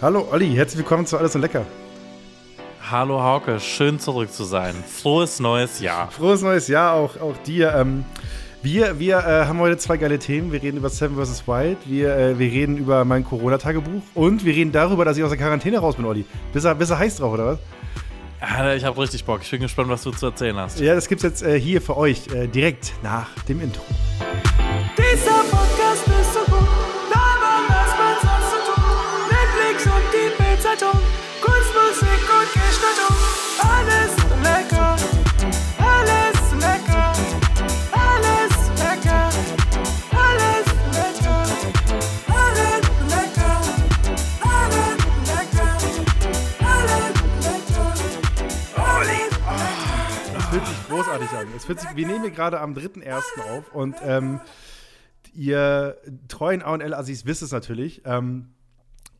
Hallo Olli, herzlich willkommen zu Alles und Lecker. Hallo Hauke, schön zurück zu sein. Frohes neues Jahr. Frohes neues Jahr auch, auch dir. Ähm, wir wir äh, haben heute zwei geile Themen. Wir reden über Seven vs. Wild, wir, äh, wir reden über mein Corona-Tagebuch und wir reden darüber, dass ich aus der Quarantäne raus bin, Olli. Bist du, bist du heiß drauf, oder was? Ich habe richtig Bock. Ich bin gespannt, was du zu erzählen hast. Ja, das gibt's jetzt äh, hier für euch, äh, direkt nach dem Intro. Fühlt sich, wir nehmen hier gerade am 3.1. auf und ähm, ihr treuen AL-Assis wisst es natürlich. Ähm,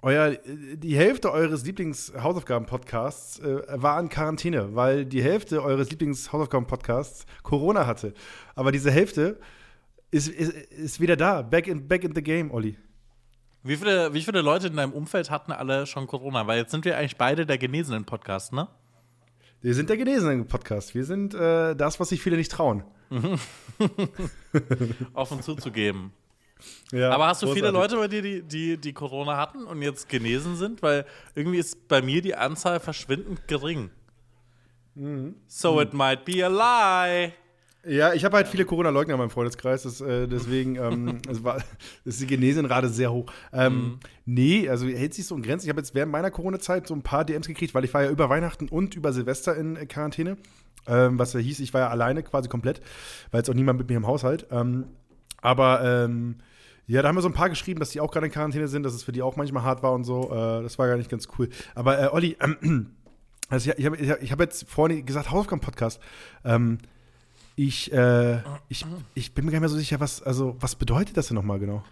euer, die Hälfte eures Lieblings-Hausaufgaben-Podcasts äh, war in Quarantäne, weil die Hälfte eures Lieblings-Hausaufgaben-Podcasts Corona hatte. Aber diese Hälfte ist, ist, ist wieder da. Back in, back in the game, Olli. Wie viele, wie viele Leute in deinem Umfeld hatten alle schon Corona? Weil jetzt sind wir eigentlich beide der genesenen Podcast, ne? Wir sind der genesene Podcast. Wir sind äh, das, was sich viele nicht trauen. Offen zuzugeben. Ja, Aber hast du viele großartig. Leute bei dir, die, die, die Corona hatten und jetzt genesen sind? Weil irgendwie ist bei mir die Anzahl verschwindend gering. Mhm. So it might be a lie. Ja, ich habe halt viele Corona-Leugner in meinem Freundeskreis, das, äh, deswegen ähm, es war, ist die Genesenrate sehr hoch. Ähm, Nee, also hält sich so in Grenzen. Ich habe jetzt während meiner Corona-Zeit so ein paar DMs gekriegt, weil ich war ja über Weihnachten und über Silvester in äh, Quarantäne. Ähm, was ja hieß, ich war ja alleine quasi komplett, weil jetzt auch niemand mit mir im Haushalt. Ähm, aber ähm, ja, da haben wir so ein paar geschrieben, dass die auch gerade in Quarantäne sind, dass es für die auch manchmal hart war und so. Äh, das war gar nicht ganz cool. Aber äh, Olli, also ich, ich habe hab jetzt vorhin gesagt, Hausaufgaben-Podcast. Ähm, ich, äh, ich, ich bin mir gar nicht mehr so sicher, was, also, was bedeutet das denn nochmal genau?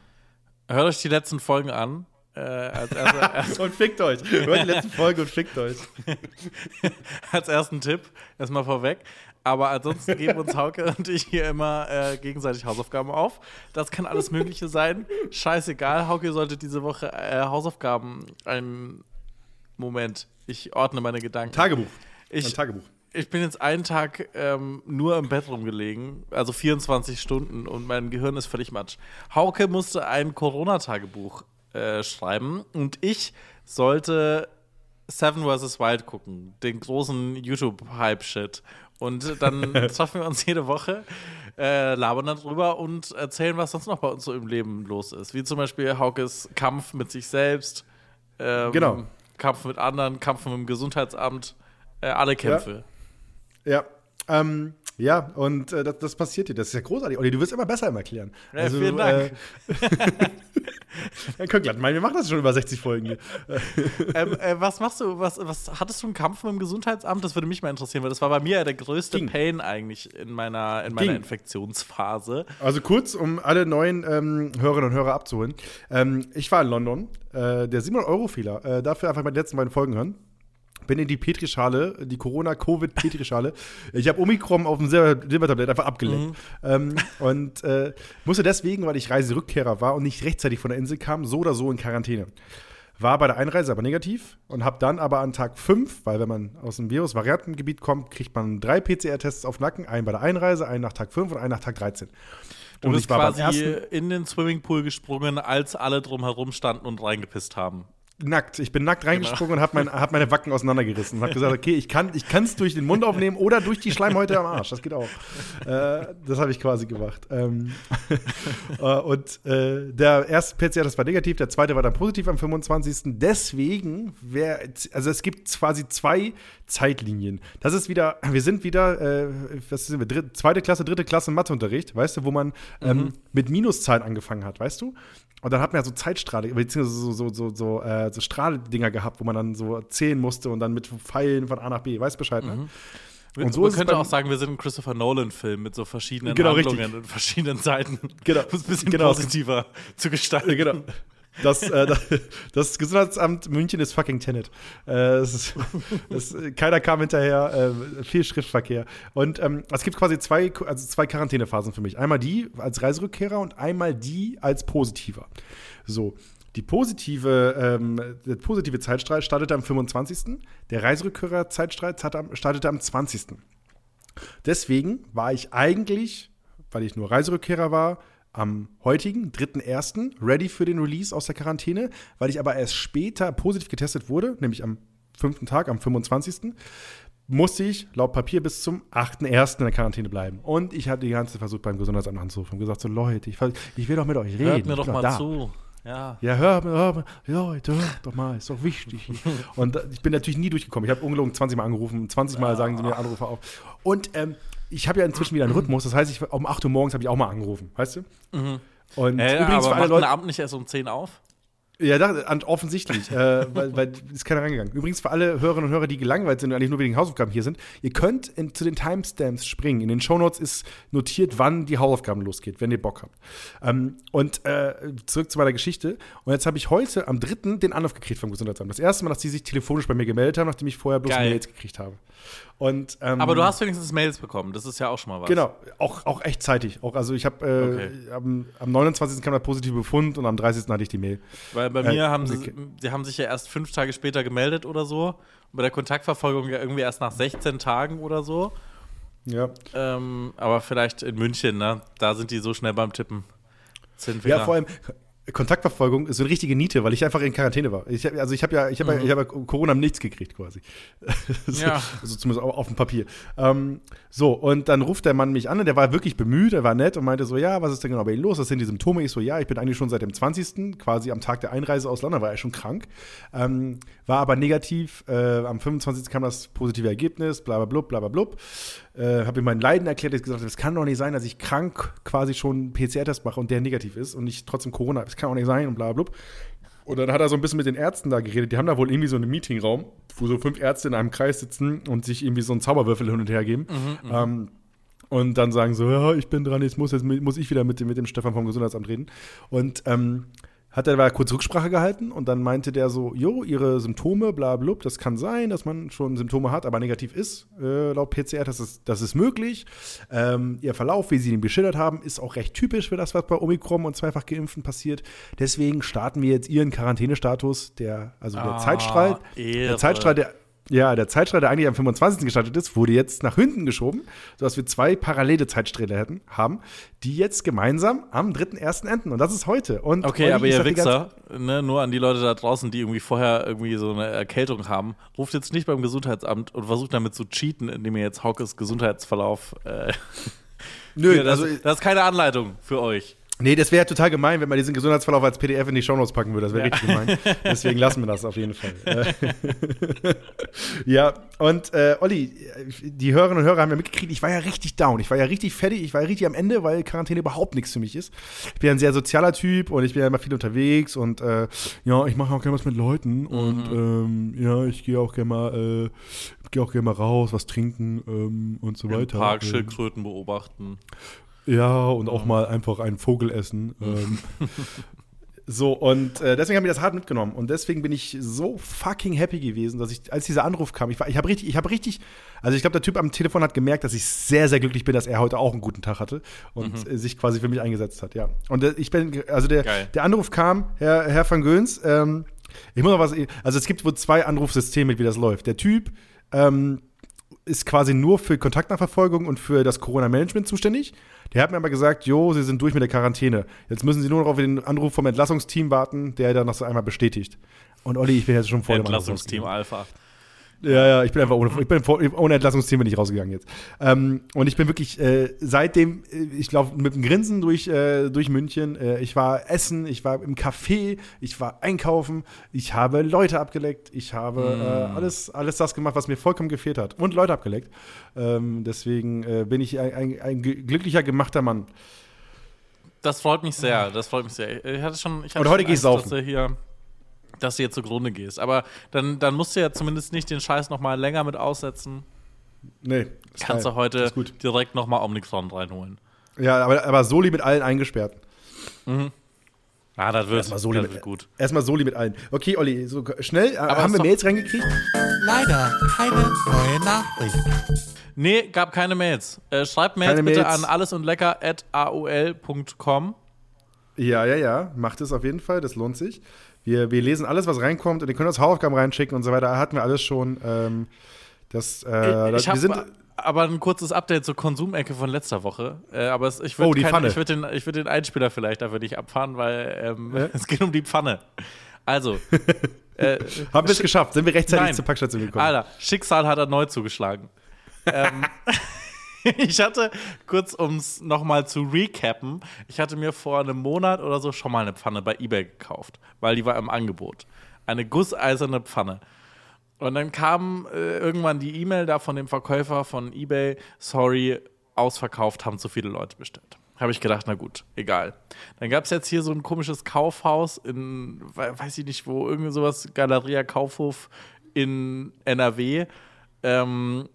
Hört euch die letzten Folgen an. Äh, als, erster- Und fickt euch. Hört die letzte Folge und fickt euch. als ersten Tipp erstmal vorweg. Aber ansonsten geben uns Hauke und ich hier immer äh, gegenseitig Hausaufgaben auf. Das kann alles Mögliche sein. Scheißegal, Hauke sollte diese Woche äh, Hausaufgaben. Ein Moment, ich ordne meine Gedanken. Tagebuch. Ich- Ein Tagebuch. Ich bin jetzt einen Tag ähm, nur im Bett rumgelegen, also 24 Stunden und mein Gehirn ist völlig matsch. Hauke musste ein Corona-Tagebuch äh, schreiben und ich sollte Seven vs. Wild gucken, den großen YouTube-Hype-Shit. Und dann treffen wir uns jede Woche, äh, labern darüber und erzählen, was sonst noch bei uns so im Leben los ist. Wie zum Beispiel Haukes Kampf mit sich selbst, ähm, Genau. Kampf mit anderen, Kampf mit dem Gesundheitsamt, äh, alle Kämpfe. Ja. Ähm, ja, und äh, das, das passiert dir. Das ist ja großartig. Olli, du wirst immer besser im Erklären. Ja, vielen Dank. Äh, Herr mein, wir machen das schon über 60 Folgen hier. ähm, äh, was machst du? Was, was hattest du einen Kampf mit dem Gesundheitsamt? Das würde mich mal interessieren, weil das war bei mir ja der größte Ging. Pain eigentlich in meiner, in meiner Ging. Infektionsphase. Also kurz, um alle neuen ähm, Hörerinnen und Hörer abzuholen. Ähm, ich war in London. Äh, der 700-Euro-Fehler. Äh, dafür einfach mal die letzten beiden Folgen hören. Bin in die Petrischale, die Corona-Covid-Petrischale. ich habe Omikron auf dem Silber- Silbertablett einfach abgelenkt. Ähm, und äh, musste deswegen, weil ich Reiserückkehrer war und nicht rechtzeitig von der Insel kam, so oder so in Quarantäne. War bei der Einreise aber negativ und habe dann aber an Tag 5, weil wenn man aus dem Virus-Variantengebiet kommt, kriegt man drei PCR-Tests auf Nacken, einen bei der Einreise, einen nach Tag 5 und einen nach Tag 13. Du bist beim quasi in den Swimmingpool gesprungen, als alle drumherum standen und reingepisst haben. Nackt. Ich bin nackt reingesprungen und habe mein, hab meine Wacken auseinandergerissen und habe gesagt, okay, ich kann es durch den Mund aufnehmen oder durch die Schleimhäute am Arsch. Das geht auch. Äh, das habe ich quasi gemacht. Ähm, äh, und äh, der erste PCR, das war negativ, der zweite war dann positiv am 25. Deswegen, wär, also es gibt quasi zwei Zeitlinien. Das ist wieder, wir sind wieder, äh, was sind wir, dritte, zweite Klasse, dritte Klasse Matheunterricht, weißt du, wo man ähm, mit Minuszahlen angefangen hat, weißt du? Und dann hat man ja so Zeitstrahle, beziehungsweise so, so, so, so, äh, so Strahldinger gehabt, wo man dann so zählen musste und dann mit Pfeilen von A nach B. Weißt Bescheid, ne? Und so Man könnte auch sagen, wir sind ein Christopher Nolan-Film mit so verschiedenen Genau, Handlungen richtig. und verschiedenen Seiten. Genau. Um es ein bisschen Genau. positiver zu gestalten. Genau. Das, äh, das, Gesundheitsamt München ist fucking Tenet. Äh, es ist, es, keiner kam hinterher, äh, viel Schriftverkehr. Und ähm, es gibt quasi zwei, also zwei Quarantänephasen für mich. Einmal die als Reiserückkehrer und einmal die als Positiver. So. Die positive, ähm, der positive Zeitstrahl startete am 25. Der Reiserückkehrer-Zeitstrahl startete am 20. Deswegen war ich eigentlich, weil ich nur Reiserückkehrer war, am heutigen, 3.1., ready für den Release aus der Quarantäne, weil ich aber erst später positiv getestet wurde, nämlich am fünften Tag, am 25., musste ich laut Papier bis zum 8.1. in der Quarantäne bleiben. Und ich habe die ganze Zeit versucht, beim Gesundheitsamt anzurufen und gesagt: So, Leute, ich, ich will doch mit euch reden. Hört mir doch mal da. zu. Ja. Ja, hör, hör, hör, Leute, hör doch mal, ist doch wichtig. Und äh, ich bin natürlich nie durchgekommen. Ich habe ungelogen 20 Mal angerufen, 20 Mal sagen sie mir Anrufe auf. Und ähm, ich habe ja inzwischen wieder einen Rhythmus. Das heißt, ich, um 8 Uhr morgens habe ich auch mal angerufen, weißt du? Und Äh, übrigens aber für alle macht Leute. Abend nicht erst um 10 auf? Ja, da, an- offensichtlich, äh, weil, weil ist keiner reingegangen. Übrigens für alle Hörerinnen und Hörer, die gelangweilt sind und eigentlich nur wegen Hausaufgaben hier sind, ihr könnt in, zu den Timestamps springen. In den Shownotes ist notiert, wann die Hausaufgaben losgeht, wenn ihr Bock habt. Ähm, und äh, zurück zu meiner Geschichte. Und jetzt habe ich heute am 3. den Anruf gekriegt vom Gesundheitsamt. Das erste Mal, dass die sich telefonisch bei mir gemeldet haben, nachdem ich vorher bloß Geil. Mails gekriegt habe. Und, ähm, Aber du hast wenigstens Mails bekommen. Das ist ja auch schon mal was. Genau, auch, auch echt zeitig. Auch, also ich habe äh, Okay. am, am 29. kam der positive Befund und am 30. hatte ich die Mail. Weil bei Äh, mir haben sie, okay. sie haben sich ja erst fünf Tage später gemeldet oder so. Und bei der Kontaktverfolgung ja irgendwie erst nach 16 Tagen oder so. Ja. Ähm, aber vielleicht in München, ne? Da sind die so schnell beim Tippen. Ja, vor allem Kontaktverfolgung ist so eine richtige Niete, weil ich einfach in Quarantäne war. Ich, hab- also ich habe ja, ich habe ja, ich hab ja Corona nichts gekriegt quasi. so, Ja. Also zumindest auf, auf dem Papier. Ähm, so, und dann ruft der Mann mich an und der war wirklich bemüht, er war nett und meinte so, ja, was ist denn genau bei Ihnen los? Was sind die Symptome? Ich so, ja, ich bin eigentlich schon seit dem 20., quasi am Tag der Einreise aus London, war er schon krank. Ähm, war aber negativ. Äh, am 25. kam das positive Ergebnis, bla bla bla bla blub. Äh, habe ihm mein Leiden erklärt, ich gesagt, es kann doch nicht sein, dass ich krank quasi schon einen PCR-Test mache und der negativ ist und ich trotzdem Corona habe. Das kann auch nicht sein und bla bla blub. Und dann hat er so ein bisschen mit den Ärzten da geredet. Die haben da wohl irgendwie so einen Meetingraum, wo so fünf Ärzte in einem Kreis sitzen und sich irgendwie so einen Zauberwürfel hin und her geben. ähm, und dann sagen so, ja, ich bin dran, jetzt muss, jetzt muss ich wieder mit, dem- mit dem Stefan vom Gesundheitsamt reden. Und ähm, hat er aber kurz Rücksprache gehalten und dann meinte der so, jo, ihre Symptome, bla blub, das kann sein, dass man schon Symptome hat, aber negativ ist, äh, laut PCR, das ist, das ist möglich. Ähm, ihr Verlauf, wie sie ihn beschildert haben, ist auch recht typisch für das, was bei Omikron und zweifach Geimpften passiert. Deswegen starten wir jetzt ihren Quarantänestatus, der, also der Ah, Zeitstrahl, Ehre. der Zeitstrahl, der ja, der Zeitstrahl, der eigentlich am 25. gestartet ist, wurde jetzt nach hinten geschoben, sodass wir zwei parallele Zeitsträhle hätten, haben, die jetzt gemeinsam am 3.1. enden. Und das ist heute. Und Okay, Olli, aber ihr Wichser, ne, nur an die Leute da draußen, die irgendwie vorher irgendwie so eine Erkältung haben, ruft jetzt nicht beim Gesundheitsamt und versucht damit zu cheaten, indem ihr jetzt Haukes Gesundheitsverlauf. Äh, Nö, das, also, das ist keine Anleitung für euch. Nee, das wäre total gemein, wenn man diesen Gesundheitsverlauf als PDF in die Shownotes packen würde. Das wäre richtig gemein. Deswegen lassen wir das auf jeden Fall. Äh, ja, und äh, Olli, die Hörerinnen und Hörer haben ja mitgekriegt, ich war ja richtig down. Ich war ja richtig fertig, ich war ja richtig am Ende, weil Quarantäne überhaupt nichts für mich ist. Ich bin ja ein sehr sozialer Typ und ich bin ja immer viel unterwegs und äh, ja, ich mache auch gerne was mit Leuten und ähm, ja, ich gehe auch gerne mal, äh, gehe auch gerne mal raus, was trinken ähm, und so Im weiter. Park Ähm, Schildkröten beobachten. Ja, und auch mal einfach einen Vogel essen. Ähm, so, und äh, deswegen habe ich das hart mitgenommen. Und deswegen bin ich so fucking happy gewesen, dass ich, als dieser Anruf kam, ich, war- ich habe richtig, ich habe richtig, also ich glaube, der Typ am Telefon hat gemerkt, dass ich sehr, sehr glücklich bin, dass er heute auch einen guten Tag hatte und äh, sich quasi für mich eingesetzt hat, ja. Und äh, ich bin, also der, Geil. der Anruf kam, Herr, Herr van Göns, ähm, ich muss noch was, also es gibt wohl zwei Anrufsysteme, wie das läuft. Der Typ, ähm, ist quasi nur für Kontaktnachverfolgung und für das Corona-Management zuständig. Der hat mir aber gesagt, jo, Sie sind durch mit der Quarantäne. Jetzt müssen Sie nur noch auf den Anruf vom Entlassungsteam warten, der dann noch so einmal bestätigt. Und Olli, ich bin jetzt schon vor dem Anruf Entlassungsteam. Alpha. Ja, ja, ich bin einfach ohne, ich bin ohne Entlassungsteam bin ich rausgegangen jetzt. Ähm, und ich bin wirklich äh, seitdem, äh, ich laufe mit einem Grinsen durch, äh, durch München. Äh, ich war essen, ich war im Café, ich war einkaufen, ich habe Leute abgeleckt, ich habe äh, alles, alles das gemacht, was mir vollkommen gefehlt hat. Und Leute abgeleckt. Ähm, deswegen äh, bin ich ein, ein, ein glücklicher, gemachter Mann. Das freut mich sehr. Das freut mich sehr. Ich hatte schon. Ich hatte Und heute gehst Angst, saufen. Hier, dass du jetzt zugrunde gehst. Aber dann, dann musst du ja zumindest nicht den Scheiß noch mal länger mit aussetzen. Nee, Kannst geil. du heute direkt noch mal Omnicron reinholen. Ja, aber, aber Soli mit allen eingesperrt. Ah, das wird, Erstmal Soli das mit, wird gut. Erstmal Soli mit allen. Okay, Olli, so schnell. Äh, haben ist wir Mails reingekriegt? Leider keine neue Nachricht. Nee, gab keine Mails. Äh, schreibt Mails Keine bitte Mails. an allesundlecker.aol.com. Ja, ja, ja. Macht es auf jeden Fall. Das lohnt sich. Wir, wir lesen alles, was reinkommt und ihr könnt uns Hausaufgaben reinschicken und so weiter. Da hatten wir alles schon. Ähm, das, äh, ich wir sind, aber ein kurzes Update zur Konsumecke von letzter Woche. Äh, aber es, ich würde Oh, die Pfanne. ich würd den, ich würd den Einspieler vielleicht dafür nicht abfahren, weil ähm, Ja? es geht um die Pfanne. Also, äh, haben wir es geschafft? Sind wir rechtzeitig Nein. zur Packstation gekommen? Alter, Schicksal hat erneut zugeschlagen. ähm, ich hatte, kurz um es nochmal zu recappen, ich hatte mir vor einem Monat oder so schon mal eine Pfanne bei Ebay gekauft, weil die war im Angebot. Eine gusseiserne Pfanne. Und dann kam äh, irgendwann die E-Mail da von dem Verkäufer von Ebay, sorry, ausverkauft, haben zu viele Leute bestellt. Habe ich gedacht, na gut, egal. Dann gab es jetzt hier so ein komisches Kaufhaus in, we- weiß ich nicht wo, irgendwie sowas, Galeria Kaufhof in NRW, ähm,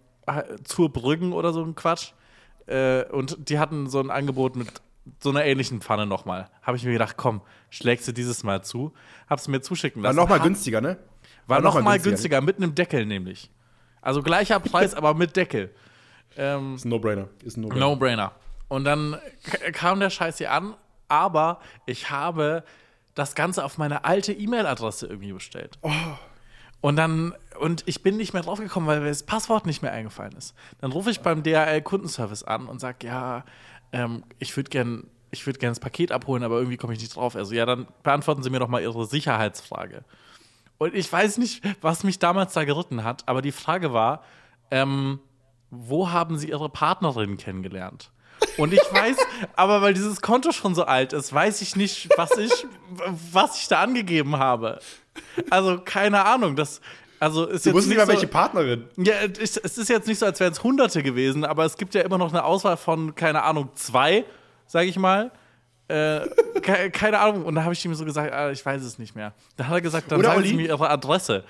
zur Brüggen oder so ein Quatsch. Äh, und die hatten so ein Angebot mit so einer ähnlichen Pfanne nochmal. Habe ich mir gedacht, komm, schlägst du dieses Mal zu. Hab's mir zuschicken War lassen. nochmal Hab- günstiger, ne? war noch noch mal mal günstiger, günstiger, mit einem Deckel nämlich. Also gleicher Preis, aber mit Deckel. Ähm, Ist ein No-Brainer. Ist ein No-Brainer. No-brainer. Und dann kam der Scheiß hier an, aber ich habe das Ganze auf meine alte E-Mail-Adresse irgendwie bestellt. Und dann, und ich bin nicht mehr draufgekommen, weil mir das Passwort nicht mehr eingefallen ist. Dann rufe ich beim DHL-Kundenservice an und sage, ja, ähm, ich würde gern, ich würd gern das Paket abholen, aber irgendwie komme ich nicht drauf. Also ja, dann beantworten Sie mir doch mal Ihre Sicherheitsfrage. Und ich weiß nicht, was mich damals da geritten hat, aber die Frage war, ähm, wo haben Sie Ihre Partnerin kennengelernt? Und ich weiß, aber weil dieses Konto schon so alt ist, weiß ich nicht, was ich, was ich da angegeben habe. Also keine Ahnung. Das, also ist Du jetzt wusstest nicht mal, so, welche Partnerin. ja, es ist jetzt nicht so, als wären es Hunderte gewesen, aber es gibt ja immer noch eine Auswahl von, keine Ahnung, zwei, sage ich mal. Äh, ke keine Ahnung. Und da habe ich ihm so gesagt, ah, ich weiß es nicht mehr. Dann hat er gesagt, dann Oder sagen Sie mir Ihre Adresse.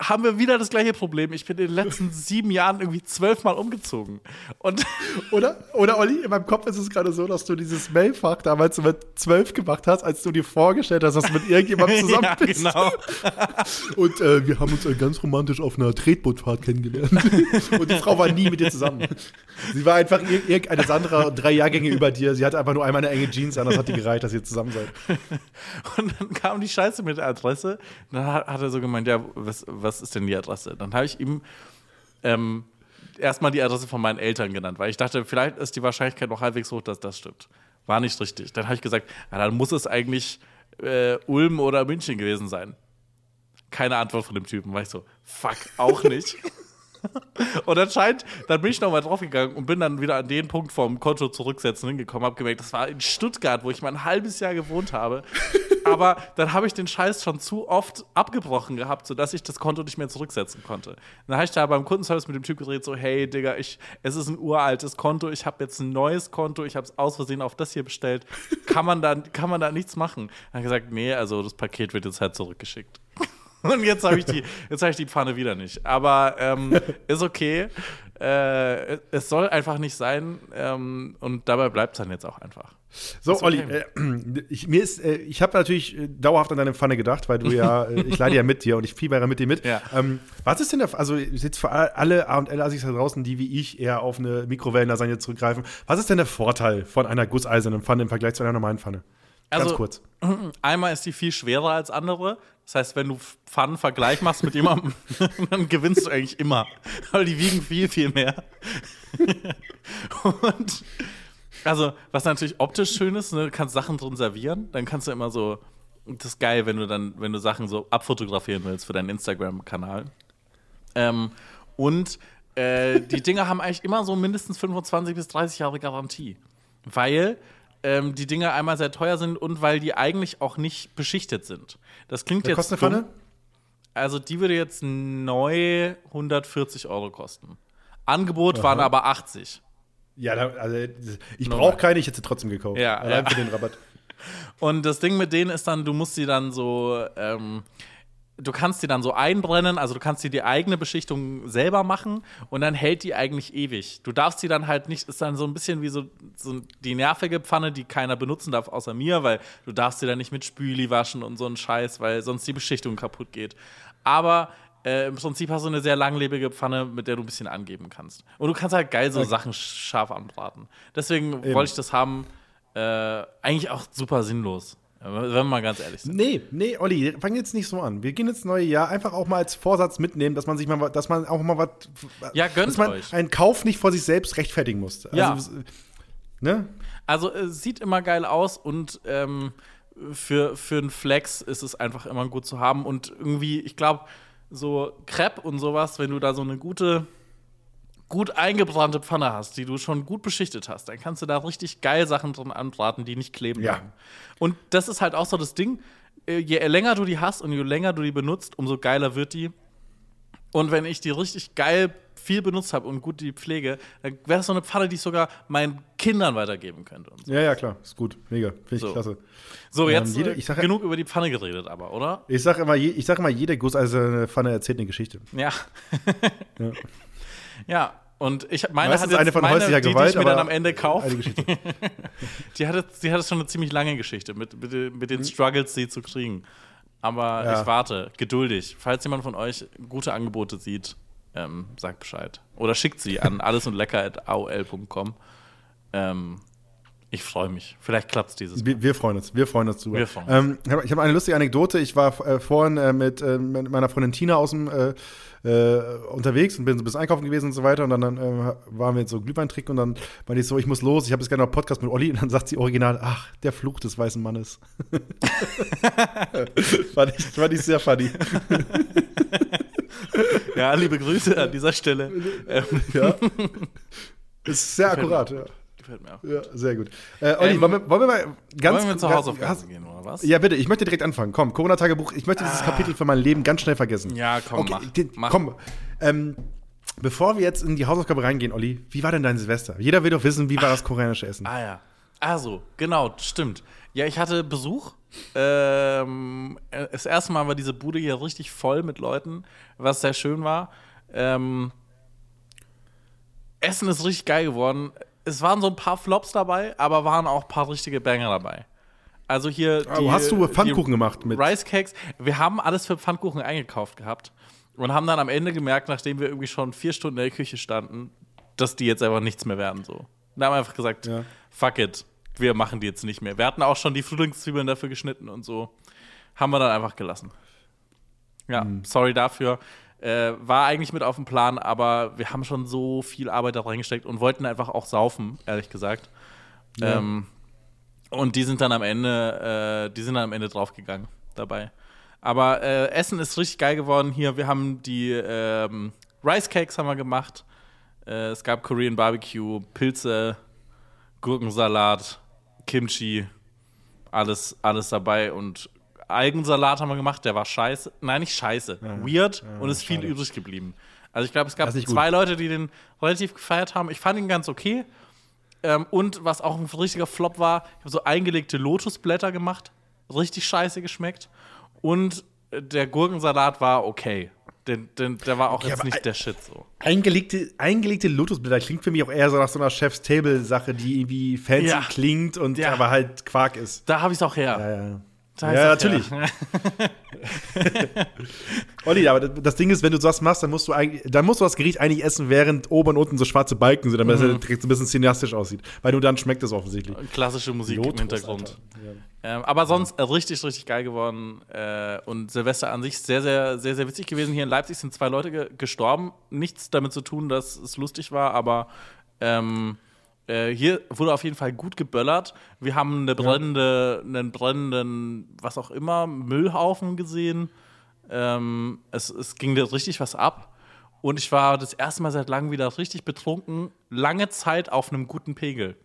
Haben wir wieder das gleiche Problem. Ich bin in den letzten sieben Jahren irgendwie zwölfmal umgezogen. Und Oder? Oder Olli, in meinem Kopf ist es gerade so, dass du dieses Mailfach damals mit zwölf gemacht hast, als du dir vorgestellt hast, dass du mit irgendjemandem zusammen ja, bist. genau. Und äh, wir haben uns äh, ganz romantisch auf einer Tretbootfahrt kennengelernt. Und die Frau war nie mit dir zusammen. Sie war einfach ir irgendeine Sandra, drei Jahrgänge über dir. Sie hatte einfach nur einmal eine enge Jeans an, das hat die gereicht, dass ihr zusammen seid. Und dann kam die Scheiße mit der Adresse. Dann hat, hat er so gemeint, ja, was, was ist denn die Adresse? Dann habe ich ihm ähm, erstmal die Adresse von meinen Eltern genannt, weil ich dachte, vielleicht ist die Wahrscheinlichkeit noch halbwegs hoch, dass das stimmt. War nicht richtig. Dann habe ich gesagt, ja, dann muss es eigentlich äh, Ulm oder München gewesen sein. Keine Antwort von dem Typen. War ich so, fuck, auch nicht. Und anscheinend, dann bin ich nochmal draufgegangen und bin dann wieder an den Punkt vom Konto zurücksetzen hingekommen, hab gemerkt, das war in Stuttgart, wo ich mal ein halbes Jahr gewohnt habe. Aber dann habe ich den Scheiß schon zu oft abgebrochen gehabt, sodass ich das Konto nicht mehr zurücksetzen konnte. Dann habe ich da beim Kundenservice mit dem Typ gedreht, so, hey Digga, ich, es ist ein uraltes Konto, ich habe jetzt ein neues Konto, ich habe es aus Versehen auf das hier bestellt. Kann man da, kann man da nichts machen? Dann hat gesagt, nee, also das Paket wird jetzt halt zurückgeschickt. Und jetzt habe ich, die- jetzt hab ich die Pfanne wieder nicht. Aber ähm, ist okay. Äh, es soll einfach nicht sein. Ähm, und dabei bleibt es dann jetzt auch einfach. So, Ist Olli, okay. äh, ich, mir ist, äh, ich habe natürlich äh, dauerhaft an deine Pfanne gedacht, weil du ja, äh, ich leide ja mit dir und ich fiebere mit dir mit. Ja. Ähm, was ist denn der, also jetzt für alle A und L-Assis da draußen, die wie ich eher auf eine Mikrowellenlasagne zurückgreifen, was ist denn der Vorteil von einer gusseisernen Pfanne im Vergleich zu einer normalen Pfanne? Ganz Also- kurz. Einmal ist die viel schwerer als andere. Das heißt, wenn du Pfannenvergleich machst mit jemandem, dann gewinnst du eigentlich immer. Weil die wiegen viel, viel mehr. Und also, was natürlich optisch schön ist, ne, du kannst Sachen drin servieren. Dann kannst du immer so. Das ist geil, wenn du dann, wenn du Sachen so abfotografieren willst für deinen Instagram-Kanal. Ähm, und äh, die Dinger haben eigentlich immer so mindestens 25 bis 30 Jahre Garantie. Weil ähm, die Dinger einmal sehr teuer sind und weil die eigentlich auch nicht beschichtet sind. Das klingt Wer jetzt kostet eine. Pfanne? Also die würde jetzt neu 140 Euro kosten. Angebot waren aber 80. Ja, also ich brauche keine, ich hätte sie trotzdem gekauft. Ja, Allein ja. für den Rabatt. Und das Ding mit denen ist dann, du musst sie dann so, ähm, du kannst die dann so einbrennen, also du kannst dir die eigene Beschichtung selber machen und dann hält die eigentlich ewig. Du darfst sie dann halt nicht, ist dann so ein bisschen wie so, so die nervige Pfanne, die keiner benutzen darf, außer mir, weil du darfst sie dann nicht mit Spüli waschen und so ein Scheiß, weil sonst die Beschichtung kaputt geht. Aber äh, im Prinzip hast du eine sehr langlebige Pfanne, mit der du ein bisschen angeben kannst. Und du kannst halt geil so Sachen scharf anbraten. Deswegen wollte ich das haben. Äh, eigentlich auch super sinnlos. Wenn wir mal ganz ehrlich sind. Nee, nee, Olli, fang jetzt nicht so an. Wir gehen ins neue Jahr einfach auch mal als Vorsatz mitnehmen, dass man sich mal, dass man auch mal was, Ja, gönnt dass man euch. einen Kauf nicht vor sich selbst rechtfertigen muss. Ja. Also, ne? Also es sieht immer geil aus und ähm, für, für einen Flex ist es einfach immer gut zu haben. Und irgendwie, ich glaube, so Crepe und sowas, wenn du da so eine gute, gut eingebrannte Pfanne hast, die du schon gut beschichtet hast, dann kannst du da richtig geil Sachen drin anbraten, die nicht kleben Ja. bleiben. Und das ist halt auch so das Ding, äh, je länger du die hast und je länger du die benutzt, umso geiler wird die. Und wenn ich die richtig geil viel benutzt habe und gut die pflege, dann wäre das so eine Pfanne, die ich sogar meinen Kindern weitergeben könnte. So. Ja, ja, klar. Ist gut. Mega. Finde ich So. klasse. So, Ähm, jetzt jede- äh, ich sag genug über die Pfanne geredet, aber, oder? Ich sag immer, ich sag immer jede gusseiserne Pfanne erzählt eine Geschichte. Ja. Ja. ja. Und ich meine Meistens hat jetzt eine meine, die, die Gewalt, ich mir dann am Ende kaufe, die hatte, die hatte schon eine ziemlich lange Geschichte mit, mit, den- mit den Struggles, sie zu kriegen. Aber. Ja. ich warte, geduldig. Falls jemand von euch gute Angebote sieht, ähm, sagt Bescheid. Oder schickt sie an allesundlecker.aol.com. Ähm, ich freue mich. Vielleicht klappt es dieses Mal. Wir, wir freuen uns, wir freuen uns drüber. Wir freuen uns. Ähm, ich habe eine lustige Anekdote. Ich war äh, vorhin äh, mit, äh, mit meiner Freundin Tina aus dem äh, äh, unterwegs und bin so ein bisschen einkaufen gewesen und so weiter. Und dann, dann äh, waren wir jetzt so Glühwein trinken und dann meinte ich so, ich muss los, ich habe jetzt gerne noch einen Podcast mit Olli. Und dann sagt sie original, ach, der Fluch des weißen Mannes. fand, ich, fand ich sehr funny. Ja, liebe Grüße an dieser Stelle. Ähm, ja. Ist sehr akkurat, ja. Gefällt mir auch. ja. Sehr gut. Äh, Olli, Ähm, wollen, wir, wollen wir mal ganz Wollen wir zur ganz- Hausaufgabe hast- gehen, oder was? Ja, bitte, ich möchte direkt anfangen. Komm, Corona-Tagebuch, ich möchte dieses Kapitel für mein Leben ganz schnell vergessen. Ah. Ja, komm, okay, mach, die- mach. Komm, ähm, bevor wir jetzt in die Hausaufgabe reingehen, Olli, wie war denn dein Silvester? Jeder will doch wissen, wie war das koreanische Essen? Ah ja. Also, genau, stimmt. Ja, ich hatte Besuch. Ähm, äh, das erste Mal war diese Bude hier richtig voll mit Leuten, was sehr schön war. Ähm, Essen ist richtig geil geworden. Es waren so ein paar Flops dabei, aber waren auch ein paar richtige Banger dabei. Also hier. Oh, hast du Pfannkuchen die gemacht mit? Rice Cakes. Wir haben alles für Pfannkuchen eingekauft gehabt und haben dann am Ende gemerkt, nachdem wir irgendwie schon vier Stunden in der Küche standen, dass die jetzt einfach nichts mehr werden. So. Und haben einfach gesagt, Ja. fuck it, wir machen die jetzt nicht mehr. Wir hatten auch schon die Frühlingszwiebeln dafür geschnitten und so. Haben wir dann einfach gelassen. Ja, Hm. sorry dafür. Äh, war eigentlich mit auf dem Plan, aber wir haben schon so viel Arbeit da reingesteckt und wollten einfach auch saufen, ehrlich gesagt. Ja. Ähm, und die sind dann am Ende, äh, die sind dann am Ende draufgegangen dabei. Aber äh, Essen ist richtig geil geworden hier. Wir haben die ähm, Rice Cakes haben wir gemacht. Äh, es gab Korean Barbecue, Pilze, Gurkensalat, Kimchi, alles, alles dabei und Algensalat haben wir gemacht, der war scheiße. Nein, nicht scheiße. Weird und ist viel übrig geblieben. Also ich glaube, es gab nicht gut. zwei Leute, die den relativ gefeiert haben. Ich fand ihn ganz okay. Ähm, und was auch ein richtiger Flop war, ich habe so eingelegte Lotusblätter gemacht. Richtig scheiße geschmeckt. Und äh, der Gurkensalat war okay. Den, den, der war auch Okay, jetzt nicht ein- der Shit so. Eingelegte, eingelegte Lotusblätter klingt für mich auch eher so nach so einer Chef's Table-Sache, die irgendwie fancy Ja. klingt und Ja. aber halt Quark ist. Da habe ich es auch her. Ja, ja. Da Ja, es natürlich. her. Olli, aber das Ding ist, wenn du das machst, dann musst du eigentlich, dann musst du das Gericht eigentlich essen, während oben und unten so schwarze Balken sind, damit es direkt so ein bisschen cineastisch aussieht. Weil nur dann schmeckt es offensichtlich. Klassische Musik im Lotus, Hintergrund. Alter. Ähm, aber sonst äh, richtig, richtig geil geworden. Äh, und Silvester an sich sehr, sehr, sehr, sehr witzig gewesen. Hier in Leipzig sind zwei Leute ge gestorben. Nichts damit zu tun, dass es lustig war, aber ähm, äh, hier wurde auf jeden Fall gut geböllert. Wir haben eine brennende, einen brennenden, was auch immer, Müllhaufen gesehen. Ähm, es, es ging da richtig was ab. Und ich war das erste Mal seit langem wieder richtig betrunken. Lange Zeit auf einem guten Pegel.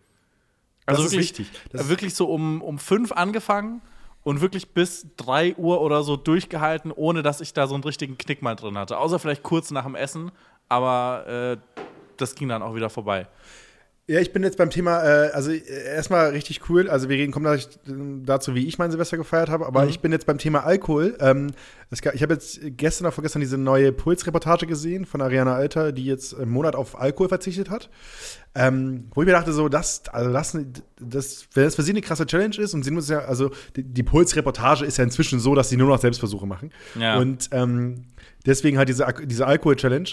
Das Also ist wirklich, wichtig. Das ist- wirklich so um, um fünf angefangen und wirklich bis drei Uhr oder so durchgehalten, ohne dass ich da so einen richtigen Knick mal drin hatte. Außer vielleicht kurz nach dem Essen, aber äh, das ging dann auch wieder vorbei. Ja, ich bin jetzt beim Thema, äh, also äh, erstmal richtig cool. Also wir reden, kommen gleich äh, dazu, wie ich mein Silvester gefeiert habe, aber ich bin jetzt beim Thema Alkohol. Ähm, gab, ich habe jetzt gestern oder vorgestern diese neue Puls-Reportage gesehen von Ariana Alter, die jetzt im Monat auf Alkohol verzichtet hat. Ähm, wo ich mir dachte, so, das, also das, das, wenn das für sie eine krasse Challenge ist und sie muss ja, also die, die Puls-Reportage ist ja inzwischen so, dass sie nur noch Selbstversuche machen. Ja. Und ähm, deswegen halt diese, diese Alkohol-Challenge.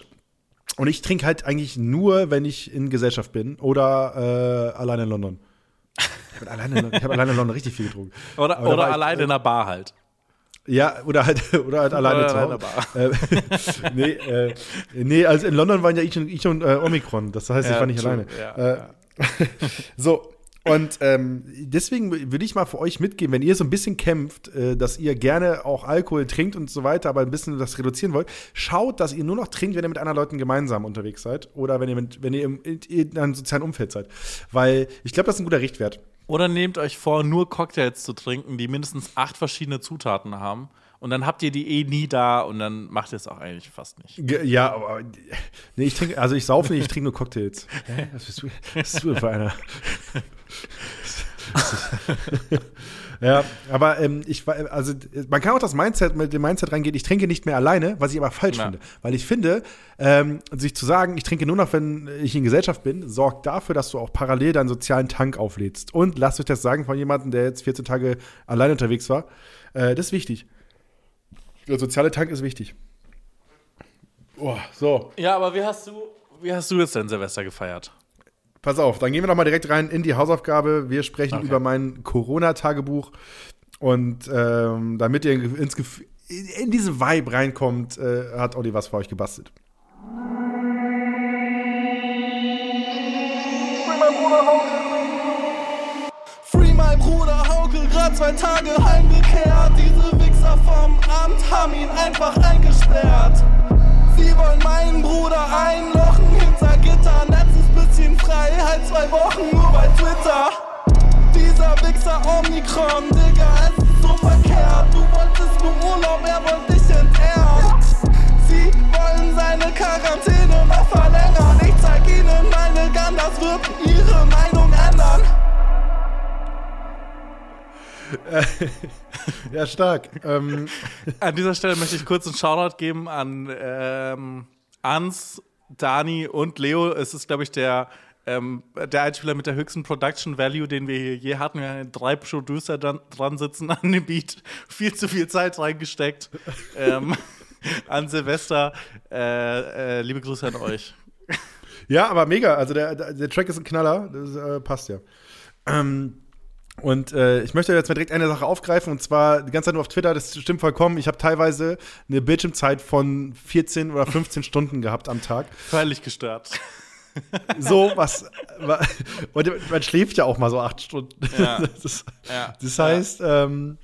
Und ich trinke halt eigentlich nur, wenn ich in Gesellschaft bin oder äh, allein in London. Ich habe alleine, ich hab alleine in London richtig viel getrunken. Oder, war oder ich- allein in der Bar halt. Ja, oder halt, oder halt alleine Oder zu alleine Hause. Äh, nee, äh, nee, also in London waren ja ich und, ich und äh, Omikron. Das heißt, ich Ja, war nicht true. alleine. Ja, äh, so, und ähm, deswegen würde ich mal für euch mitgeben, wenn ihr so ein bisschen kämpft, äh, dass ihr gerne auch Alkohol trinkt und so weiter, aber ein bisschen das reduzieren wollt, schaut, dass ihr nur noch trinkt, wenn ihr mit anderen Leuten gemeinsam unterwegs seid oder wenn ihr, mit, wenn ihr in einem sozialen Umfeld seid. Weil ich glaube, das ist ein guter Richtwert. Oder nehmt euch vor, nur Cocktails zu trinken, die mindestens acht verschiedene Zutaten haben. Und dann habt ihr die eh nie da und dann macht ihr es auch eigentlich fast nicht. Ja, aber nee, ich trinke, also ich saufe nicht, ich trinke nur Cocktails. Hä? Was bist du, was bist du für einer? ja, aber ähm, ich also man kann auch das Mindset mit dem Mindset reingehen, ich trinke nicht mehr alleine, was ich aber falsch Ja. finde. Weil ich finde, ähm, sich zu sagen, ich trinke nur noch, wenn ich in Gesellschaft bin, sorgt dafür, dass du auch parallel deinen sozialen Tank auflädst. Und lasst euch das sagen von jemandem, der jetzt 14 Tage allein unterwegs war. Äh, das ist wichtig. Der soziale Tank ist wichtig. Oh, so. Ja, aber wie hast du, wie hast du jetzt denn Silvester gefeiert? Pass auf, dann gehen wir doch mal direkt rein in die Hausaufgabe. Wir sprechen Okay. über mein Corona-Tagebuch. Und ähm, damit ihr ins in, in diese Vibe reinkommt, äh, hat Olli was für euch gebastelt. Free mein Bruder Hauke, grad zwei Tage heimgekehrt. Diese Wichser vom Amt haben ihn einfach eingesperrt. Sie wollen meinen Bruder einlochen hinter Gitter. Letztes bisschen Freiheit, zwei Wochen nur bei Twitter. Dieser Wichser Omikron, Digga, es ist so verkehrt. Du wolltest nur Urlaub, er wollte dich entehren. Sie wollen seine Quarantäne noch verlängern. Ja, stark. ähm, An dieser Stelle möchte ich kurz einen Shoutout geben an ähm, Ans, Dani und Leo. Es ist, glaube ich, der, ähm, der Einspieler mit der höchsten Production Value, den wir hier je hatten. Wir hatten drei Producer dran, dran sitzen an dem Beat. Viel zu viel Zeit reingesteckt. ähm, an Silvester. Äh, äh, liebe Grüße an euch. ja, aber mega. Also der, der, der Track ist ein Knaller. Das äh, passt ja. Ähm, und äh, ich möchte jetzt mal direkt eine Sache aufgreifen und zwar die ganze Zeit nur auf Twitter, das stimmt vollkommen. Ich habe teilweise eine Bildschirmzeit von 14 oder 15 Stunden gehabt am Tag. Völlig gestört. So was. wa- Und man schläft ja auch mal so acht Stunden. Ja. Das, Ja. das heißt, ähm,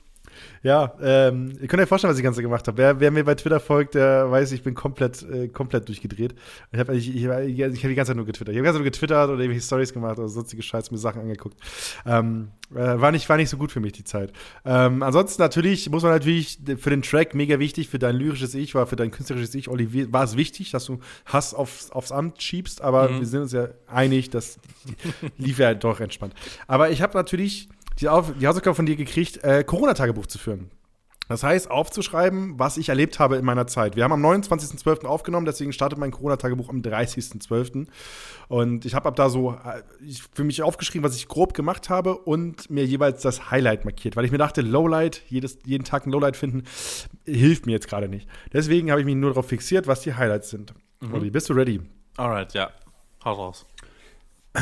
ja, ähm, ihr könnt euch vorstellen, was ich ganze gemacht habe. Wer, wer mir bei Twitter folgt, der weiß, ich bin komplett, äh, komplett durchgedreht. Ich habe ich, ich, ich, hab die ganze Zeit nur getwittert. Ich habe die ganze Zeit nur getwittert oder irgendwelche Stories gemacht oder sonstige Scheiß, mir Sachen angeguckt. Ähm, äh, war, nicht, war nicht so gut für mich die Zeit. Ähm, ansonsten natürlich muss man natürlich für den Track mega wichtig, für dein lyrisches Ich, war für dein künstlerisches Ich, Olivier, war es wichtig, dass du Hass aufs, aufs Amt schiebst, aber wir sind uns ja einig, das lief ja doch entspannt. Aber ich habe natürlich die, Auf die Hausaufgabe von dir gekriegt, äh, Corona-Tagebuch zu führen. Das heißt, aufzuschreiben, was ich erlebt habe in meiner Zeit. Wir haben am 29.12. aufgenommen, deswegen startet mein Corona-Tagebuch am 30.12. Und ich habe ab da so äh, für mich aufgeschrieben, was ich grob gemacht habe und mir jeweils das Highlight markiert, weil ich mir dachte, Lowlight, jedes, jeden Tag ein Lowlight finden, hilft mir jetzt gerade nicht. Deswegen habe ich mich nur darauf fixiert, was die Highlights sind. Olli, bist du ready? Alright, ja. Hau raus.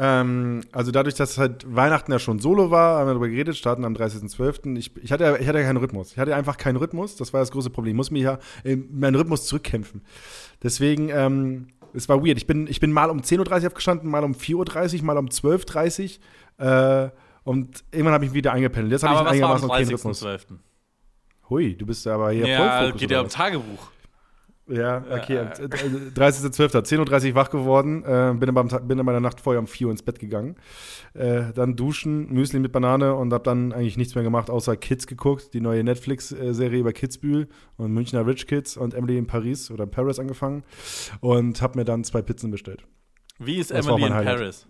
Ähm, also dadurch, dass halt Weihnachten ja schon solo war, haben wir darüber geredet, starten am 30.12. Ich, ich, hatte, ich hatte keinen Rhythmus. Ich hatte einfach keinen Rhythmus. Das war das große Problem. Ich muss mir ja in meinen Rhythmus zurückkämpfen. Deswegen, ähm, es war weird. Ich bin, ich bin mal um 10.30 Uhr aufgestanden, mal um 4.30 Uhr, mal um 12.30 Uhr. Äh, und irgendwann habe ich mich wieder eingependelt. Jetzt habe ich einigermaßen okay Rhythmus. 30.12.? Hui, du bist aber hier Ja, Vollfokus, geht ja um? Tagebuch. Ja, okay. äh, 30.12. 10.30 Uhr wach geworden, äh, bin, in meiner Nacht vorher um 4 Uhr ins Bett gegangen. Äh, dann duschen, Müsli mit Banane und habe dann eigentlich nichts mehr gemacht, außer Kids geguckt, die neue Netflix-Serie über Kitzbühel und Münchner Rich Kids und Emily in Paris oder Paris angefangen und habe mir dann zwei Pizzen bestellt. Wie ist Das Emily in. Paris?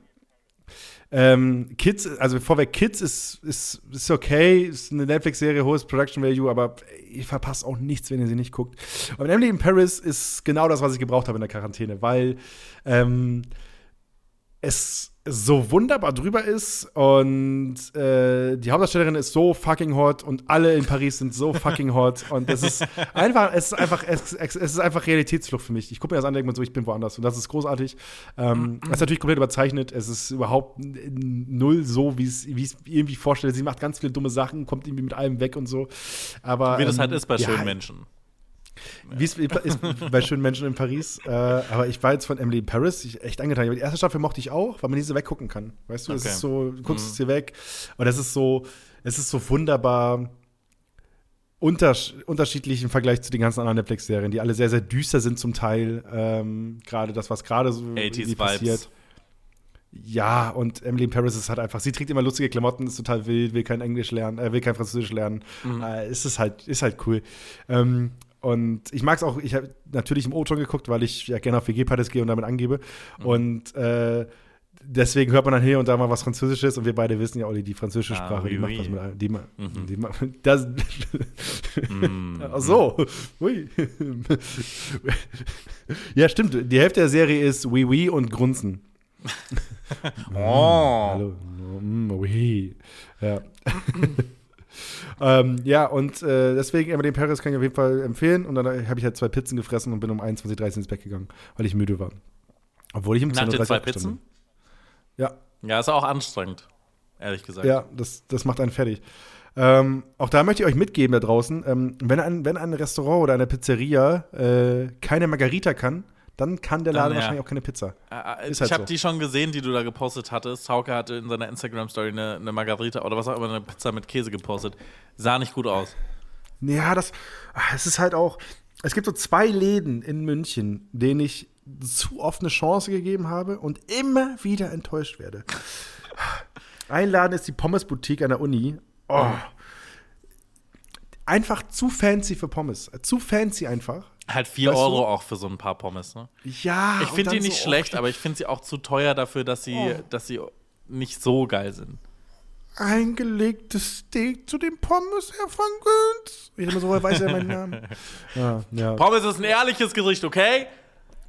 Ähm, Kids, also vorweg, Kids ist, ist, ist okay, ist eine Netflix-Serie, hohes Production Value, aber ihr verpasst auch nichts, wenn ihr sie nicht guckt. Und Emily in Paris ist genau das, was ich gebraucht habe in der Quarantäne, weil ähm, es so wunderbar drüber ist und äh, die Hauptdarstellerin ist so fucking hot und alle in Paris sind so fucking hot und es ist einfach, es ist einfach, es, es ist einfach Realitätsflucht für mich. Ich gucke mir das an, denke mir so, ich bin woanders und das ist großartig. Ähm, es ist natürlich komplett überzeichnet, es ist überhaupt null so, wie es wie ich es irgendwie vorstelle. Sie macht ganz viele dumme Sachen, kommt irgendwie mit allem weg und so. Aber Wie das ähm, halt ist bei ja, schönen Menschen. Wie es bei schönen Menschen in Paris. Äh, aber ich war jetzt von Emily in Paris ich echt angetan. Aber die erste Staffel mochte ich auch, weil man diese weggucken kann. Weißt du, es Okay. ist so, du guckst es hier weg. Und es ist so, es ist so wunderbar untersch unterschiedlich im Vergleich zu den ganzen anderen Netflix-Serien, die alle sehr, sehr düster sind zum Teil. Ähm, gerade das, was gerade so 80s irgendwie Vibes. passiert. Ja, und Emily in Paris ist halt einfach, sie trägt immer lustige Klamotten, ist total wild, will kein Englisch lernen, äh, will kein Französisch lernen. Äh, ist es halt, ist halt cool. Ähm, und ich mag es auch, ich habe natürlich im O-Ton geguckt, weil ich ja gerne auf WG-Partys gehe und damit angebe. Und äh, deswegen hört man dann hier und da mal was Französisches und wir beide wissen ja, Olli, die französische Ah, Sprache, oui, die macht oui. was mit einem. Die, ma- die das, Ach so. Ui. ja, stimmt. Die Hälfte der Serie ist Oui Oui und Grunzen. Oh. Hallo. Mm, oui. Ja. ähm, ja, und äh, deswegen Emily Paris kann ich auf jeden Fall empfehlen. Und dann habe ich halt zwei Pizzen gefressen und bin um 21.30 Uhr ins Bett gegangen, weil ich müde war. Obwohl ich um Nach 10.30 den Uhr zwei Pizzen? Ja, Ja, ist auch anstrengend, ehrlich gesagt. Ja, das, das macht einen fertig. Ähm, auch da möchte ich euch mitgeben da draußen, ähm, wenn, ein, wenn ein Restaurant oder eine Pizzeria äh, keine Margarita kann, dann kann der Laden ja. wahrscheinlich auch keine Pizza. Ist ich halt habe so. die schon gesehen, die du da gepostet hattest. Hauke hatte in seiner Instagram-Story eine, eine Margarita oder was auch immer, eine Pizza mit Käse gepostet. Sah nicht gut aus. Ja, das ach, es ist halt auch. Es gibt so zwei Läden in München, denen ich zu oft eine Chance gegeben habe und immer wieder enttäuscht werde. Ein Laden ist die Pommes Boutique an der Uni. Oh. Einfach zu fancy für Pommes. Zu fancy einfach. Halt 4 Weißt du? Euro auch für so ein paar Pommes, ne? Ja. Ich finde die nicht so, schlecht, oh, aber ich finde sie auch zu teuer dafür, dass sie, Oh. dass sie nicht so geil sind. eingelegtes Steak zu den Pommes, Herr van Güntz. Ich immer so, woher weiß er meinen Namen? Ja, ja. Pommes ist ein ehrliches Gericht, okay?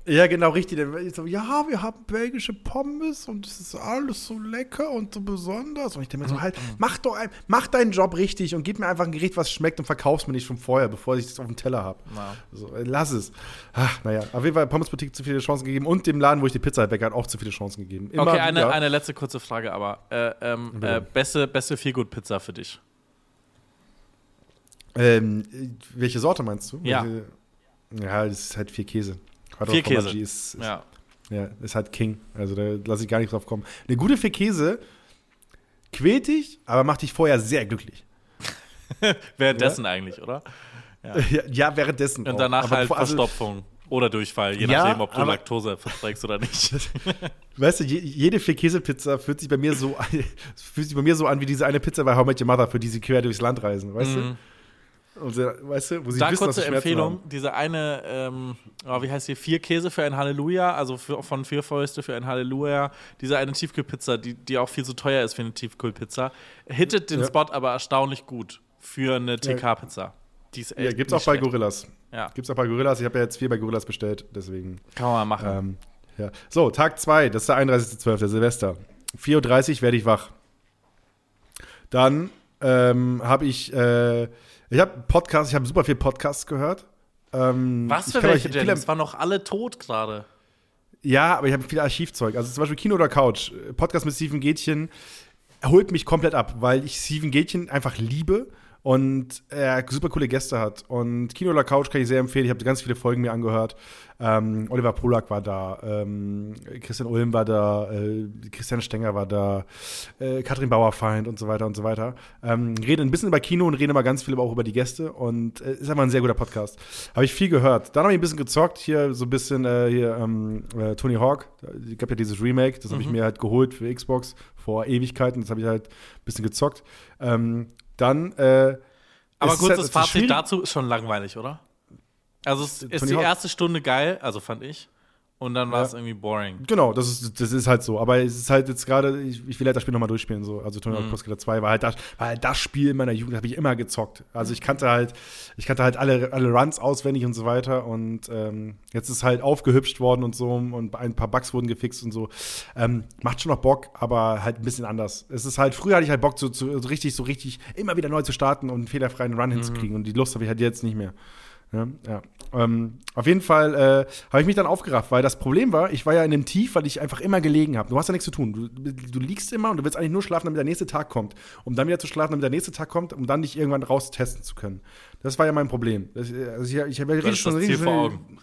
Ja, genau, richtig. So, ja, wir haben belgische Pommes und es ist alles so lecker und so besonders. Und ich denke mir so, halt, mach doch ein, mach deinen Job richtig und gib mir einfach ein Gericht, was schmeckt und verkauf's mir nicht schon vorher, bevor ich es auf dem Teller habe. Na. So, äh, lass es. Ach, naja, auf jeden Fall Pommes Boutique zu viele Chancen gegeben und dem Laden, wo ich die Pizza bäcke, hat auch zu viele Chancen gegeben. Immer Okay, eine, wieder. eine letzte kurze Frage, aber äh, ähm, äh, beste, beste Feelgood-Pizza für dich. Ähm, welche Sorte meinst du? Ja. Ja, das ist halt vier Käse. Quattro Vier Käse. Ist, ist, Ja. ja, ist halt King. Also da lasse ich gar nicht drauf kommen. Eine gute vier Käse quält dich, aber macht dich vorher sehr glücklich. Währenddessen eigentlich, oder? Ja, ja währenddessen. Und auch. danach Aber halt also, Verstopfung oder Durchfall, je Ja, nachdem, ob du Laktose verträgst oder nicht. Weißt du, je, jede vier Käse-Pizza fühlt sich bei mir so fühlt sich bei mir so an wie diese eine Pizza bei How Met Your Mother, für die sie quer durchs Land reisen, weißt Mhm. du? Und, sie- weißt du, wo sie Da wissen, kurze Empfehlung, haben. diese eine, ähm, oh, wie heißt die, vier Käse für ein Halleluja, also für, von vier Fäuste für ein Halleluja, diese eine Tiefkühlpizza, die, die auch viel zu teuer ist für eine Tiefkühlpizza, hittet den Ja. Spot aber erstaunlich gut für eine TK-Pizza. Die ist echt Ja, gibt's auch bei schlecht. Gorillas. Ja, Gibt's auch bei Gorillas. Ich habe ja jetzt vier bei Gorillas bestellt, deswegen. kann man mal machen. Ähm, ja. So, Tag 2, das ist der 31.12., Silvester. 4.30 Uhr werde ich wach. Dann ähm, habe ich, äh, ich habe Podcasts, ich habe super viel Podcasts gehört. Ähm, Was für welche denn? Es waren doch alle tot gerade. Ja, aber ich habe viel Archivzeug. Also zum Beispiel Kino oder Couch. Podcast mit Steven Gätchen holt mich komplett ab, weil ich Steven Gätchen einfach liebe und er super coole Gäste hat. Und Kino oder Couch kann ich sehr empfehlen. Ich habe ganz viele Folgen mir angehört. Ähm, Oliver Polak war da, ähm, Christian Ulm war da, äh, Christian Stenger war da, äh, Katrin Bauerfeind und so weiter und so weiter. Ähm, reden ein bisschen über Kino und reden aber ganz viel aber auch über die Gäste und äh, ist einfach ein sehr guter Podcast. Habe ich viel gehört. Dann habe ich ein bisschen gezockt, hier so ein bisschen äh, hier ähm, äh, Tony Hawk. Es gab ja dieses Remake, das habe ich mir halt geholt für Xbox vor Ewigkeiten. Das habe ich halt ein bisschen gezockt. Ähm, dann äh, Aber ist kurzes halt- ist Fazit dazu ist schon langweilig, oder? Also es ist Tony die erste Stunde geil, also fand ich. Und dann war es irgendwie boring. Genau, das ist, das ist halt so. Aber es ist halt jetzt gerade, ich, ich will halt das Spiel nochmal durchspielen. So. Also Tony Hawk Pro Skater 2 war halt, das, war halt das Spiel in meiner Jugend, habe ich immer gezockt. Also ich kannte halt, ich kannte halt alle, alle Runs auswendig und so weiter. Und ähm, jetzt ist halt aufgehübscht worden und so und ein paar Bugs wurden gefixt und so. Ähm, macht schon noch Bock, aber halt ein bisschen anders. Es ist halt, früher hatte ich halt Bock, so, so richtig, so richtig immer wieder neu zu starten und einen fehlerfreien Run hinzukriegen. Und die Lust habe ich halt jetzt nicht mehr. Ja, ja. Ähm, auf jeden Fall äh, habe ich mich dann aufgerafft, weil das Problem war, ich war ja in dem Tief, weil ich einfach immer gelegen habe. Du hast ja nichts zu tun. Du, du liegst immer und du willst eigentlich nur schlafen, damit der nächste Tag kommt. Um dann wieder zu schlafen, damit der nächste Tag kommt, um dann dich irgendwann raustesten zu können. Das war ja mein Problem. Das, also ich, ich habe ja richtig das richtig vor Augen.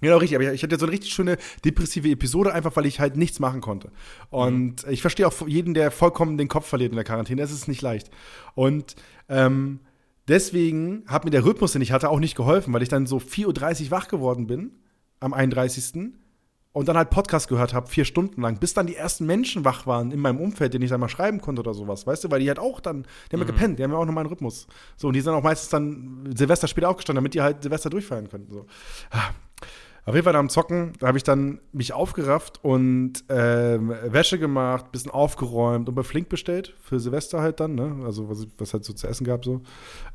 Genau, richtig. Aber ich ich hatte so eine richtig schöne depressive Episode, einfach weil ich halt nichts machen konnte. Und ich verstehe auch jeden, der vollkommen den Kopf verliert in der Quarantäne. Es ist nicht leicht. Und ähm, deswegen hat mir der Rhythmus, den ich hatte, auch nicht geholfen, weil ich dann so 4.30 Uhr wach geworden bin am 31. Und dann halt Podcast gehört habe, vier Stunden lang, bis dann die ersten Menschen wach waren in meinem Umfeld, denen ich dann mal schreiben konnte oder sowas, weißt du, weil die halt auch dann, die haben ja gepennt, die haben ja auch nochmal einen Rhythmus. So, und die sind auch meistens dann Silvester später aufgestanden, damit die halt Silvester durchfeiern können. So. Auf jeden Fall am Zocken, da habe ich dann mich aufgerafft und ähm, Wäsche gemacht, bisschen aufgeräumt und bei Flink bestellt für Silvester halt dann, ne? Also was, was halt so zu essen gab so.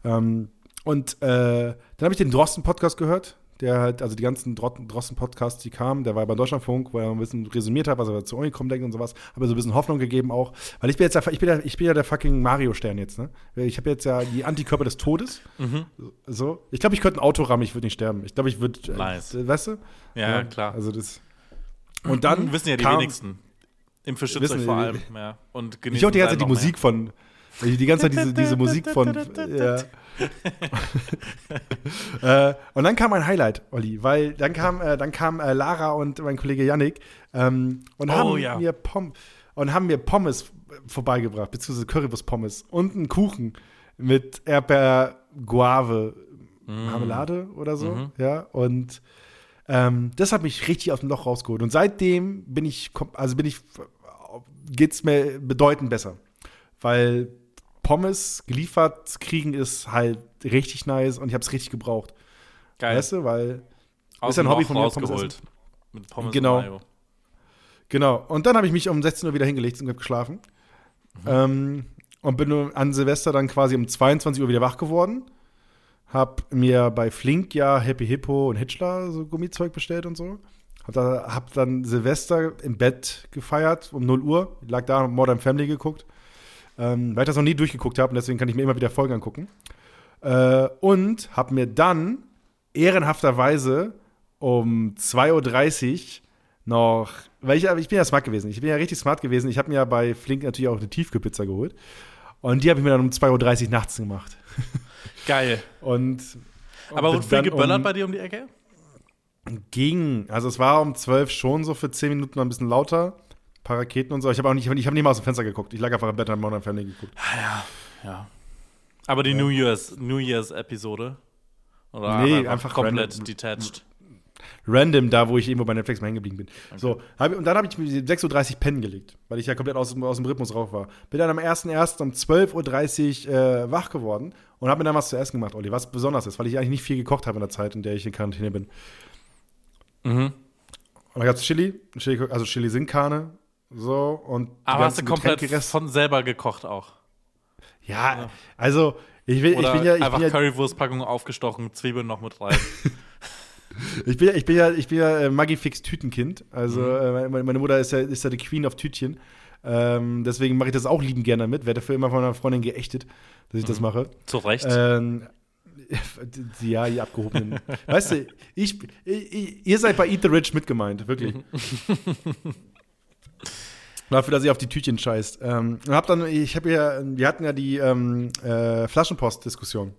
Ähm, und äh, dann habe ich den Drosten-Podcast gehört, der halt, also die ganzen Drosten-Podcasts, die kamen, der war bei Deutschlandfunk, wo er ein bisschen resümiert hat, was er zu Unicom denkt und sowas, aber so ein bisschen Hoffnung gegeben auch, weil ich bin jetzt, ja, ich bin ja, ich bin ja der fucking Mario-Stern jetzt, ne? Ich habe jetzt ja die Antikörper des Todes, so. Ich glaube, ich könnte ein Auto rammen, ich würde nicht sterben. Ich glaube, ich würde, äh, Nice. weißt du? Ja, klar. Also das. Und dann wissen ja die kam- wenigsten. Euch die- vor allem. Ja. Und Ich auch die ganze Zeit die Musik von. Die ganze Zeit diese, diese Musik von. Ja. äh, und dann kam ein Highlight, Olli, weil dann kam, äh, dann kam äh, Lara und mein Kollege Yannick ähm, und Oh, haben ja. mir Pom und haben mir Pommes vorbeigebracht, beziehungsweise Currywurst-Pommes und einen Kuchen mit Erdbeer-Guave Marmelade oder so, ja, und ähm, das hat mich richtig aus dem Loch rausgeholt. Und seitdem bin ich, also bin ich, geht's mir bedeutend besser. Weil Pommes geliefert kriegen ist halt richtig nice und ich habe es richtig gebraucht. Geil. Weißt du, weil Aus ist ein Hobby Loch von mir, rausgeholt. Mit Pommes Genau. und. Genau. Und dann habe ich mich um 16 Uhr wieder hingelegt und geschlafen. Ähm, und bin an Silvester dann quasi um 22 Uhr wieder wach geworden. Hab mir bei Flink ja Happy Hippo und Hitchler so Gummizeug bestellt und so. Hab, da, hab dann Silvester im Bett gefeiert um 0 Uhr. Lag da, hab Modern Family geguckt. Ähm, weil ich das noch nie durchgeguckt habe und deswegen kann ich mir immer wieder Folgen angucken. Äh, und hab mir dann ehrenhafterweise um 2.30 Uhr noch, weil ich, ich bin ja smart gewesen. Ich bin ja richtig smart gewesen. Ich habe mir ja bei Flink natürlich auch eine Tiefkühlpizza geholt. Und die habe ich mir dann um 2.30 Uhr nachts gemacht. Geil. Und Aber bin wurde viel geböllert um- bei dir um die Ecke? ging. Also es war um 12 schon so für 10 Minuten noch ein bisschen lauter. Paar Raketen und so. Ich habe auch nicht, ich habe nicht mal aus dem Fenster geguckt. Ich lag einfach im Bett und habe Modern Family geguckt. Ja. Aber die New Year's, New Year's Episode? Oder Nee, einfach komplett random. detached. Random da, wo ich irgendwo bei Netflix mal hängen geblieben bin. So, hab, und dann habe ich mir 6.30 Uhr pennen gelegt, weil ich ja komplett aus, dem- aus dem Rhythmus rauf war. Bin dann am 1.1. um 12.30 Uhr äh, wach geworden und habe mir dann was zu essen gemacht, Olli, was besonders ist, weil ich eigentlich nicht viel gekocht habe in der Zeit, in der ich in Quarantäne bin. Mhm. Und da gab es Chili, Chili, also Chili Sinkkarne, so, und Aber hast du komplett Getränkerest- von selber gekocht auch? Ja, also, ich, will, ich bin ja, ich einfach ja, Currywurstpackung aufgestochen, Zwiebeln noch mit rein. Ich bin ja, ich bin ja, ich bin ja äh, Magifix Tütenkind. Also äh, meine, meine Mutter ist ja, ist ja die Queen of Tütchen. Ähm, deswegen mache ich das auch lieben gerne mit. Werde dafür immer von meiner Freundin geächtet, dass ich das mache. Zu Recht. Ähm, ja, die abgehobenen. weißt du, ich, ich, ihr seid bei Eat the Rich mitgemeint, wirklich. Dafür, dass ihr auf die Tütchen scheißt. Ähm, und hab dann, ich habe ja, wir hatten ja die ähm, äh, Flaschenpost-Diskussion.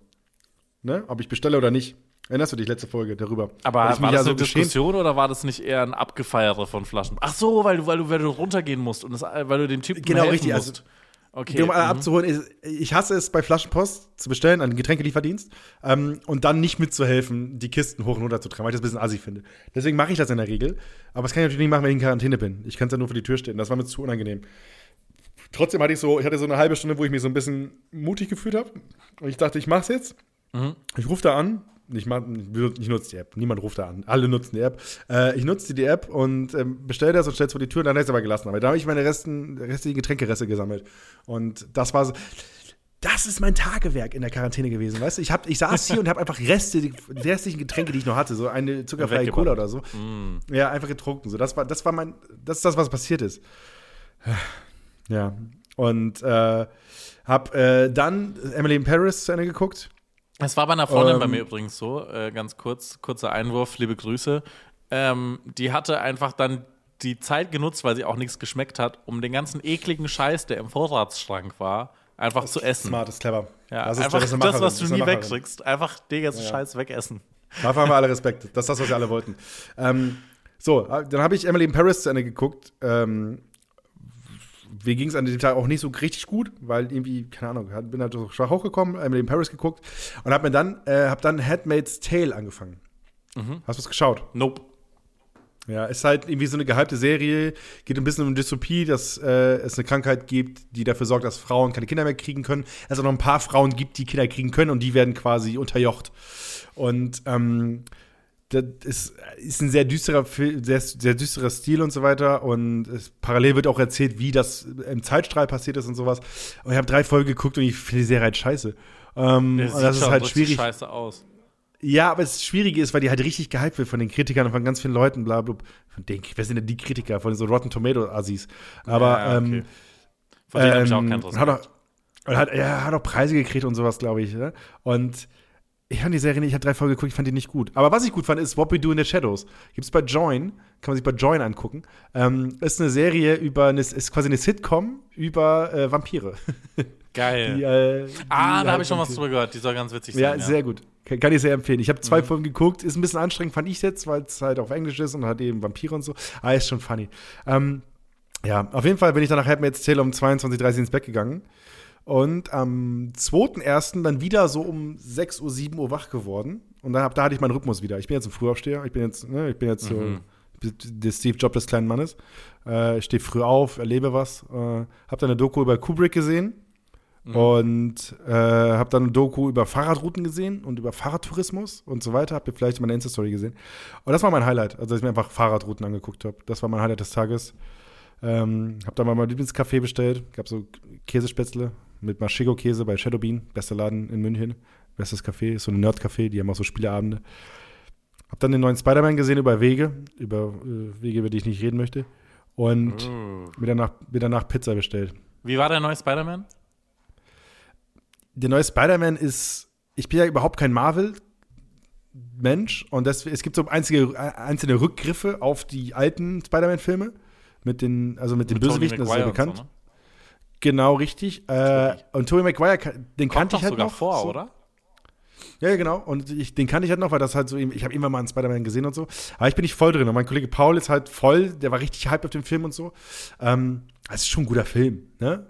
Ne? Ob ich bestelle oder nicht. Erinnerst du dich letzte Folge darüber? Aber ich war das ja eine geschämt- Diskussion oder war das nicht eher ein Abgefeiere von Flaschen? Ach so, weil du, weil du, weil du runtergehen musst und das, weil du dem Typen Genau, helfen richtig, also- musst. okay. Okay, um alle mhm. abzuholen, ich hasse es, bei Flaschenpost zu bestellen, einen Getränkelieferdienst, ähm, und dann nicht mitzuhelfen, die Kisten hoch und runter zu tragen, weil ich das ein bisschen assi finde. Deswegen mache ich das in der Regel. Aber das kann ich natürlich nicht machen, wenn ich in Quarantäne bin. Ich kann es ja nur vor die Tür stehen. Das war mir zu unangenehm. Trotzdem hatte ich so, ich hatte so eine halbe Stunde, wo ich mich so ein bisschen mutig gefühlt habe. Und ich dachte, ich mach's jetzt. Mhm. Ich rufe da an Ich, ich nutze die App. Niemand ruft da an. Alle nutzen die App. Äh, ich nutze die App und ähm, bestelle das und stelle es vor die Tür und dann ich es aber gelassen. Aber da habe ich meine Resten, restlichen Getränkereste gesammelt. Und das war so. Das ist mein Tagewerk in der Quarantäne gewesen, weißt du? Ich, hab, ich saß hier und habe einfach Reste, die restlichen Getränke, die ich noch hatte, so eine zuckerfreie Cola oder so. Ja, einfach getrunken. So, das war, das war mein, das ist das, was passiert ist. Ja. Und äh, hab äh, dann Emily in Paris zu Ende geguckt. Es war bei einer Freundin Ähm. bei mir übrigens so, äh, ganz kurz, kurzer Einwurf, liebe Grüße. Ähm, die hatte einfach dann die Zeit genutzt, weil sie auch nichts geschmeckt hat, um den ganzen ekligen Scheiß, der im Vorratsschrank war, einfach zu essen. Smart, ist clever. Ja, das ist, einfach eine das, was du nie wegkriegst, einfach den ganzen Scheiß wegessen. Dafür haben wir alle Respekt. Das ist das, was wir alle wollten. Ähm, so, dann habe ich Emily in Paris zu Ende geguckt. Ähm, mir ging es an dem Tag auch nicht so richtig gut, weil irgendwie, keine Ahnung, bin halt so schwach hochgekommen, Emily in Paris geguckt und habe mir dann, äh, hab dann Handmaid's Tale angefangen. Hast du es geschaut? Nope. Ja, ist halt irgendwie so eine gehypte Serie, geht ein bisschen um Dystopie, dass äh, es eine Krankheit gibt, die dafür sorgt, dass Frauen keine Kinder mehr kriegen können. Es auch noch ein paar Frauen gibt, die Kinder kriegen können und die werden quasi unterjocht. Und ähm, das ist, ist ein sehr düsterer, sehr, sehr düsterer Stil und so weiter. Und es, parallel wird auch erzählt, wie das im Zeitstrahl passiert ist und sowas. Und ich habe drei Folgen geguckt und ich finde die Serie halt scheiße. Ähm, und das ist halt schwierig. scheiße aus. Ja, aber das Schwierige ist, weil die halt richtig gehypt wird von den Kritikern und von ganz vielen Leuten, bla bla. Von denen, wer sind denn die Kritiker? Von so Rotten Tomato-Assis. Aber, Ja, okay. ähm, Von denen habe ich auch ähm, keinen und hat auch, hat, ja, hat auch Preise gekriegt und sowas, glaube ich. Ne? Und ich fand die Serie nicht, ich habe drei Folgen geguckt, ich fand die nicht gut. Aber was ich gut fand, ist What We Do in the Shadows. Gibt's bei Join, kann man sich bei Join angucken. Ähm, ist eine Serie über, eine, ist quasi eine Sitcom über äh, Vampire. Geil. Die, äh, ah, die da habe halt ich schon was drüber gehört. Die soll ganz witzig sein. ja, sehr gut. Kann, kann ich sehr empfehlen. Ich habe zwei Folgen geguckt, ist ein bisschen anstrengend, fand ich jetzt, weil es halt auf Englisch ist und hat eben Vampire und so. Aber ist schon funny. Ähm, ja, auf jeden Fall bin ich dann nach Handmaid's Tale um 22.30 Uhr ins Bett gegangen. Und am 2.1. dann wieder so um 6 Uhr, 7 Uhr wach geworden. Und dann hab, da hatte ich meinen Rhythmus wieder. Ich bin jetzt ein Frühaufsteher. Ich bin jetzt, ne, ich bin jetzt so der Steve Jobs des kleinen Mannes. Äh, ich stehe früh auf, erlebe was. Äh, hab dann eine Doku über Kubrick gesehen. Und äh, habe dann eine Doku über Fahrradrouten gesehen und über Fahrradtourismus und so weiter. Habt ihr vielleicht meine Insta-Story gesehen. Und das war mein Highlight, also dass ich mir einfach Fahrradrouten angeguckt habe. Das war mein Highlight des Tages. Ähm, hab dann mal mein Lieblingscafé bestellt. Gab so Käsespätzle mit Maschigo-Käse bei Shadowbean, bester Laden in München. Bestes Café, so ein Nerd-Café, die haben auch so Spieleabende. Hab dann den neuen Spider-Man gesehen über Wege, über äh, Wege, über die ich nicht reden möchte. Und Uh. mir, danach, mir danach Pizza bestellt. Wie war der neue Spider-Man? der neue Spider-Man ist, ich bin ja überhaupt kein Marvel-Mensch und das, es gibt so einzige, einzelne Rückgriffe auf die alten Spider-Man-Filme mit den, also mit den Mit Bösewichten, das ist ja bekannt. so, ne? Genau, richtig. Äh, und Tobey Maguire, den Kommt kannte ich halt sogar noch. vor, so. oder? Ja, genau. Und ich, den kannte ich halt noch, weil das halt so, ich habe immer mal einen Spider-Man gesehen und so. Aber ich bin nicht voll drin. Und mein Kollege Paul ist halt voll, der war richtig hyped auf den Film und so. Ähm, es ist schon ein guter Film, ne?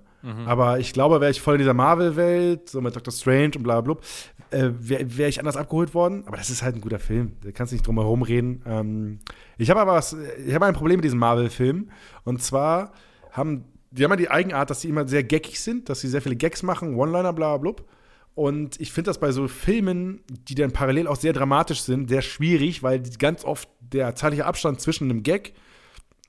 Aber ich glaube, wäre ich voll in dieser Marvel-Welt, so mit Doctor Strange und bla bla bla, äh, wäre wär ich anders abgeholt worden. Aber das ist halt ein guter Film. Da kannst du nicht drum herum reden. Ähm, ich habe aber was, ich habe ein Problem mit diesem Marvel-Film. Und zwar haben, die haben ja die Eigenart, dass sie immer sehr gaggig sind, dass sie sehr viele Gags machen, One-Liner, bla bla bla. Und ich finde das bei so Filmen, die dann parallel auch sehr dramatisch sind, sehr schwierig, weil ganz oft der zeitliche Abstand zwischen einem Gag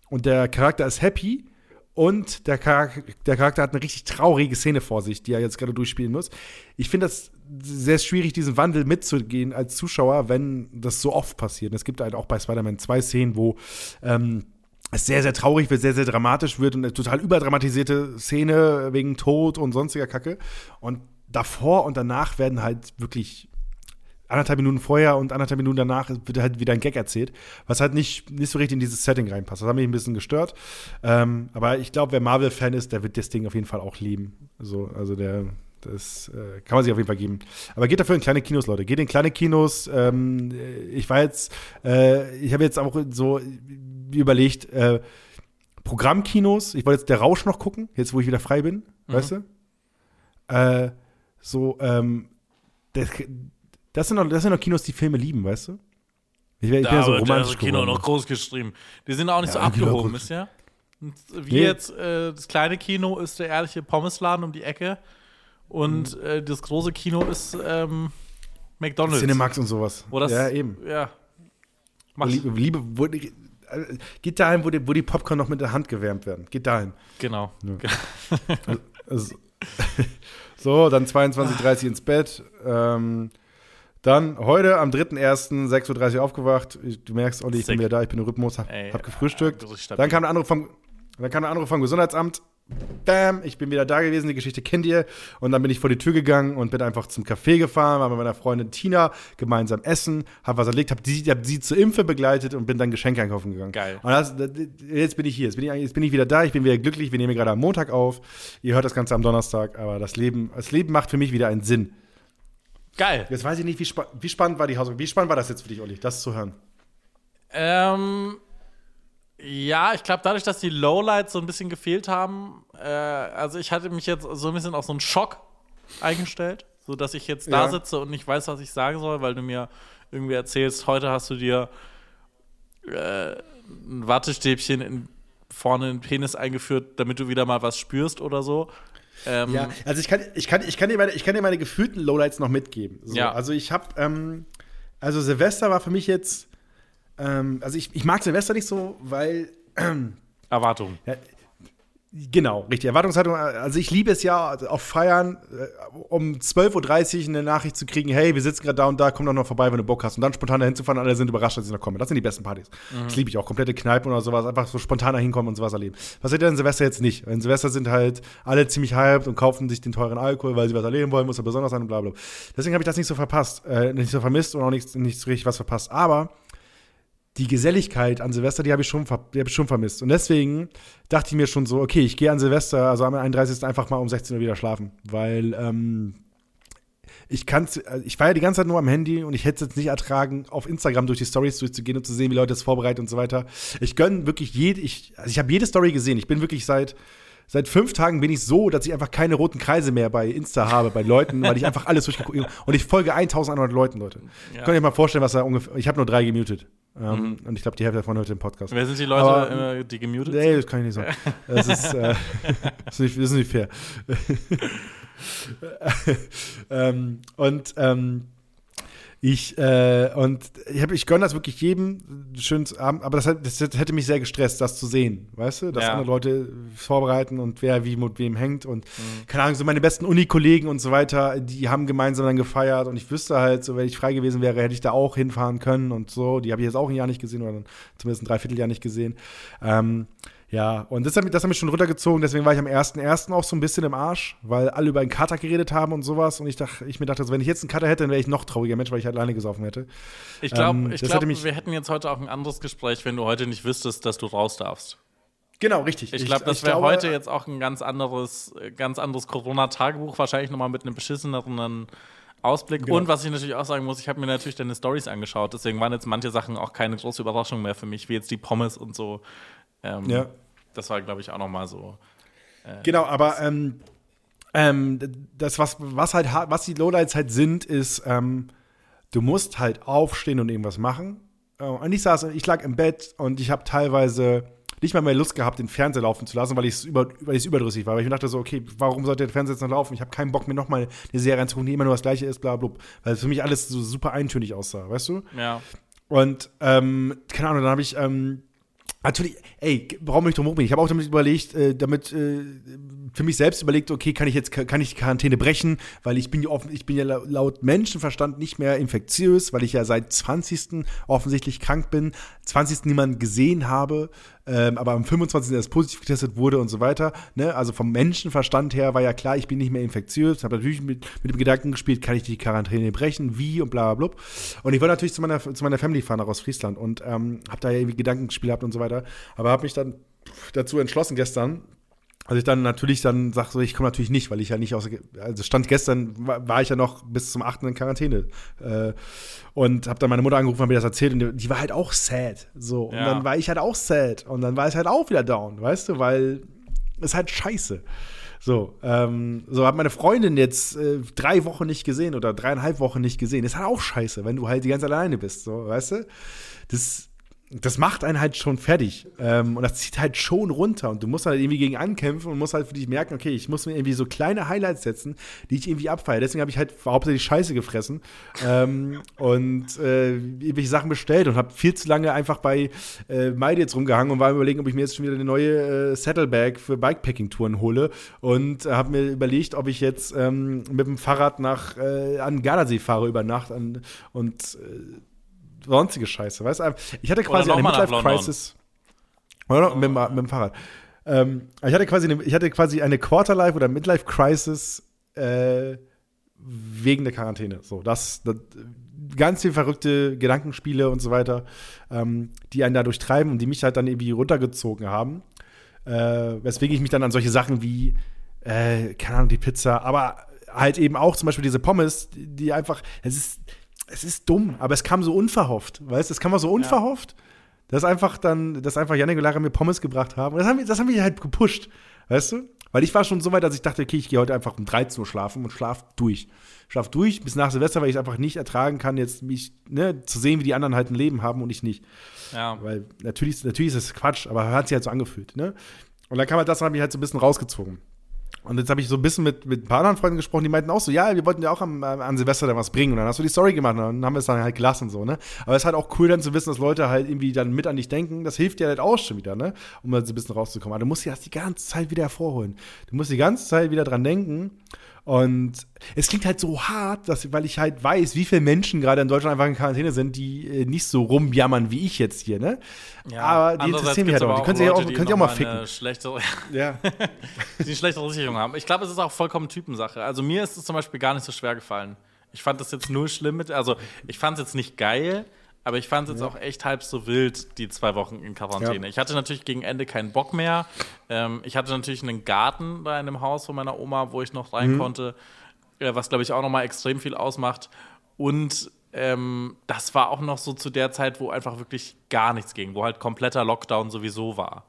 und der Charakter ist happy und der Charakter, der Charakter hat eine richtig traurige Szene vor sich, die er jetzt gerade durchspielen muss. Ich finde das sehr schwierig, diesen Wandel mitzugehen als Zuschauer, wenn das so oft passiert. Und es gibt halt auch bei Spider-Man zwei Szenen, wo ähm, es sehr, sehr traurig wird, sehr, sehr dramatisch wird und eine total überdramatisierte Szene wegen Tod und sonstiger Kacke. Und davor und danach werden halt wirklich anderthalb Minuten vorher und anderthalb Minuten danach wird halt wieder ein Gag erzählt, was halt nicht, nicht so richtig in dieses Setting reinpasst. Das hat mich ein bisschen gestört. Ähm, aber ich glaube, wer Marvel-Fan ist, der wird das Ding auf jeden Fall auch lieben. So, also der, das äh, kann man sich auf jeden Fall geben. Aber geht dafür in kleine Kinos, Leute. Geht in kleine Kinos. Ähm, ich war jetzt, äh, ich habe jetzt auch so überlegt, äh, Programmkinos, ich wollte jetzt der Rausch noch gucken, jetzt wo ich wieder frei bin, weißt du? Äh, so, ähm, das, das, sind noch, das sind noch Kinos, die Filme lieben, weißt du? Ich, wär- ich bin ja so romantisch das Kino geworden. noch groß geschrieben. Die sind auch nicht so Ja, Kino abgehoben, ihr? Und Wie Nee. jetzt, äh, das kleine Kino ist der ehrliche Pommesladen um die Ecke. Und Mhm. äh, das große Kino ist, ähm, McDonalds. Cinemax und sowas. Das, ja, eben. Ja. Liebe, Liebe geht dahin, wo die, wo die Popcorn noch mit der Hand gewärmt werden. Geht dahin. genau. Also, so, dann 22.30 Uhr ins Bett. Ähm, dann heute am 3.1. 6.30 Uhr aufgewacht. Du merkst, Olli, ich bin Sick. wieder da, ich bin im Rhythmus, hab, Ey, hab gefrühstückt. ja, stabil. dann kam eine andere vom, dann kam eine andere vom Gesundheitsamt. Bam, ich bin wieder da gewesen, die Geschichte kennt ihr. Und dann bin ich vor die Tür gegangen und bin einfach zum Café gefahren, war mit meiner Freundin Tina gemeinsam essen, hab was erlegt, hab, die, hab sie zur Impfe begleitet und bin dann Geschenke einkaufen gegangen. Geil. Und das, jetzt bin ich hier, jetzt bin ich, jetzt bin ich wieder da, ich bin wieder glücklich, wir nehmen gerade am Montag auf. Ihr hört das Ganze am Donnerstag, aber das Leben, das Leben macht für mich wieder einen Sinn. Geil. Jetzt weiß ich nicht, wie, spa wie spannend war die Hausaufgabe. Wie spannend war das jetzt für dich, Olli, das zu hören? Ähm, ja, ich glaube, dadurch, dass die Lowlights so ein bisschen gefehlt haben, äh, also ich hatte mich jetzt so ein bisschen auf so einen Schock eingestellt, so dass ich jetzt da Ja. sitze und nicht weiß, was ich sagen soll, weil du mir irgendwie erzählst, heute hast du dir äh, ein Wattestäbchen in, vorne in den Penis eingeführt, damit du wieder mal was spürst oder so. Ähm, Ja, also ich kann, ich kann, ich kann, dir, meine, ich kann dir meine gefühlten Lowlights noch mitgeben. So, Ja. Also ich habe, ähm, also Silvester war für mich jetzt, ähm, also ich, ich mag Silvester nicht so, weil Erwartungen. Genau, richtig. Erwartungshaltung. Also ich liebe es ja auf Feiern, äh, um 12.30 Uhr eine Nachricht zu kriegen, hey, wir sitzen gerade da und da, komm doch noch vorbei, wenn du Bock hast. Und dann spontan dahin zu fahren, alle sind überrascht, dass ich noch komme. Das sind die besten Partys. Das liebe ich auch. Komplette Kneipen oder sowas, einfach so spontan da hinkommen und sowas erleben. Was ihr in Silvester jetzt nicht? In Silvester sind halt alle ziemlich hyped und kaufen sich den teuren Alkohol, weil sie was erleben wollen, muss ja besonders sein und bla bla. Deswegen habe ich das nicht so verpasst, äh, nicht so vermisst und auch nicht, nicht so richtig was verpasst. Aber die Geselligkeit an Silvester, die habe ich, schon hab ich schon vermisst. Und deswegen dachte ich mir schon so, okay, ich gehe an Silvester, also am 31. einfach mal um 16 Uhr wieder schlafen. Weil ähm, ich kann ich war ja die ganze Zeit nur am Handy und ich hätte es jetzt nicht ertragen, auf Instagram durch die Stories durchzugehen und zu sehen, wie Leute es vorbereiten und so weiter. Ich gönne wirklich jede, ich, also ich habe jede Story gesehen. Ich bin wirklich seit Seit fünf Tagen bin ich so, dass ich einfach keine roten Kreise mehr bei Insta habe, bei Leuten, weil ich einfach alles durchgeguckt habe. Und ich folge 1100 Leuten, Leute. Ja. Könnt ihr mal vorstellen, was da ungefähr. Ich habe nur drei gemutet. Ähm, Und ich glaube, die Hälfte davon hört den Podcast. Wer sind die Leute, Aber- äh, die gemutet Nee, sind? das kann ich nicht sagen. Das ist, äh, das ist, nicht, das ist nicht fair. ähm, und ähm, ich, äh, und ich, hab, ich gönne das wirklich jedem schön zu Abend, aber das, das hätte mich sehr gestresst, das zu sehen, weißt du? Dass Ja. andere Leute vorbereiten und wer wie mit wem hängt und keine Ahnung, so meine besten Uni-Kollegen und so weiter, die haben gemeinsam dann gefeiert und ich wüsste halt, so wenn ich frei gewesen wäre, hätte ich da auch hinfahren können und so. Die habe ich jetzt auch ein Jahr nicht gesehen oder dann zumindest ein Dreivierteljahr nicht gesehen. Ähm, ja, und das hat, mich, das hat mich schon runtergezogen, deswegen war ich am 1.1. auch so ein bisschen im Arsch, weil alle über einen Kater geredet haben und sowas. Und ich, dachte, ich mir dachte, also, wenn ich jetzt einen Kater hätte, dann wäre ich noch trauriger Mensch, weil ich halt alleine gesoffen hätte. Ich glaube, Ähm, ich glaub, wir hätten jetzt heute auch ein anderes Gespräch, wenn du heute nicht wüsstest, dass du raus darfst. Genau, richtig. Ich glaube, das ich wäre glaube- heute jetzt auch ein ganz anderes, äh, ganz anderes Corona-Tagebuch, wahrscheinlich nochmal mit einem beschisseneren Ausblick. Genau. Und was ich natürlich auch sagen muss, ich habe mir natürlich deine Stories angeschaut, deswegen waren jetzt manche Sachen auch keine große Überraschung mehr für mich, wie jetzt die Pommes und so. Ähm, Ja. Das war, glaube ich, auch nochmal so. Genau, aber ähm, ähm, das, was, was halt ha- was die Lowlights halt sind, ist, ähm, du musst halt aufstehen und irgendwas machen. Äh, Und ich saß, ich lag im Bett und ich habe teilweise nicht mal mehr Lust gehabt, den Fernseher laufen zu lassen, weil ich es über, weil überdrüssig war. Weil ich mir dachte so, okay, warum sollte der Fernseher jetzt noch laufen? Ich habe keinen Bock, mir nochmal eine Serie reinzugucken, die immer nur das gleiche ist, bla bla. bla. Weil es für mich alles so super eintönig aussah, weißt du? Ja. Und, ähm, keine Ahnung, dann habe ich, ähm, natürlich, ey, warum ich drum bin? Ich habe auch damit überlegt, äh, damit äh, für mich selbst überlegt, okay, kann ich jetzt, kann ich die Quarantäne brechen, weil ich bin ja offen, ich bin ja lau- laut Menschenverstand nicht mehr infektiös, weil ich ja seit 20. offensichtlich krank bin, 20. niemanden gesehen habe, ähm, aber am 25. erst positiv getestet wurde und so weiter. Ne? Also vom Menschenverstand her war ja klar, ich bin nicht mehr infektiös. Habe natürlich mit, mit dem Gedanken gespielt, kann ich die Quarantäne brechen, wie und bla bla bla. Und ich wollte natürlich zu meiner, zu meiner Family fahren, aus Friesland und ähm, habe da ja irgendwie Gedankenspiel gehabt und so weiter. Aber habe mich dann dazu entschlossen gestern, also ich dann natürlich dann sag so, ich komme natürlich nicht, weil ich ja nicht aus, also stand gestern, war, war ich ja noch bis zum 8. in Quarantäne. Äh, und habe dann meine Mutter angerufen, habe mir das erzählt und die, die war halt auch sad. So. Und Ja. dann war ich halt auch sad. Und dann war ich halt auch wieder down, weißt du, weil es halt scheiße. So, ähm, so hat meine Freundin jetzt äh, drei Wochen nicht gesehen oder dreieinhalb Wochen nicht gesehen. Ist halt auch scheiße, wenn du halt die ganze alleine bist, so, weißt du? Das, das macht einen halt schon fertig. Ähm, und das zieht halt schon runter. Und du musst halt irgendwie gegen ankämpfen und musst halt für dich merken, okay, ich muss mir irgendwie so kleine Highlights setzen, die ich irgendwie abfeiere. Deswegen habe ich halt hauptsächlich Scheiße gefressen ähm, und äh, irgendwelche Sachen bestellt und habe viel zu lange einfach bei äh, Meide jetzt rumgehangen und war überlegen, ob ich mir jetzt schon wieder eine neue äh, Saddlebag für Bikepacking-Touren hole. Und habe mir überlegt, ob ich jetzt ähm, mit dem Fahrrad nach äh, an Gardasee fahre über Nacht an, und äh, sonstige Scheiße, weißt du? Ich hatte quasi eine Midlife-Crisis. Oder mit, dem- mit dem Fahrrad. Ähm, ich hatte quasi eine, ich hatte quasi eine Quarterlife oder Midlife-Crisis äh, wegen der Quarantäne. So, das, das ganz viel verrückte Gedankenspiele und so weiter, ähm, die einen dadurch treiben und die mich halt dann irgendwie runtergezogen haben. Äh, weswegen ich mich dann an solche Sachen wie, äh, keine Ahnung, die Pizza, aber halt eben auch zum Beispiel diese Pommes, die, die einfach, es ist, es ist dumm, aber es kam so unverhofft, weißt du, es kam mal so unverhofft, dass einfach dann, dass einfach Janik und Lara mir Pommes gebracht haben. Und das haben, wir- das haben wir halt gepusht, weißt du? Weil ich war schon so weit, dass ich dachte, okay, ich gehe heute einfach um 13 Uhr schlafen und schlaf durch. Schlaf durch bis nach Silvester, weil ich es einfach nicht ertragen kann, jetzt mich ne, zu sehen, wie die anderen halt ein Leben haben und ich nicht. Ja. Weil natürlich, natürlich ist es Quatsch, aber hat sich halt so angefühlt. Ne? Und dann kam halt das, habe ich halt so ein bisschen rausgezogen. Und jetzt habe ich so ein bisschen mit, mit ein paar anderen Freunden gesprochen, die meinten auch so, ja, wir wollten ja auch am, am- an Silvester da was bringen. Und dann hast du die Story gemacht und dann haben wir es dann halt gelassen so, ne? Aber es ist halt auch cool dann zu wissen, dass Leute halt irgendwie dann mit an dich denken. Das hilft dir halt auch schon wieder, ne? Um halt so ein bisschen rauszukommen. Aber du musst dir das die ganze Zeit wieder hervorholen. Du musst die ganze Zeit wieder dran denken. Und es klingt halt so hart, dass, weil ich halt weiß, wie viele Menschen gerade in Deutschland einfach in Quarantäne sind, die äh, nicht so rumjammern wie ich jetzt hier, ne? aber die interessieren mich halt auch. Die können sich ja auch, können sich auch mal ficken. Schlechtere, Ja. die eine schlechtere Sicherung haben. Ich glaube, es ist auch vollkommen Typensache. Also mir ist es zum Beispiel gar nicht so schwer gefallen. Ich fand das jetzt nur schlimm mit, also ich fand es jetzt nicht geil, aber ich fand es jetzt auch echt halb so wild, die zwei Wochen in Quarantäne. Ja. Ich hatte natürlich gegen Ende keinen Bock mehr. Ähm, ich hatte natürlich einen Garten da in dem Haus von meiner Oma, wo ich noch rein Mhm. konnte, äh, was glaube ich auch nochmal extrem viel ausmacht. Und ähm, das war auch noch so zu der Zeit, wo einfach wirklich gar nichts ging, wo halt kompletter Lockdown sowieso war.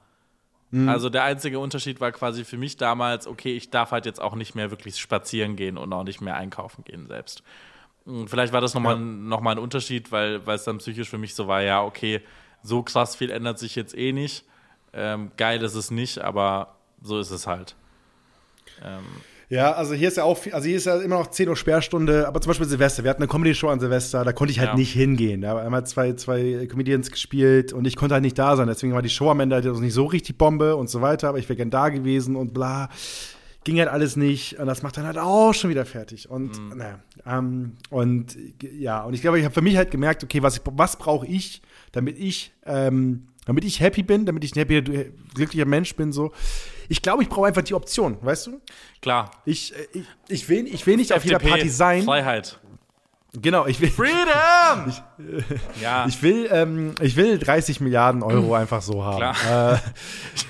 Also der einzige Unterschied war quasi für mich damals, okay, ich darf halt jetzt auch nicht mehr wirklich spazieren gehen und auch nicht mehr einkaufen gehen selbst. Und Vielleicht war das nochmal noch mal ein Unterschied, weil weil es dann psychisch für mich so war, ja, okay, so krass viel ändert sich jetzt eh nicht. Ähm, geil ist es nicht, aber so ist es halt. Ähm, Ja, also hier ist ja auch, viel, also hier ist ja immer noch 10 Uhr Sperrstunde, aber zum Beispiel Silvester. Wir hatten eine Comedy-Show an Silvester, da konnte ich halt Ja. nicht hingehen. Da haben halt zwei, zwei Comedians gespielt und ich konnte halt nicht da sein. Deswegen war die Show am Ende halt nicht so richtig Bombe und so weiter, aber ich wäre gern da gewesen und bla. Ging halt alles nicht und das macht dann halt auch schon wieder fertig. Und Mhm. naja, ähm, und ja, und ich glaube, ich habe für mich halt gemerkt, okay, was, ich- was brauche ich, damit ich, ähm, damit ich happy bin, damit ich ein happy, glücklicher Mensch bin, so. Ich glaube, ich brauche einfach die Option, weißt du? klar. Ich, äh, ich, ich, will, ich will nicht auf jeder FDP, Party sein. Freiheit. Genau, ich will, Freedom! ja, ich will, ähm, ich will 30 Milliarden Euro einfach so haben. Klar.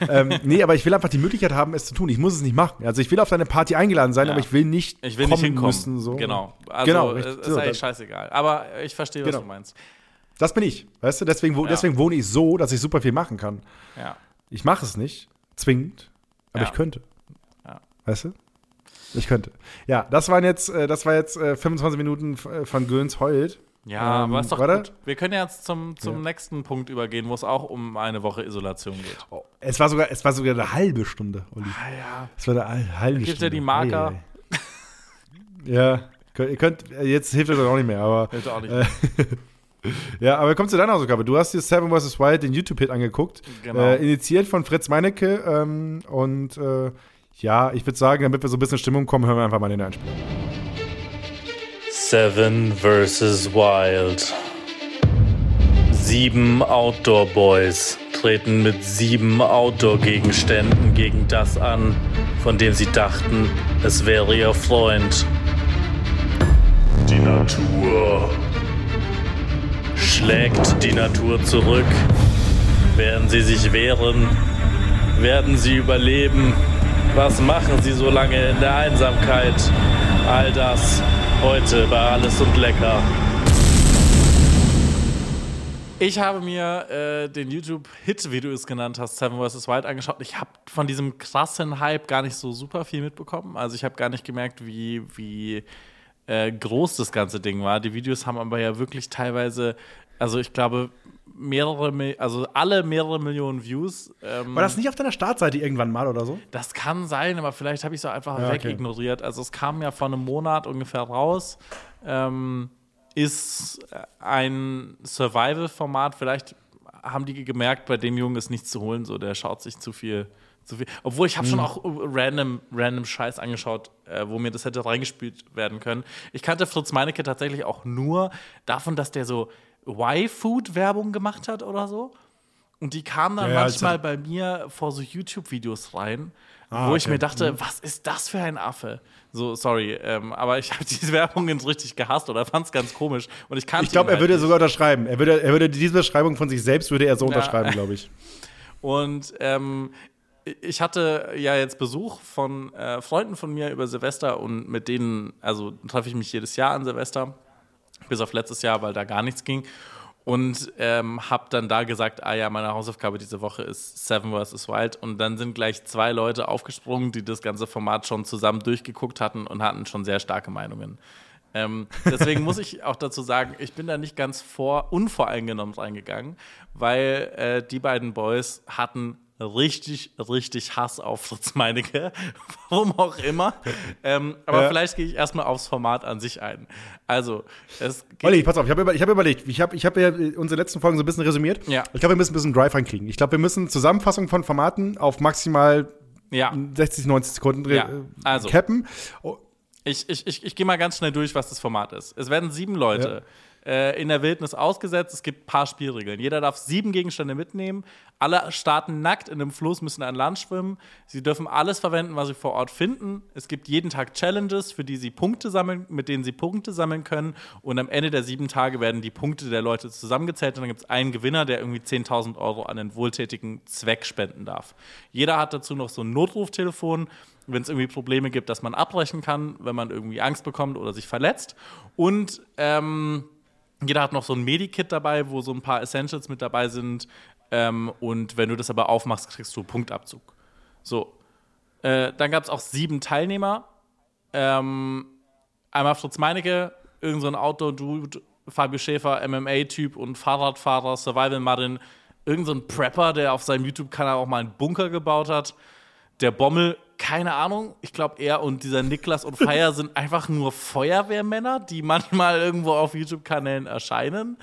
Äh, ähm, nee, aber ich will einfach die Möglichkeit haben, es zu tun. Ich muss es nicht machen. Also ich will auf deine Party eingeladen sein, Ja. aber ich will nicht ich will kommen nicht hinkommen. müssen. So. Genau. Also, Genau, richtig. ist So, eigentlich scheißegal. Aber ich verstehe, was Genau. du meinst. Das bin ich. Weißt du, deswegen, Ja. deswegen wohne ich so, dass ich super viel machen kann. Ja. Ich mache es nicht, zwingend, aber ich könnte. Ja. Weißt du? Ich könnte. Ja, das waren jetzt, äh, das war jetzt äh, 25 Minuten f- äh, von Göns heult. Ja, Ähm, aber ist doch warte. gut. Wir können jetzt zum, zum Ja. nächsten Punkt übergehen, wo es auch um eine Woche Isolation geht. Oh, es war sogar, es war sogar eine halbe Stunde, Olli. Ah ja. Es war eine halbe Gibt Stunde. ja die Marker. Ei, ei. Ja, könnt- ihr könnt, jetzt hilft das auch nicht mehr, aber Hilft auch nicht. Äh, ja, aber kommt zu deiner Hausaufgabe. Du hast dir Seven vs. Wild, den YouTube-Hit angeguckt, Genau. äh, initiiert von Fritz Meinecke ähm, und äh, ja, ich würde sagen, damit wir so ein bisschen Stimmung kommen, hören wir einfach mal den Einspieler. Seven vs. Wild. Sieben Outdoor Boys treten mit sieben Outdoor-Gegenständen gegen das an, von dem sie dachten, es wäre ihr Freund. Die Natur. Schlägt die Natur zurück? Werden sie sich wehren? Werden sie überleben? Was machen sie so lange in der Einsamkeit? All das heute bei Alles und Lecker. Ich habe mir äh, den YouTube-Hit, wie du es genannt hast, Seven vs. Wild angeschaut. Ich habe von diesem krassen Hype gar nicht so super viel mitbekommen. Also ich habe gar nicht gemerkt, wie, wie äh, groß das ganze Ding war. Die Videos haben aber ja wirklich teilweise, also ich glaube, mehrere, also alle mehrere Millionen Views. Ähm, War das nicht auf deiner Startseite irgendwann mal oder so? das kann sein, aber vielleicht habe ich es auch einfach Ja, okay. wegignoriert. Also es kam ja vor einem Monat ungefähr raus. Ähm, ist ein Survival-Format. Vielleicht haben die gemerkt, bei dem Jungen ist nichts zu holen. So, der schaut sich zu viel. Zu viel. Obwohl ich habe Mhm. schon auch random, random Scheiß angeschaut, äh, wo mir das hätte reingespielt werden können. Ich kannte Fritz Meinecke tatsächlich auch nur davon, dass der so Y-Food-Werbung gemacht hat oder so. Und die kamen dann Ja, ja, als manchmal er- bei mir vor so YouTube-Videos rein, Ah, wo ich okay. mir dachte, was ist das für ein Affe? So, sorry, ähm, aber ich habe diese Werbung jetzt richtig gehasst oder fand es ganz komisch. Und ich Ich glaube, er würde halt sogar unterschreiben. Er würde, er würde diese Beschreibung von sich selbst würde er so unterschreiben, glaube ich. Und ähm, ich hatte ja jetzt Besuch von äh, Freunden von mir über Silvester und mit denen, also treffe ich mich jedes Jahr an Silvester, bis auf letztes Jahr, weil da gar nichts ging. Und ähm, habe dann da gesagt, ah ja, meine Hausaufgabe diese Woche ist Seven vs. Wild. Und dann sind gleich zwei Leute aufgesprungen, die das ganze Format schon zusammen durchgeguckt hatten und hatten schon sehr starke Meinungen. Ähm, deswegen muss ich auch dazu sagen, ich bin da nicht ganz vor, unvoreingenommen reingegangen, weil äh, die beiden Boys hatten richtig, richtig Hass auf Fritz Meinecke, warum auch immer. Ähm, aber Ja. vielleicht gehe ich erstmal aufs Format an sich ein. Also, es geht Olli, pass auf, ich habe über, ich hab überlegt, ich habe ich hab ja unsere letzten Folgen so ein bisschen resümiert. Ja. Ich glaube, wir müssen ein bisschen Drive reinkriegen. Ich glaube, wir müssen Zusammenfassung von Formaten auf maximal ja. 60, 90 Sekunden Ja, äh, also. cappen. Oh, Ich, ich, ich, ich gehe mal ganz schnell durch, was das Format ist. Es werden sieben Leute äh, in der Wildnis ausgesetzt. Es gibt ein paar Spielregeln. Jeder darf sieben Gegenstände mitnehmen. Alle starten nackt in einem Fluss, müssen an Land schwimmen. Sie dürfen alles verwenden, was sie vor Ort finden. Es gibt jeden Tag Challenges, für die sie Punkte sammeln, mit denen sie Punkte sammeln können. Und am Ende der sieben Tage werden die Punkte der Leute zusammengezählt. Und dann gibt es einen Gewinner, der irgendwie 10.000 Euro an einen wohltätigen Zweck spenden darf. Jeder hat dazu noch so ein Notruftelefon wenn es irgendwie Probleme gibt, dass man abbrechen kann, wenn man irgendwie Angst bekommt oder sich verletzt. Und ähm, jeder hat noch so ein Medikit dabei, wo so ein paar Essentials mit dabei sind. Ähm, und wenn du das aber aufmachst, kriegst du Punktabzug. So. Äh, dann gab es auch sieben Teilnehmer. Ähm, einmal Fritz Meinecke, irgend so Outdoor-Dude, Fabio Schäfer, MMA-Typ und Fahrradfahrer, Survival-Marin, irgend so Prepper, der auf seinem YouTube-Kanal auch mal einen Bunker gebaut hat. Der Bommel, keine Ahnung. Ich glaube, er und dieser Niklas und Feier sind einfach nur Feuerwehrmänner, die manchmal irgendwo auf YouTube-Kanälen erscheinen.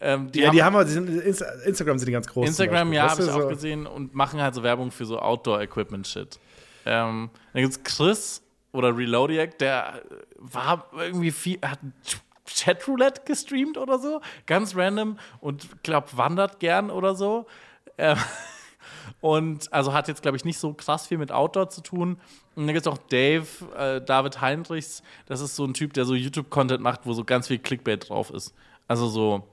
Ähm, ja, die haben wir, die sind, Insta Instagram sind die ganz groß. Instagram, ja, habe ich du, auch so- gesehen und machen halt so Werbung für so Outdoor-Equipment-Shit. Ähm, dann gibt's Chris oder Reloadiac, der war irgendwie viel, hat Chatroulette gestreamt oder so, ganz random und glaub wandert gern oder so. Ähm, und also hat jetzt, glaube ich, nicht so krass viel mit Outdoor zu tun. Und dann gibt es auch Dave, äh, David Heinrichs. Das ist so ein Typ, der so YouTube-Content macht, wo so ganz viel Clickbait drauf ist. Also so,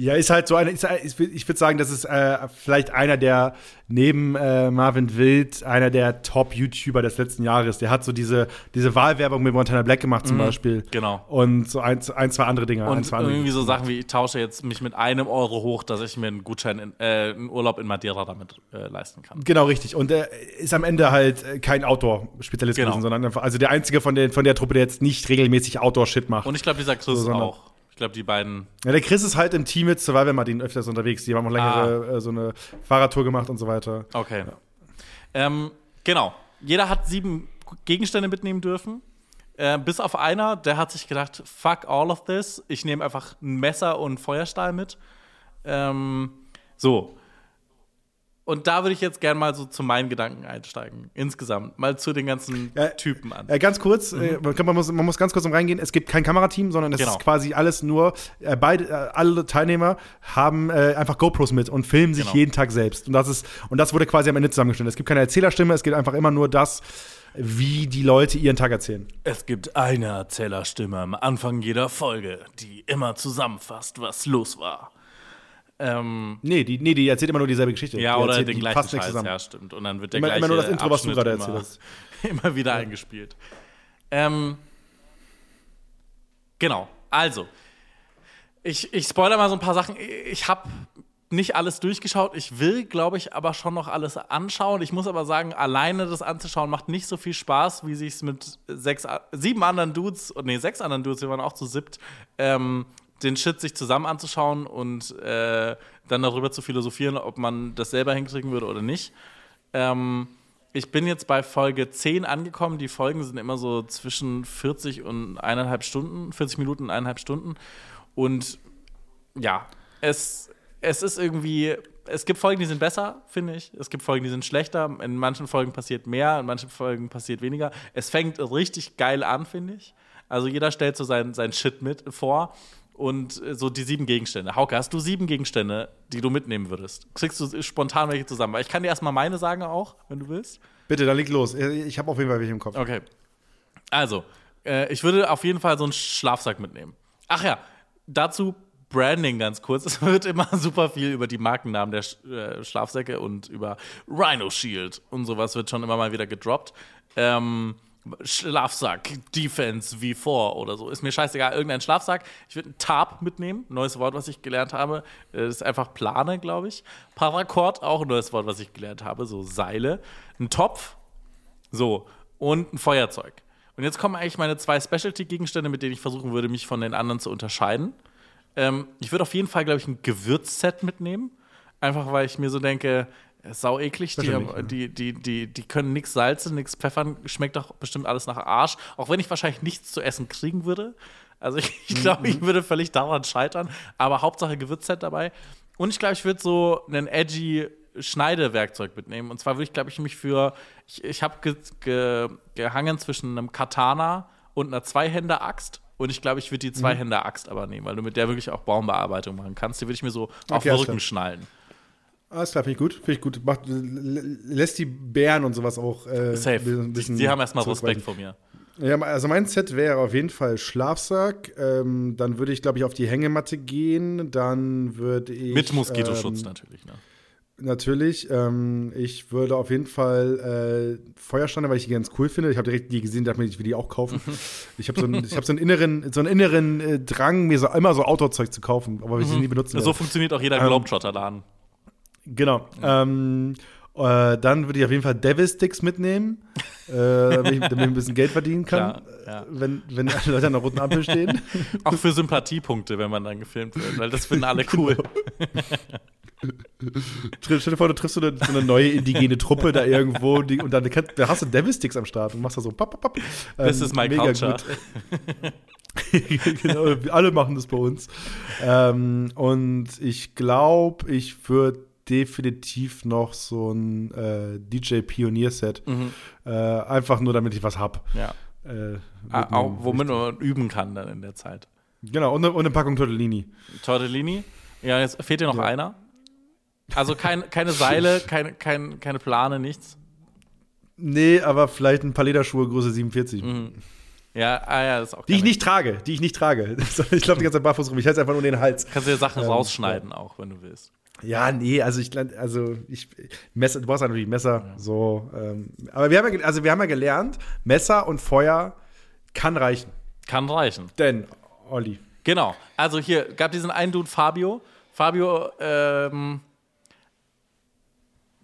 Ja, ist halt so eine, ist, ich würd- ich würde sagen, das ist äh, vielleicht einer der, neben äh, Marvin Wild, einer der Top-YouTuber des letzten Jahres. Der hat so diese, diese Wahlwerbung mit Montana Black gemacht zum Beispiel. genau. Und so ein, ein zwei andere Dinge. Und zwei andere irgendwie so Sachen wie, ich tausche jetzt mich mit einem Euro hoch, dass ich mir einen Gutschein, in, äh, einen Urlaub in Madeira damit äh, leisten kann. Genau, richtig. Und er ist am Ende halt äh, kein Outdoor-Spezialist Genau. gewesen, sondern einfach, also der einzige von der, von der Truppe, der jetzt nicht regelmäßig Outdoor-Shit macht. Und ich glaube, dieser Chris So, auch. Ich glaube, die beiden. ja, der Chris ist halt im Team mit Survivor Martin öfters unterwegs. Die haben auch längere äh, so eine Fahrradtour gemacht und so weiter. Okay. Ähm, genau. Jeder hat sieben Gegenstände mitnehmen dürfen. Äh, bis auf einer, der hat sich gedacht, fuck all of this. Ich nehme einfach ein Messer und Feuerstahl mit. Ähm, so. Und da würde ich jetzt gerne mal so zu meinen Gedanken einsteigen. Insgesamt. Mal zu den ganzen Ja, Typen an. Äh, ganz kurz, äh, man, muss, man muss ganz kurz um reingehen. Es gibt kein Kamerateam, sondern es Genau. ist quasi alles nur, äh, beide, äh, alle Teilnehmer haben äh, einfach GoPros mit und filmen sich Genau. jeden Tag selbst. Und das ist, und das wurde quasi am Ende zusammengestellt. Es gibt keine Erzählerstimme, es geht einfach immer nur das, wie die Leute ihren Tag erzählen. Es gibt eine Erzählerstimme am Anfang jeder Folge, die immer zusammenfasst, was los war. Ähm, Nee, die, nee, die erzählt immer nur dieselbe Geschichte. ja, die oder erzählt- den die gleichen passt Scheiß, zusammen. ja, stimmt. Und dann wird der Immer- gleiche immer nur das Intro, was du gerade immer, erzählt hast. immer wieder eingespielt. Ähm, genau, also, ich, ich spoiler mal so ein paar Sachen. Ich habe nicht alles durchgeschaut. Ich will, glaube ich, aber schon noch alles anschauen. Ich muss aber sagen, alleine das anzuschauen macht nicht so viel Spaß, wie sich es mit sechs, sieben anderen Dudes, nee, sechs anderen Dudes, wir waren auch zu siebt, ähm, den Shit sich zusammen anzuschauen und äh, dann darüber zu philosophieren, ob man das selber hinkriegen würde oder nicht. Ähm, ich bin jetzt bei Folge 10 angekommen. Die Folgen sind immer so zwischen 40 und eineinhalb Stunden, 40 Minuten und eineinhalb Stunden. Und ja, es, es ist irgendwie, es gibt Folgen, die sind besser, finde ich. Es gibt Folgen, die sind schlechter. In manchen Folgen passiert mehr, in manchen Folgen passiert weniger. Es fängt richtig geil an, finde ich. Also jeder stellt so sein, sein Shit mit vor. Und äh, so die sieben Gegenstände. Hauke, hast du sieben Gegenstände, die du mitnehmen würdest? Kriegst du spontan welche zusammen? Ich kann dir erstmal meine sagen auch, wenn du willst. Bitte, dann leg los. Ich habe auf jeden Fall welche im Kopf. Okay. Also, äh, ich würde auf jeden Fall so einen Schlafsack mitnehmen. Ach ja, dazu Branding ganz kurz. Es wird immer super viel über die Markennamen der Sch äh, Schlafsäcke und über Rhino Shield und sowas wird schon immer mal wieder gedroppt. Ähm, Schlafsack, Defense V4 oder so. Ist mir scheißegal, irgendein Schlafsack. Ich würde einen Tarp mitnehmen, neues Wort, was ich gelernt habe. Äh, Das ist einfach Plane, glaube ich. Paracord, auch ein neues Wort, was ich gelernt habe, so Seile. Ein Topf, so, und ein Feuerzeug. Und jetzt kommen eigentlich meine zwei Specialty-Gegenstände, mit denen ich versuchen würde, mich von den anderen zu unterscheiden. Ähm, ich würde auf jeden Fall, glaube ich, ein Gewürzset mitnehmen. Einfach weil ich mir so denke, äh, sau eklig, die, haben- die, die, die, die können nichts salzen, nichts pfeffern, schmeckt doch bestimmt alles nach Arsch. Auch wenn ich wahrscheinlich nichts zu essen kriegen würde. Also ich, ich glaube, ich würde völlig daran scheitern. Aber Hauptsache Gewürzset dabei. Und ich glaube, ich würde so einen edgy Schneidewerkzeug mitnehmen. Und zwar würde ich, glaube ich, mich für. Ich, ich habe ge, ge, gehangen zwischen einem Katana und einer Zweihänder-Axt. Und ich glaube, ich würde die Zweihänder-Axt aber nehmen, weil du mit der wirklich auch Baumbearbeitung machen kannst. Die würde ich mir so auf Okay, den alles Rücken schnallen. Alles klar, finde ich gut. Finde ich gut. Macht, lä- lässt die Bären und sowas auch äh, Safe. ein bisschen Die haben erstmal. Respekt vor mir. Ja, also mein Set wäre auf jeden Fall Schlafsack. Ähm, dann würde ich, glaube ich, auf die Hängematte gehen. Dann würde ich. Mit Moskitoschutz ähm, natürlich. Ne? Natürlich. Ähm, ich würde auf jeden Fall äh, Feuersteine, weil ich die ganz cool finde. Ich habe direkt die gesehen, dachte mir, ich will die auch kaufen. ich habe so, einen- ich hab so einen inneren, so einen inneren äh, Drang, mir so immer so Outdoor-Zeug zu kaufen, aber ich sie nie benutzen So werde. funktioniert auch jeder Ähm, Globetrotter-Laden. Genau. Ähm, äh, dann würde ich auf jeden Fall Devil-Sticks mitnehmen, äh, damit, ich, damit ich ein bisschen Geld verdienen kann, Klar, ja. wenn, wenn alle Leute an der roten Ampel stehen. Auch für Sympathiepunkte, wenn man dann gefilmt wird, weil das finden alle cool. Stell dir vor, du triffst so eine, so eine neue indigene Truppe da irgendwo die, und dann da hast du Devil-Sticks am Start und machst da so papp, papp, papp. This Ähm, is my mega culture. gut. genau, alle machen das bei uns. Ähm, und ich glaube, ich würde definitiv noch so ein äh, DJ-Pionier-Set. Äh, einfach nur, damit ich was hab. Ja. Äh, Ah, auch, womit man üben kann dann in der Zeit. Genau, und eine, und eine Packung Tortellini. Tortellini. Ja, jetzt fehlt dir noch Ja. einer. Also kein, keine Seile, keine, kein, keine Plane, nichts. Nee, aber vielleicht ein paar Lederschuhe Größe 47. Ja, ah ja, das ist auch Die ich nicht trage, die ich nicht trage. Ich glaube die ganze Zeit barfuß rum. Ich halte es einfach nur den Hals. Kannst du dir Sachen Ähm, rausschneiden auch, wenn du willst. Ja, nee, also ich, also ich, Messer, du brauchst natürlich Messer, so. Ähm, aber wir haben, ja, also wir haben ja gelernt, Messer und Feuer kann reichen. Kann reichen. Denn, Olli, Genau. Also hier gab diesen einen Dude, Fabio. Fabio ähm,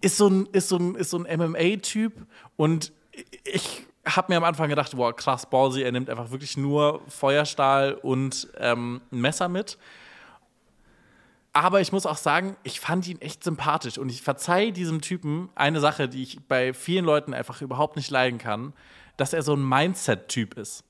ist so ein, ist so ein, ist so ein MMA-Typ und ich habe mir am Anfang gedacht, boah, krass, Ballsy, er nimmt einfach wirklich nur Feuerstahl und ähm, ein Messer mit. Aber ich muss auch sagen, ich fand ihn echt sympathisch und ich verzeihe diesem Typen eine Sache, die ich bei vielen Leuten einfach überhaupt nicht leiden kann, dass er so ein Mindset-Typ ist.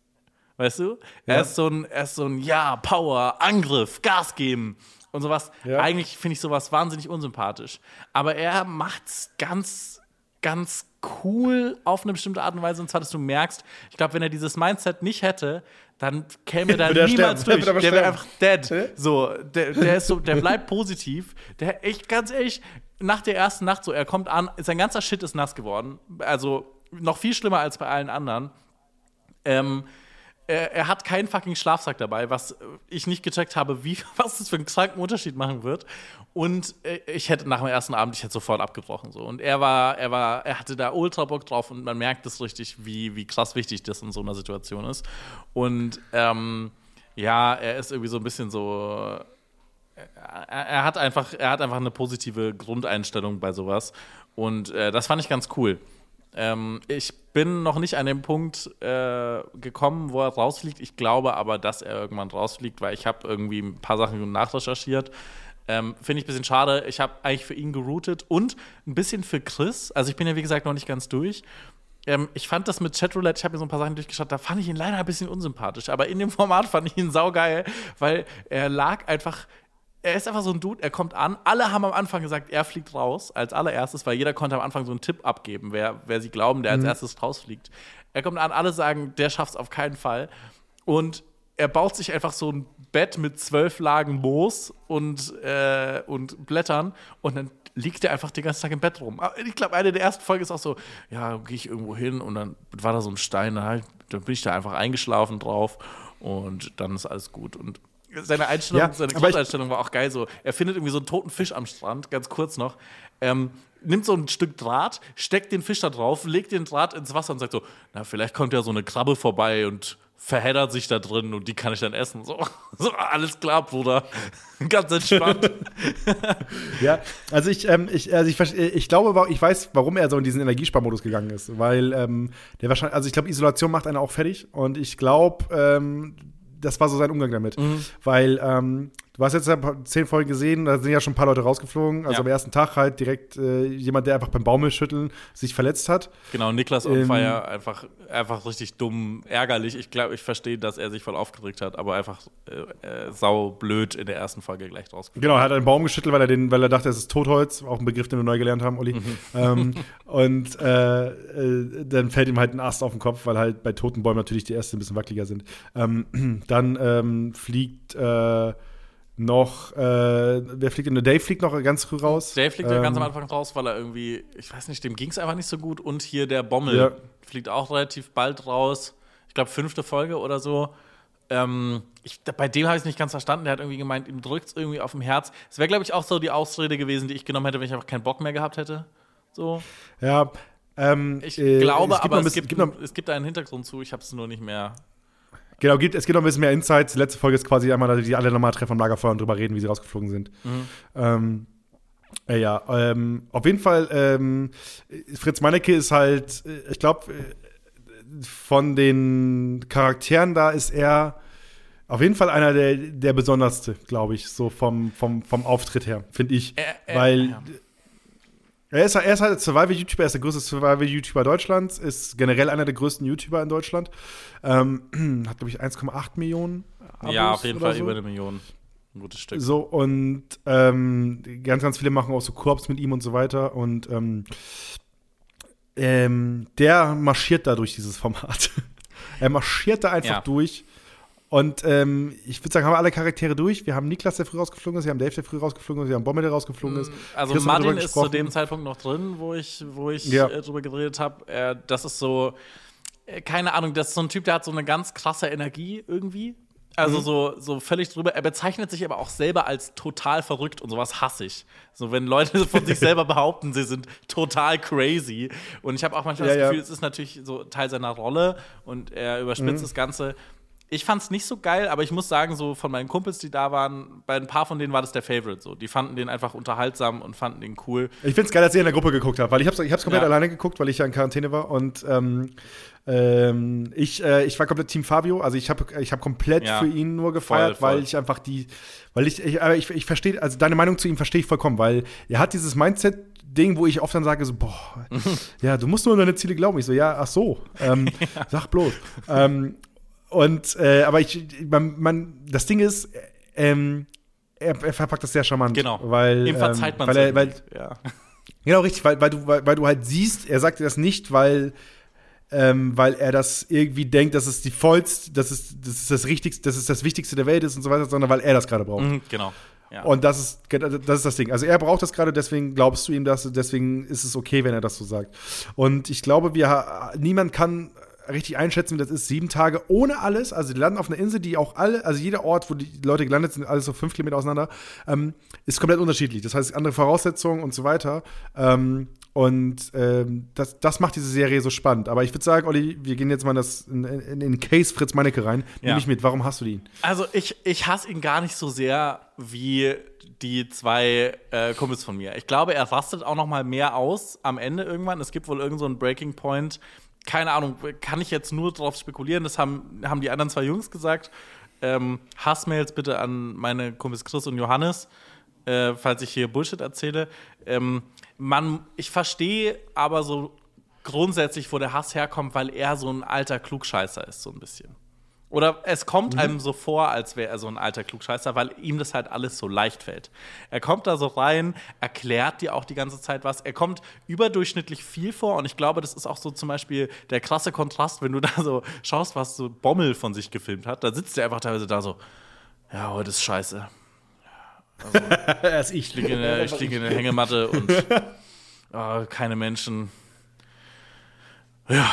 Weißt du? Er Ja. ist so ein, er ist so ein, ja, Power, Angriff, Gas geben und sowas. Ja. Eigentlich finde ich sowas wahnsinnig unsympathisch. Aber er macht's ganz, ganz cool auf eine bestimmte Art und Weise. Und zwar, dass du merkst, ich glaube, wenn er dieses Mindset nicht hätte, dann käme da niemals sterben. durch. Er aber Der wäre einfach dead. Hä? So, der, der ist so, der bleibt positiv. Der echt, ganz ehrlich, nach der ersten Nacht so, er kommt an, sein ganzer Shit ist nass geworden. Also noch viel schlimmer als bei allen anderen. Ähm, er, hat keinen fucking Schlafsack dabei, was ich nicht gecheckt habe, wie, was das für einen kranken Unterschied machen wird. Und äh, ich hätte nach dem ersten Abend, ich hätte sofort abgebrochen. So. Und er war, er war, er hatte da ultra Bock drauf und man merkt es richtig, wie, wie krass wichtig das in so einer Situation ist. Und ähm, ja, er ist irgendwie so ein bisschen so. Er, er hat einfach, er hat einfach eine positive Grundeinstellung bei sowas. Und äh, das fand ich ganz cool. Ähm, ich bin noch nicht an den Punkt äh, gekommen, wo er rausfliegt. Ich glaube aber, dass er irgendwann rausfliegt, weil ich habe irgendwie ein paar Sachen nachrecherchiert. Ähm, Finde ich ein bisschen schade. Ich habe eigentlich für ihn geroutet und ein bisschen für Chris. Also ich bin ja, wie gesagt, noch nicht ganz durch. Ähm, ich fand das mit Chatroulette, ich habe mir so ein paar Sachen durchgeschaut, da fand ich ihn leider ein bisschen unsympathisch. Aber in dem Format fand ich ihn saugeil, weil er lag einfach er ist einfach so ein Dude, er kommt an. Alle haben am Anfang gesagt, er fliegt raus, als allererstes, weil jeder konnte am Anfang so einen Tipp abgeben, wer, wer sie glauben, der als erstes rausfliegt. Er kommt an, alle sagen, der schafft's auf keinen Fall. Und er baut sich einfach so ein Bett mit zwölf Lagen Moos und, äh, und Blättern und dann liegt er einfach den ganzen Tag im Bett rum. Aber Ich glaube, eine der ersten Folgen ist auch so, ja, gehe ich irgendwo hin und dann war da so ein Stein, dann, dann bin ich da einfach eingeschlafen drauf und dann ist alles gut. Und seine Einstellung, Ja, seine Grundeinstellung war auch geil so. Er findet irgendwie so einen toten Fisch am Strand, ganz kurz noch. Ähm, nimmt so ein Stück Draht, steckt den Fisch da drauf, legt den Draht ins Wasser und sagt so, na, vielleicht kommt ja so eine Krabbe vorbei und verheddert sich da drin und die kann ich dann essen. So, so alles klar, Bruder. Ganz entspannt. Ja, also ich, ähm, ich, also ich, ich glaube, ich weiß, warum er so in diesen Energiesparmodus gegangen ist. Weil ähm, der wahrscheinlich, also ich glaube, Isolation macht einen auch fertig. Und ich glaube, ähm, das war so sein Umgang damit. Mhm. Weil ähm, du hast jetzt ja zehn Folgen gesehen, da sind ja schon ein paar Leute rausgeflogen. Also Ja. am ersten Tag halt direkt äh, jemand, der einfach beim Baumschütteln sich verletzt hat. genau, Niklas Ähm, Fire, einfach, einfach richtig dumm, ärgerlich. Ich glaube, ich verstehe, dass er sich voll aufgeregt hat, aber einfach äh, äh, sau blöd in der ersten Folge gleich rausgeflogen. Genau, er hat einen Baum geschüttelt, weil er, den, weil er dachte, es ist Totholz, auch ein Begriff, den wir neu gelernt haben, Olli. Mhm. ähm, und äh, äh, dann fällt ihm halt ein Ast auf den Kopf, weil halt bei toten Bäumen natürlich die Äste ein bisschen wackeliger sind. Ähm, dann ähm, fliegt äh, noch, äh, wer fliegt denn? Dave fliegt noch ganz früh raus. Dave fliegt ja ganz am Ähm, Anfang raus, weil er irgendwie, ich weiß nicht, dem ging es einfach nicht so gut. Und hier der Bommel Ja. fliegt auch relativ bald raus. Ich glaube, fünfte Folge oder so. Ähm, ich, bei dem habe ich es nicht ganz verstanden. Der hat irgendwie gemeint, ihm drückt es irgendwie auf dem Herz. Es wäre, glaube ich, auch so die Ausrede gewesen, die ich genommen hätte, wenn ich einfach keinen Bock mehr gehabt hätte. So. Ja, ähm, Ich äh, glaube, es gibt aber es gibt, es gibt da einen Hintergrund zu. Ich habe es nur nicht mehr. Genau, gibt, es gibt noch ein bisschen mehr Insights. Die letzte Folge ist quasi einmal, dass die alle nochmal treffen am Lagerfeuer und drüber reden, wie sie rausgeflogen sind. Ähm, äh, ja, ähm, auf jeden Fall, ähm, Fritz Meinecke ist halt, äh, ich glaube, von den Charakteren da ist er auf jeden Fall einer der, der besonderste, glaube ich, so vom, vom, vom Auftritt her, finde ich. Äh, äh, Weil ja. Er ist, er ist halt Survival-YouTuber, er ist der größte Survival-YouTuber Deutschlands, ist generell einer der größten YouTuber in Deutschland. Ähm, hat, glaube ich, 1,8 Millionen Abos ja, auf jeden Fall so. über eine Million. Ein gutes Stück. So, und ähm, ganz, ganz viele machen auch so Korps mit ihm und so weiter. Und ähm, ähm, der marschiert da durch dieses Format. er marschiert da einfach Ja. durch. Und ähm, ich würde sagen, haben wir alle Charaktere durch. Wir haben Niklas, der früh rausgeflogen ist, wir haben Dave, der früh rausgeflogen ist, wir haben Bommel, der rausgeflogen ist. Also Chris Martin ist zu dem Zeitpunkt noch drin, wo ich, wo ich Ja. äh, drüber geredet habe. Äh, das ist so, äh, keine Ahnung, das ist so ein Typ, der hat so eine ganz krasse Energie irgendwie. Mhm. Also so, so völlig drüber. Er bezeichnet sich aber auch selber als total verrückt und sowas hasse ich. So, wenn Leute von sich selber behaupten, sie sind total crazy. Und ich habe auch manchmal Ja, das ja. Gefühl, es ist natürlich so Teil seiner Rolle und er überspitzt Mhm. das Ganze. Ich fand es nicht so geil, aber ich muss sagen, so von meinen Kumpels, die da waren, bei ein paar von denen war das der Favorite. So. Die fanden den einfach unterhaltsam und fanden den cool. Ich finde es geil, dass ihr in der Gruppe geguckt habt, weil ich habe ich hab's komplett Ja. alleine geguckt, weil ich ja in Quarantäne war. Und ähm, ähm, ich, äh, ich war komplett Team Fabio. Also ich habe ich hab komplett Ja. für ihn nur gefeiert, Voll, voll. weil ich einfach die, weil ich, ich, aber ich, ich verstehe, also deine Meinung zu ihm verstehe ich vollkommen, weil er hat dieses Mindset-Ding, wo ich oft dann sage, so, boah, ja, du musst nur an deine Ziele glauben. Ich so, ja, ach so, ähm, sag bloß. ähm, und, äh, aber ich, man, man, das Ding ist, ähm, er, er verpackt das sehr charmant. Genau. Weil, Ihm verzeiht ähm, man weil, er, weil, ja. Genau, richtig, weil, weil, du, weil, weil du halt siehst, er sagt dir das nicht, weil, ähm, weil er das irgendwie denkt, dass es die vollste, dass es, das ist das Richtigste, das ist das Wichtigste der Welt ist und so weiter, sondern weil er das gerade braucht. Mhm, genau. Ja. Und das ist, das ist das Ding. Also er braucht das gerade, deswegen glaubst du ihm das, deswegen ist es okay, wenn er das so sagt. Und ich glaube, wir niemand kann richtig einschätzen, wie das ist. Sieben Tage ohne alles. Also die landen auf einer Insel, die auch alle, also jeder Ort, wo die Leute gelandet sind, alles so fünf Kilometer auseinander, ähm, ist komplett unterschiedlich. Das heißt, andere Voraussetzungen und so weiter. Ähm, und ähm, das, das macht diese Serie so spannend. Aber ich würde sagen, Olli, wir gehen jetzt mal in, das, in, den Case Fritz Meinecke rein. Nimm Ja. mich mit, warum hast du den? Also ich, ich hasse ihn gar nicht so sehr wie die zwei äh, Kumpels von mir. Ich glaube, er rastet auch noch mal mehr aus am Ende irgendwann. Es gibt wohl irgend so einen Breaking Point. Keine Ahnung, kann ich jetzt nur darauf spekulieren. Das haben, haben die anderen zwei Jungs gesagt. Ähm, Hassmails bitte an meine Kumpels Chris und Johannes, äh, falls ich hier Bullshit erzähle. Ähm, man, ich verstehe aber so grundsätzlich, wo der Hass herkommt, weil er so ein alter Klugscheißer ist, so ein bisschen. Oder es kommt Mhm. einem so vor, als wäre er so ein alter Klugscheißer, weil ihm das halt alles so leicht fällt. Er kommt da so rein, erklärt dir auch die ganze Zeit was. Er kommt überdurchschnittlich viel vor und ich glaube, das ist auch so zum Beispiel der krasse Kontrast, wenn du da so schaust, was so Bommel von sich gefilmt hat. Da sitzt er einfach teilweise da so, ja, heute ist scheiße. Er ist ich. Ich liege in der, ich liege in der Hängematte und ah, keine Menschen. Ja,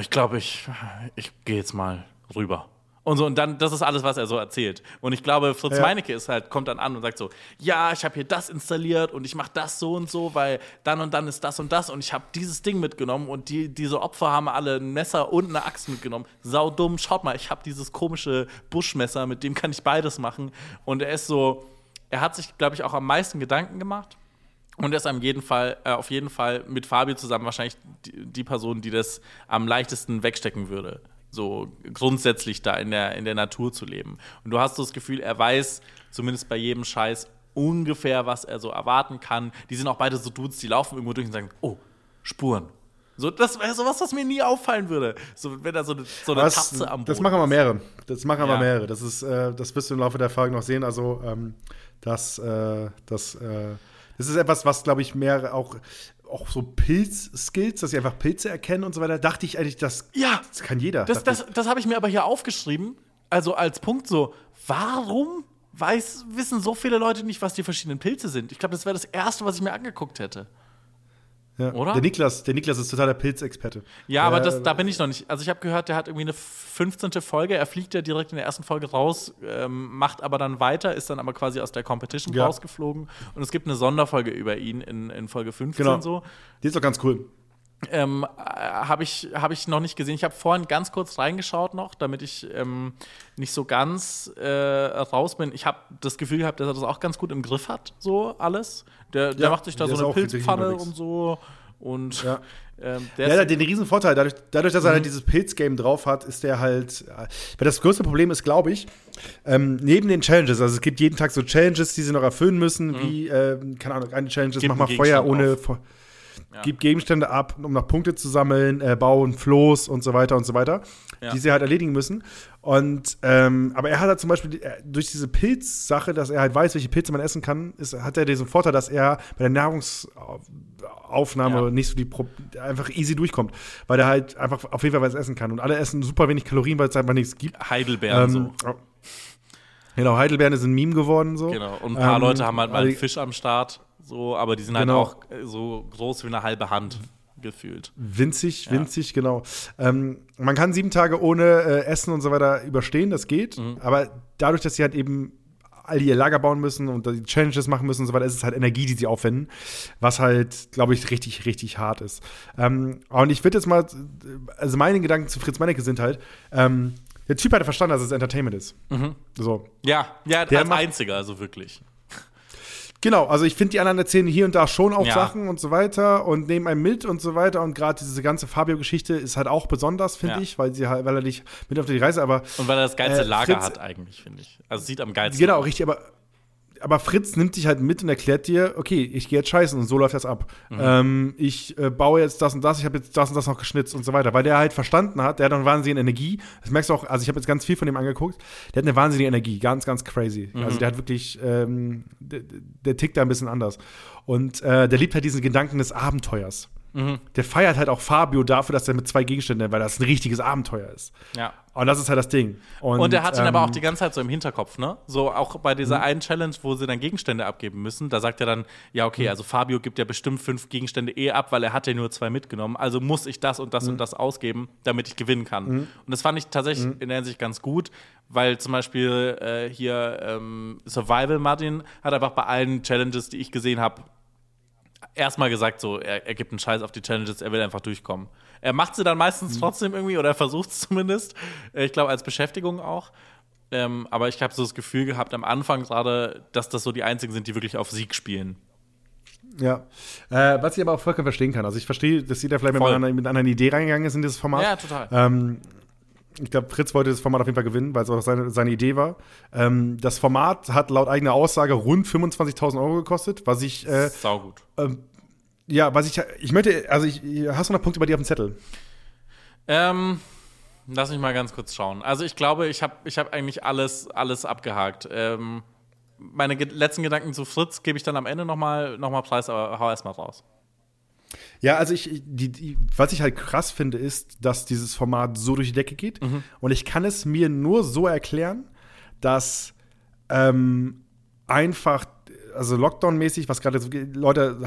ich glaube, ich, ich gehe jetzt mal rüber. Und so, und dann, das ist alles, was er so erzählt. Und ich glaube, Fritz Ja. Meinecke ist halt, kommt dann an und sagt so, ja, ich habe hier das installiert und ich mache das so und so, weil dann und dann ist das und das und ich habe dieses Ding mitgenommen und die, diese Opfer haben alle ein Messer und eine Axt mitgenommen. Sau dumm, schaut mal, ich habe dieses komische Buschmesser, mit dem kann ich beides machen. Und er ist so, er hat sich, glaube ich, auch am meisten Gedanken gemacht. Und er ist am jeden Fall, äh, auf jeden Fall mit Fabio zusammen wahrscheinlich die, die Person, die das am leichtesten wegstecken würde. So grundsätzlich da in der, in der Natur zu leben. Und du hast so das Gefühl, er weiß zumindest bei jedem Scheiß ungefähr, was er so erwarten kann. Die sind auch beide so Dudes, die laufen irgendwo durch und sagen, oh, Spuren. So, das wäre sowas, was mir nie auffallen würde. So, wenn da so eine, so eine Das, Tatze am Boden das machen aber mehrere. Das machen aber Ja. mehrere. Das ist, äh, das wirst du im Laufe der Folge noch sehen. Also ähm, das, äh, das, äh, das ist etwas, was glaube ich mehr auch auch so Pilz-Skills, dass sie einfach Pilze erkennen und so weiter. Dachte ich eigentlich, das, Ja. das kann jeder. Das, das, das habe ich mir aber hier aufgeschrieben. Also als Punkt so, warum weiß, wissen so viele Leute nicht, was die verschiedenen Pilze sind? Ich glaube, das wäre das Erste, was ich mir angeguckt hätte. Ja. oder? Der Niklas, der Niklas ist totaler Pilzexperte. Ja, aber das, da bin ich noch nicht. Also ich habe gehört, der hat irgendwie eine 15. Folge. Er fliegt ja direkt in der ersten Folge raus, ähm, macht aber dann weiter, ist dann aber quasi aus der Competition Ja. rausgeflogen. Und es gibt eine Sonderfolge über ihn in, in Folge 15 Genau. so. Die ist doch ganz cool. Ähm, äh, habe ich, hab ich noch nicht gesehen. Ich habe vorhin ganz kurz reingeschaut noch, damit ich ähm, nicht so ganz äh, raus bin. Ich habe das Gefühl gehabt, dass er das auch ganz gut im Griff hat, so alles. Der, der Ja, macht sich da der so eine Pilzpfanne und so. Und Ja. ähm, Ja, der der ist, hat den riesen Vorteil, dadurch, dadurch dass er Mhm. halt dieses Pilz-Game drauf hat, ist der halt. äh, Weil das größte Problem ist, glaube ich, ähm, neben den Challenges, also es gibt jeden Tag so Challenges, die sie noch erfüllen müssen, wie, ähm, keine Ahnung, eine Challenge ist, mach mal Feuer ohne. auf. Fe- Gib Gegenstände ab, um noch Punkte zu sammeln, äh, bauen Floß und so weiter und so weiter, Ja. die sie halt erledigen müssen. Und ähm, aber er hat halt zum Beispiel äh, durch diese Pilzsache, dass er halt weiß, welche Pilze man essen kann, ist, hat er diesen Vorteil, dass er bei der Nahrungsaufnahme Ja. nicht so die Pro einfach easy durchkommt, weil er halt einfach auf jeden Fall was essen kann. Und alle essen super wenig Kalorien, weil es einfach nichts gibt. Heidelbeeren Ähm, so. Genau, Heidelbeeren ist ein Meme geworden so. Genau. Und ein paar Ähm, Leute haben halt mal einen Fisch am Start, so, aber die sind Genau. halt auch äh, so groß wie eine halbe Hand gefühlt. Winzig, winzig, genau. Ähm, man kann sieben Tage ohne äh, Essen und so weiter überstehen, das geht. Mhm. Aber dadurch, dass sie halt eben all ihr Lager bauen müssen und die Challenges machen müssen und so weiter, ist es halt Energie, die sie aufwenden, was halt, glaube ich, richtig, richtig hart ist. Ähm, und ich würde jetzt mal, also meine Gedanken zu Fritz Meinecke sind halt, ähm, der Typ hat verstanden, dass es Entertainment ist. So. Ja, ja, Der als macht- einziger, also wirklich. Genau, also ich finde, die anderen erzählen hier und da schon auch Ja. Sachen und so weiter und nehmen einen mit und so weiter. Und gerade diese ganze Fabio-Geschichte ist halt auch besonders, finde Ja. ich, weil sie halt, weil er dich mit auf die Reise, aber Und weil er das geilste Äh, Lager Fritz- hat, eigentlich, finde ich. Also sieht am geilsten genau, richtig, aber, aber Fritz nimmt dich halt mit und erklärt dir, okay, ich gehe jetzt scheißen und so läuft das ab. Mhm. Ähm, ich äh, baue jetzt das und das, ich habe jetzt das und das noch geschnitzt und so weiter, weil der halt verstanden hat, der hat eine wahnsinnige Energie. Das merkst du auch, also ich habe jetzt ganz viel von dem angeguckt, der hat eine wahnsinnige Energie, ganz, ganz crazy. Mhm. Also der hat wirklich, ähm, der, der tickt da ein bisschen anders. Und äh, der liebt halt diesen Gedanken des Abenteuers. Mhm. Der feiert halt auch Fabio dafür, dass er mit zwei Gegenständen, weil das ein richtiges Abenteuer ist. Ja. Und das ist halt das Ding. Und er hat ihn aber ähm, auch die ganze Zeit so im Hinterkopf, ne? So auch bei dieser einen Challenge, wo sie dann Gegenstände abgeben müssen, da sagt er dann, ja, okay, also Fabio gibt ja bestimmt fünf Gegenstände eh ab, weil er hat ja nur zwei mitgenommen. Also muss ich das und das und das ausgeben, damit ich gewinnen kann. Und das fand ich tatsächlich in der Hinsicht ganz gut, weil zum Beispiel äh, hier ähm, Survival Martin hat einfach bei allen Challenges, die ich gesehen habe, erstmal gesagt, so, er, er gibt einen Scheiß auf die Challenges, er will einfach durchkommen. Er macht sie dann meistens trotzdem irgendwie oder er versucht es zumindest. Äh, Ich glaube, als Beschäftigung auch. Ähm, aber ich habe so das Gefühl gehabt am Anfang gerade, dass das so die einzigen sind, die wirklich auf Sieg spielen. Ja. Äh, was ich aber auch vollkommen verstehen kann. Also ich verstehe, dass jeder vielleicht mit einer, mit einer anderen Idee reingegangen ist in dieses Format. Ja, total. Ähm, ich glaube, Fritz wollte das Format auf jeden Fall gewinnen, weil es auch seine, seine Idee war. Ähm, das Format hat laut eigener Aussage rund 25.000 Euro gekostet, was ich, äh, Sau gut. ja, was ich, ich möchte, also ich, hast du noch Punkte bei dir auf dem Zettel? Ähm, lass mich mal ganz kurz schauen. Also ich glaube, ich habe ich hab eigentlich alles, alles abgehakt. Ähm, meine letzten Gedanken zu Fritz gebe ich dann am Ende nochmal noch mal preis, aber hau erstmal raus. Ja, also ich, die, die, was ich halt krass finde, ist, dass dieses Format so durch die Decke geht. Und ich kann es mir nur so erklären, dass ähm, einfach, also Lockdown-mäßig, was gerade Leute,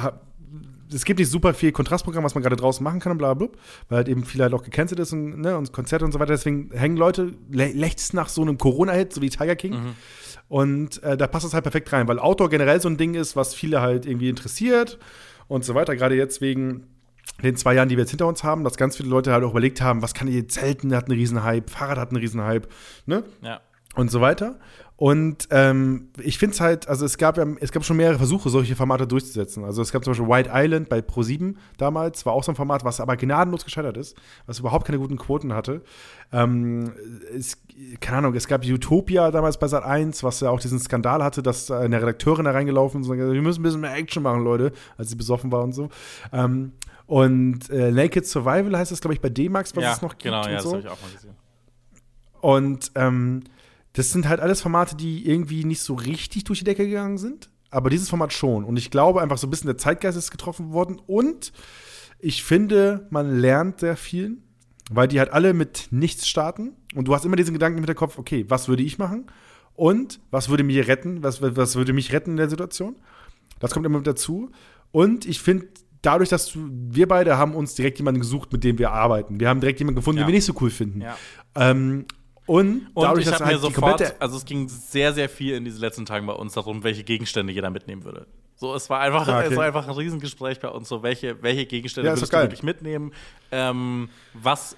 es gibt nicht super viel Kontrastprogramm, was man gerade draußen machen kann und bla bla bla, weil halt eben viel halt auch gecancelt ist und, ne, und Konzerte und so weiter. Deswegen hängen Leute lä- nach so einem Corona-Hit, so wie Tiger King. Und äh, da passt es halt perfekt rein, weil Outdoor generell so ein Ding ist, was viele halt irgendwie interessiert und so weiter. Gerade jetzt wegen den zwei Jahren, die wir jetzt hinter uns haben, dass ganz viele Leute halt auch überlegt haben, was kann ich jetzt Zelten hat einen Riesenhype, Fahrrad hat einen Riesenhype, ne? Ja. und so weiter. Und ähm, ich finde es halt, also es gab ja, es gab schon mehrere Versuche, solche Formate durchzusetzen. Also es gab zum Beispiel White Island bei Pro7 damals, war auch so ein Format, was aber gnadenlos gescheitert ist, was überhaupt keine guten Quoten hatte. Ähm, es, keine Ahnung, es gab Utopia damals bei Sat 1, was ja auch diesen Skandal hatte, dass eine Redakteurin da reingelaufen ist und gesagt, wir müssen ein bisschen mehr Action machen, Leute, als sie besoffen war und so. Ähm, und äh, Naked Survival heißt es, glaube ich, bei D-Max, was ja, es noch gibt. genau, und ja, das so. habe ich auch mal gesehen. Und ähm, das sind halt alles Formate, die irgendwie nicht so richtig durch die Decke gegangen sind. Aber dieses Format schon. Und ich glaube einfach so ein bisschen der Zeitgeist ist getroffen worden. Und ich finde, man lernt sehr viel, weil die halt alle mit nichts starten. Und du hast immer diesen Gedanken im Hinterkopf, okay, was würde ich machen? Und was würde mich retten? Was, was würde mich retten in der Situation? Das kommt immer mit dazu. Und ich finde, dadurch, dass wir beide haben uns direkt jemanden gesucht, mit dem wir arbeiten. Wir haben direkt jemanden gefunden, Ja. den wir nicht so cool finden. Ja. Ähm, und, Und dadurch, ich habe mir halt sofort, also es ging sehr, sehr viel in diesen letzten Tagen bei uns darum, welche Gegenstände jeder mitnehmen würde. So, es war einfach, Ah, okay. es war einfach ein Riesengespräch bei uns, so welche, welche Gegenstände Ja, würdest du wirklich mitnehmen. Ähm, was, äh,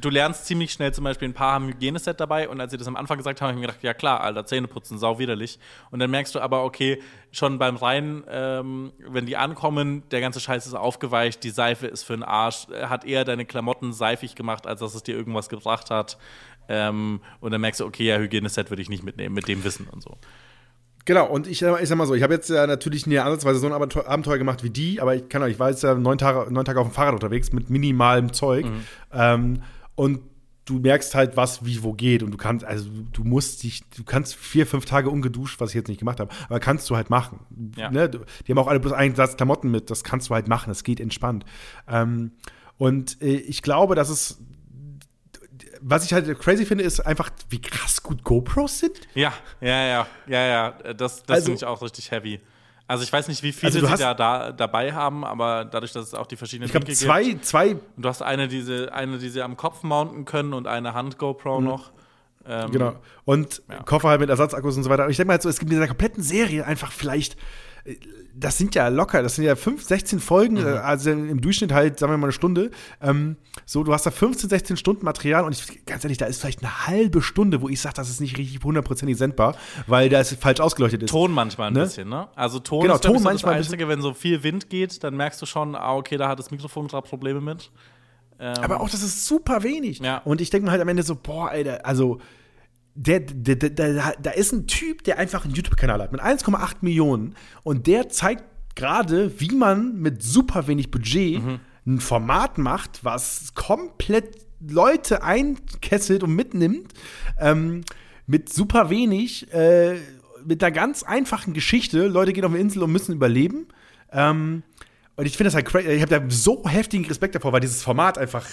du lernst ziemlich schnell zum Beispiel, ein paar haben ein Hygieneset dabei und als sie das am Anfang gesagt haben, habe ich mir gedacht, ja klar, Alter, Zähneputzen, sau widerlich. Und dann merkst du aber, okay, schon beim Rein, ähm, wenn die ankommen, der ganze Scheiß ist aufgeweicht, die Seife ist für den Arsch, äh, hat eher deine Klamotten seifig gemacht, als dass es dir irgendwas gebracht hat. Ähm, und dann merkst du, okay, ja, Hygieneset würde ich nicht mitnehmen, mit dem Wissen und so. Genau, und ich, ich sag mal so, ich habe jetzt ja natürlich nie ansatzweise so ein Abenteuer, gemacht wie die, aber ich kann ich war jetzt ja neun Tage, neun Tage auf dem Fahrrad unterwegs mit minimalem Zeug. Ähm, und du merkst halt, was wie wo geht. Und du kannst, also du, musst dich, du kannst vier, fünf Tage ungeduscht, was ich jetzt nicht gemacht habe, aber kannst du halt machen. Ja. Ne? Die haben auch alle bloß einen Satz Klamotten mit, das kannst du halt machen, das geht entspannt. Ähm, und äh, ich glaube, dass es was ich halt crazy finde, ist einfach, wie krass gut GoPros sind. Ja, ja, ja, ja, ja. Das, das Also- finde ich auch richtig heavy. Also ich weiß nicht, wie viele Also sie da, da dabei haben, aber dadurch, dass es auch die verschiedenen Ich glaube, Winkel zwei, gibt. zwei Und du hast eine, die sie, eine, die sie am Kopf mounten können und eine Hand-GoPro noch. Ähm, Genau. Und Ja. Koffer halt mit Ersatzakkus und so weiter. Und ich denke mal, halt so, es gibt in dieser kompletten Serie einfach vielleicht, das sind ja locker, das sind ja 5, 16 Folgen, Mhm. äh, also im Durchschnitt halt, sagen wir mal, eine Stunde. Ähm, so, du hast da 15, 16 Stunden Material und ich, ganz ehrlich, da ist vielleicht eine halbe Stunde, wo ich sage, das ist nicht richtig hundertprozentig sendbar, weil da es falsch ausgeleuchtet ist. Ton manchmal ein Ne? bisschen, ne? Also Ton Genau, ist Ton so manchmal ein das Einzige, wenn so viel Wind geht, dann merkst du schon, ah, okay, da hat das Mikrofon gerade Probleme mit. Ähm, Aber auch das ist super wenig. Ja. Und ich denke mir halt am Ende so, boah, Alter, also der, der, der, der, da ist ein Typ, der einfach einen YouTube-Kanal hat mit 1,8 Millionen und der zeigt gerade, wie man mit super wenig Budget ein Format macht, was komplett Leute einkesselt und mitnimmt, ähm, mit super wenig, äh, mit einer ganz einfachen Geschichte. Leute gehen auf eine Insel und müssen überleben. Ähm, und ich finde das halt crazy. Ich habe da so heftigen Respekt davor, weil dieses Format einfach.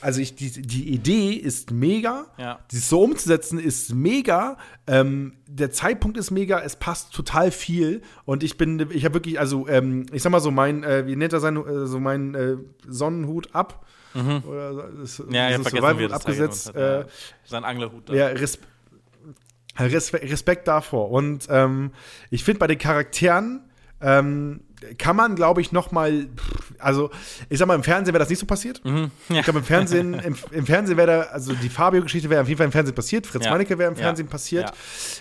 Also ich, die, die Idee ist mega. Ja. Dies so umzusetzen ist mega. Ähm, der Zeitpunkt ist mega. Es passt total viel. Und ich bin, ich habe wirklich, also ähm, ich sag mal so mein, äh, wie nennt er sein, äh, so mein äh, Sonnenhut ab. Oder das, Mhm. ja, ja, vergessen wir das abgesetzt. Äh, hat, ja. Sein Anglerhut. da. ja, Res Respe Respekt davor. Und ähm, ich finde bei den Charakteren, ähm, kann man, glaube ich, noch mal, also ich sag mal, im Fernsehen wäre das nicht so passiert. Mhm. Ich glaube, im Fernsehen, im, im Fernsehen wäre da, also die Fabio-Geschichte wäre auf jeden Fall im Fernsehen passiert. Fritz Ja. Meinecke wäre im Ja. Fernsehen passiert. Ja.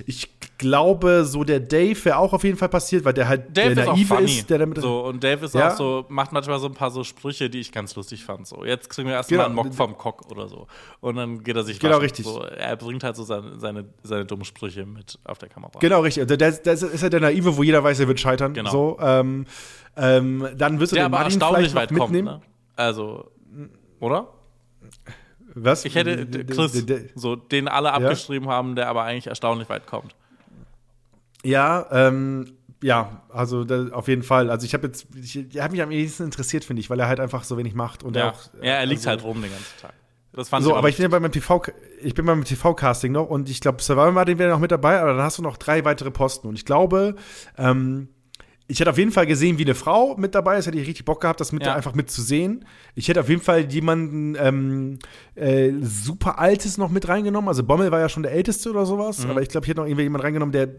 Ich glaube, so der Dave wäre auch auf jeden Fall passiert, weil der halt Dave der ist naive funny. ist, der damit so, und Dave ist Ja. auch so, macht manchmal so ein paar so Sprüche, die ich ganz lustig fand. So, jetzt kriegen wir erstmal Genau. einen Mock vom Cock oder so. Und dann geht er sich Genau, waschen. richtig. So, er bringt halt so seine, seine, seine dummen Sprüche mit auf der Kamera. Genau, richtig. Der, der, der ist ja der Naive, wo jeder weiß, er wird scheitern. Genau. So, ähm, ähm, dann wirst du Der den aber Martin erstaunlich vielleicht weit kommt, mitnehmen. ne? Also, oder? Was? Ich hätte Chris, so, den alle abgeschrieben haben, der aber eigentlich erstaunlich weit kommt. Ja, ähm, ja, also da, auf jeden Fall. Also ich habe jetzt, ich, der hat mich am ehesten interessiert, finde ich, weil er halt einfach so wenig macht und er Ja, auch. ja er liegt also, halt rum den ganzen Tag. Das fand So, ich aber ich bin ja lustig. beim TV, ich bin beim TV-Casting noch und ich glaube, Survivor Martin wäre noch mit dabei, aber dann hast du noch drei weitere Posten und ich glaube, ähm, ich hätte auf jeden Fall gesehen, wie eine Frau mit dabei ist, hätte ich richtig Bock gehabt, das mit Ja. einfach mitzusehen. Ich hätte auf jeden Fall jemanden ähm, äh, super Altes noch mit reingenommen. Also Bommel war ja schon der Älteste oder sowas, Mhm. aber ich glaube, ich hätte noch irgendwie jemanden reingenommen, der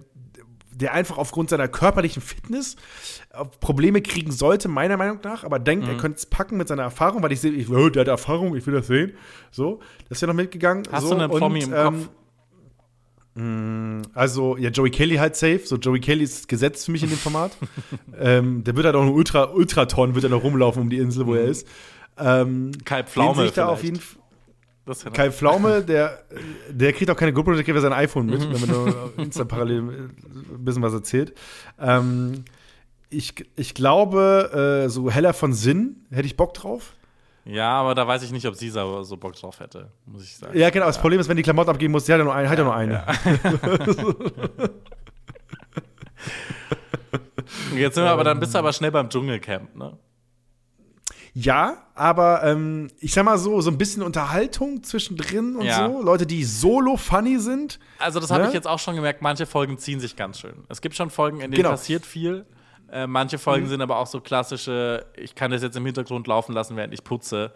der einfach aufgrund seiner körperlichen Fitness äh, Probleme kriegen sollte, meiner Meinung nach, aber denkt, Mhm. er könnte es packen mit seiner Erfahrung, weil ich sehe, ich, oh, der hat Erfahrung, ich will das sehen. So, das ist ja noch mitgegangen. Hast so, du einen Promi im Kopf? mh, Also, ja, Joey Kelly halt safe. So, Joey Kelly ist Gesetz für mich in dem Format. ähm, der wird halt auch ein Ultra, Ultraton, wird er noch rumlaufen um die Insel, wo er ist. Ähm, Kai den Pflaume sehe ich da vielleicht. auf jeden Fall. Kai Pflaume, der, der kriegt auch keine GoPro, der kriegt ja sein iPhone mit, wenn man nur Insta parallel ein bisschen was erzählt. Ähm, ich, ich glaube, äh, so Heller von Sinn hätte ich Bock drauf. Ja, aber da weiß ich nicht, ob sie so so Bock drauf hätte, muss ich sagen. Ja, genau. Das Problem ist, wenn die Klamotten abgeben muss, die hat ja nur, ein, hat ja nur eine. Und Jetzt sind wir aber, dann bist du aber schnell beim Dschungelcamp, ne? Ja, aber ähm, ich sag mal so, so ein bisschen Unterhaltung zwischendrin und Ja. so. Leute, die solo funny sind. Also das habe Ne? ich jetzt auch schon gemerkt, manche Folgen ziehen sich ganz schön. Es gibt schon Folgen, in denen Genau. passiert viel. Äh, manche Folgen sind aber auch so klassische, ich kann das jetzt im Hintergrund laufen lassen, während ich putze.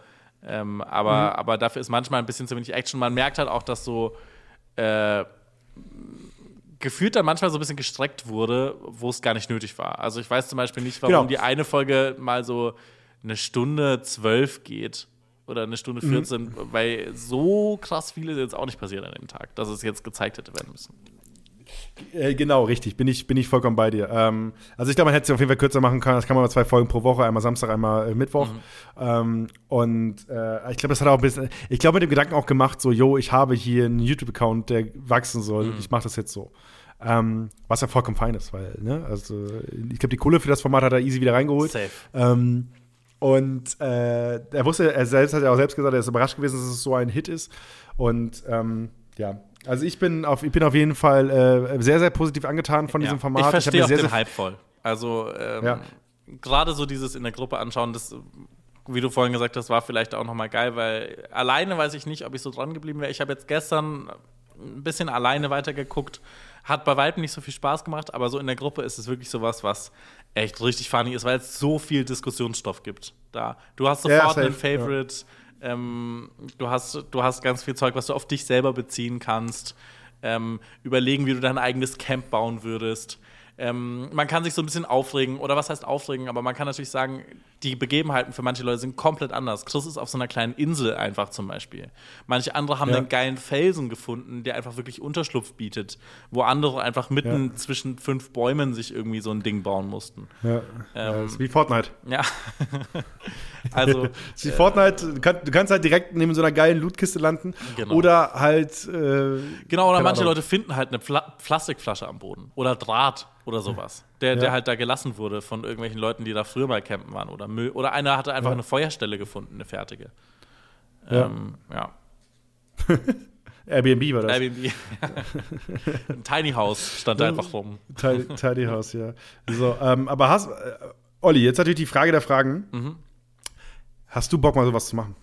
Ähm, aber, aber dafür ist manchmal ein bisschen zu wenig Action. Man merkt halt auch, dass so äh, gefühlt dann manchmal so ein bisschen gestreckt wurde, wo es gar nicht nötig war. Also ich weiß zum Beispiel nicht, warum Genau. die eine Folge mal so eine Stunde zwölf geht oder eine Stunde 14, weil so krass viel ist jetzt auch nicht passiert an dem Tag, dass es jetzt gezeigt hätte werden müssen. Äh, genau, richtig. Bin ich, bin ich vollkommen bei dir. Ähm, also ich glaube, man hätte es auf jeden Fall kürzer machen können. Das kann man zwei Folgen pro Woche, einmal Samstag, einmal äh, Mittwoch. Ähm, und äh, ich glaube, das hat auch ein bisschen, ich glaube, mit dem Gedanken auch gemacht, so, yo, ich habe hier einen YouTube-Account, der wachsen soll. Ich mache das jetzt so. Ähm, was ja vollkommen fein ist, weil, ne, also ich glaube, die Kohle für das Format hat er easy wieder reingeholt. Safe. Und äh, er wusste, er selbst hat ja auch selbst gesagt, er ist überrascht gewesen, dass es so ein Hit ist. Und ähm, ja, also ich bin auf, ich bin auf jeden Fall äh, sehr, sehr positiv angetan von diesem Ja. Format. Ich verstehe mir auch sehr, den sehr, Hype voll. Also ähm, Ja. gerade so dieses in der Gruppe anschauen, das, wie du vorhin gesagt hast, war vielleicht auch nochmal geil, weil alleine weiß ich nicht, ob ich so dran geblieben wäre. Ich habe jetzt gestern ein bisschen alleine weitergeguckt. Hat bei weitem nicht so viel Spaß gemacht, aber so in der Gruppe ist es wirklich sowas, was echt richtig funny ist, weil es so viel Diskussionsstoff gibt. Da. Du hast Ja, sofort safe, einen Favorite, ähm, du, hast, du hast ganz viel Zeug, was du auf dich selber beziehen kannst. Ähm, überlegen, wie du dein eigenes Camp bauen würdest. Ähm, man kann sich so ein bisschen aufregen, oder was heißt aufregen, aber man kann natürlich sagen, die Begebenheiten für manche Leute sind komplett anders. Chris ist auf so einer kleinen Insel einfach zum Beispiel. Manche andere haben Ja. einen geilen Felsen gefunden, der einfach wirklich Unterschlupf bietet, wo andere einfach mitten zwischen fünf Bäumen sich irgendwie so ein Ding bauen mussten. ja, ja, das ist wie Fortnite. Ja. also, ist wie Fortnite, du, kann, du kannst halt direkt neben so einer geilen Lootkiste landen. Genau. Oder halt. Äh, Genau, oder manche Ahnung. Leute finden halt eine Pla Plastikflasche am Boden oder Draht oder sowas, der, der Ja. halt da gelassen wurde von irgendwelchen Leuten, die da früher mal campen waren oder Müll. Oder einer hatte einfach Ja. eine Feuerstelle gefunden, eine fertige. Ja. Ähm, ja. Airbnb war das. Airbnb. Ein Tiny House stand da einfach rum. Tidy, Tidy House, ja. So, ähm, aber hast, äh, Olli, jetzt natürlich die Frage der Fragen. Mhm. Hast du Bock, mal sowas zu machen?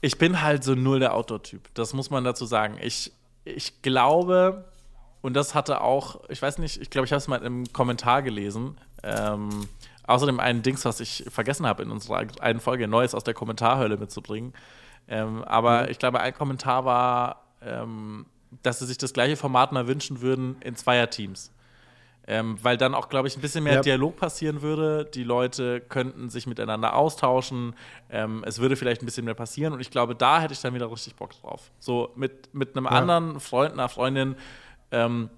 Ich bin halt so null der Outdoor-Typ. Das muss man dazu sagen. Ich, ich glaube, und das hatte auch, ich weiß nicht, ich glaube, ich habe es mal im Kommentar gelesen. Ähm, außerdem ein Dings, was ich vergessen habe in unserer einen Folge, Neues aus der Kommentarhölle mitzubringen. Ähm, aber ich glaube, ein Kommentar war, ähm, dass sie sich das gleiche Format mal wünschen würden in Zweierteams. Ähm, weil dann auch, glaube ich, ein bisschen mehr Ja. Dialog passieren würde. Die Leute könnten sich miteinander austauschen. Ähm, es würde vielleicht ein bisschen mehr passieren. Und ich glaube, da hätte ich dann wieder richtig Bock drauf. So mit, mit einem anderen Freund, einer Freundin, ähm,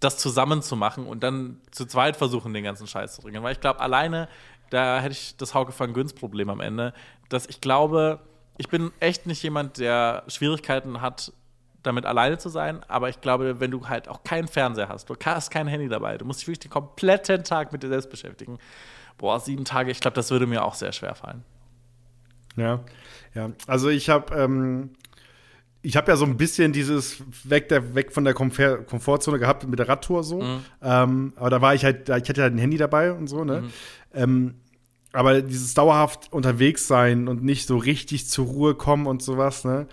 das zusammen zu machen und dann zu zweit versuchen, den ganzen Scheiß zu bringen. Weil ich glaube, alleine, da hätte ich das Hauke van Günz Problem am Ende, dass ich glaube, ich bin echt nicht jemand, der Schwierigkeiten hat, damit alleine zu sein, aber ich glaube, wenn du halt auch keinen Fernseher hast, du hast kein Handy dabei, du musst dich wirklich den kompletten Tag mit dir selbst beschäftigen. Boah, sieben Tage, ich glaube, das würde mir auch sehr schwer fallen. Ja, ja. Also ich habe ähm, ich habe ja so ein bisschen dieses weg der weg von der Komfort Komfortzone gehabt mit der Radtour so. Ähm, aber da war ich halt, ich hatte halt ein Handy dabei und so ne. Ähm, aber dieses dauerhaft unterwegs sein und nicht so richtig zur Ruhe kommen und sowas ne.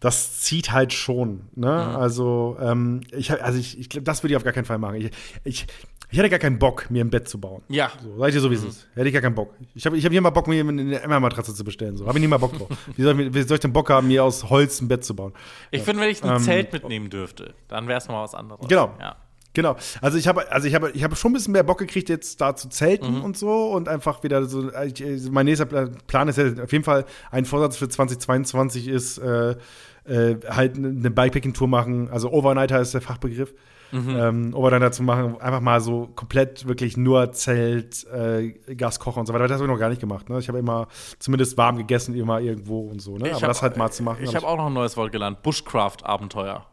Das zieht halt schon, ne? Also, ähm, ich, hab- also ich, ich glaube, das würde ich auf gar keinen Fall machen. Ich, ich, ich hätte gar keinen Bock, mir ein Bett zu bauen. Ja. So, sag ich dir so, wie es ist. Hätte ich gar keinen Bock. Ich habe ich hab nicht mal Bock, mir eine Emma-Matratze zu bestellen. So. Habe ich nicht mal Bock drauf. wie, soll ich, wie soll ich denn Bock haben, mir aus Holz ein Bett zu bauen? Ich finde, wenn ich ein Ähm, Zelt mitnehmen dürfte, dann wäre es mal was anderes. Genau. Ja. Genau. Also ich habe, also ich habe, ich habe schon ein bisschen mehr Bock gekriegt, jetzt da zu zelten Mhm. und so und einfach wieder so. Ich, mein nächster Pla- Plan ist ja auf jeden Fall ein Vorsatz für 2022 ist äh, äh, halt eine Bikepacking-Tour machen. Also Overnighter ist der Fachbegriff. Mhm. Ähm, Overnighter zu machen, einfach mal so komplett wirklich nur Zelt, äh, Gaskocher und so weiter. Das habe ich noch gar nicht gemacht. Ne? Ich habe immer zumindest warm gegessen, immer irgendwo und so. Ne? Ich Aber hab- das halt mal zu machen. Ich hab habe auch noch ein neues Wort gelernt: Bushcraft-Abenteuer.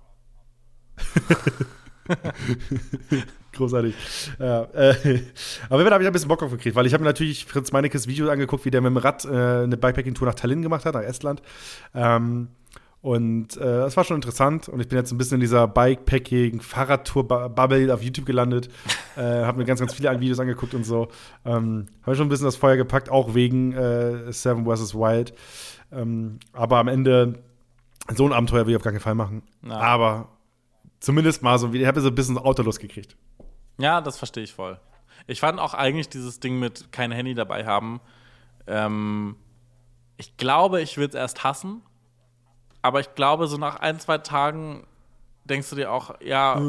Großartig. Ja, äh, aber da habe ich ein bisschen Bock drauf gekriegt, weil ich habe mir natürlich Fritz Meinekes Video angeguckt, wie der mit dem Rad äh, eine Bikepacking-Tour nach Tallinn gemacht hat, nach Estland. Ähm, und äh, das war schon interessant. Und ich bin jetzt ein bisschen in dieser Bikepacking-Fahrradtour-Bubble auf YouTube gelandet. äh, habe mir ganz, ganz viele Videos angeguckt und so. Ähm, habe schon ein bisschen das Feuer gepackt, auch wegen äh, Seven vs. Wild. Ähm, aber am Ende, so ein Abenteuer will ich auf gar keinen Fall machen. Ja. Aber zumindest mal so, ich habe so ein bisschen Autolust gekriegt. Ja, das verstehe ich voll. Ich fand auch eigentlich dieses Ding mit kein Handy dabei haben. Ähm, ich glaube, ich würde es erst hassen. Aber ich glaube, so nach ein, zwei Tagen denkst du dir auch, ja,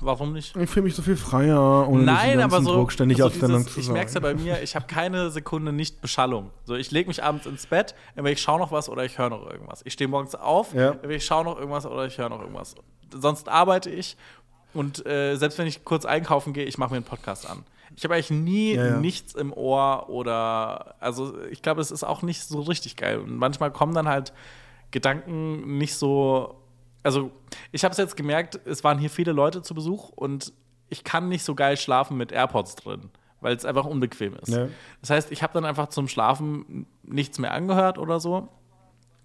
warum nicht? Ich fühle mich so viel freier ohne Nein, aber so, Druck ständig so auf der dieses, ich merke es ja bei mir, ich habe keine Sekunde nicht Beschallung. So, ich lege mich abends ins Bett, entweder ich schaue noch was oder ich höre noch irgendwas. Ich stehe morgens auf, Ja. entweder ich schaue noch irgendwas oder ich höre noch irgendwas. Sonst arbeite ich und äh, selbst wenn ich kurz einkaufen gehe, ich mache mir einen Podcast an. Ich habe eigentlich nie Ja, ja. nichts im Ohr oder also ich glaube, es ist auch nicht so richtig geil. Und manchmal kommen dann halt Gedanken nicht so. Also, ich habe es jetzt gemerkt, es waren hier viele Leute zu Besuch und ich kann nicht so geil schlafen mit AirPods drin, weil es einfach unbequem ist. Ja. Das heißt, ich habe dann einfach zum Schlafen nichts mehr angehört oder so,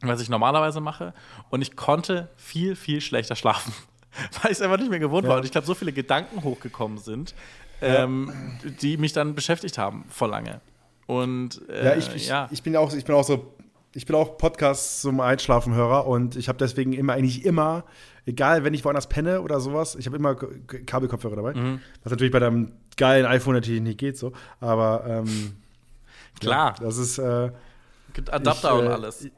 was ich normalerweise mache. Und ich konnte viel, viel schlechter schlafen, weil ich es einfach nicht mehr gewohnt war. Und ich glaube, so viele Gedanken hochgekommen sind, ähm, die mich dann beschäftigt haben vor lange. Und äh, Ja, ich, ich, ja. ich bin auch, ich bin auch so, ich bin auch Podcasts zum Einschlafenhörer und ich habe deswegen immer eigentlich immer, egal wenn ich woanders penne oder sowas, ich habe immer Kabelkopfhörer dabei. Mhm. Was natürlich bei deinem geilen iPhone natürlich nicht geht so, aber ähm, Klar. ja, das ist äh, gibt Adapter ich, und äh, alles.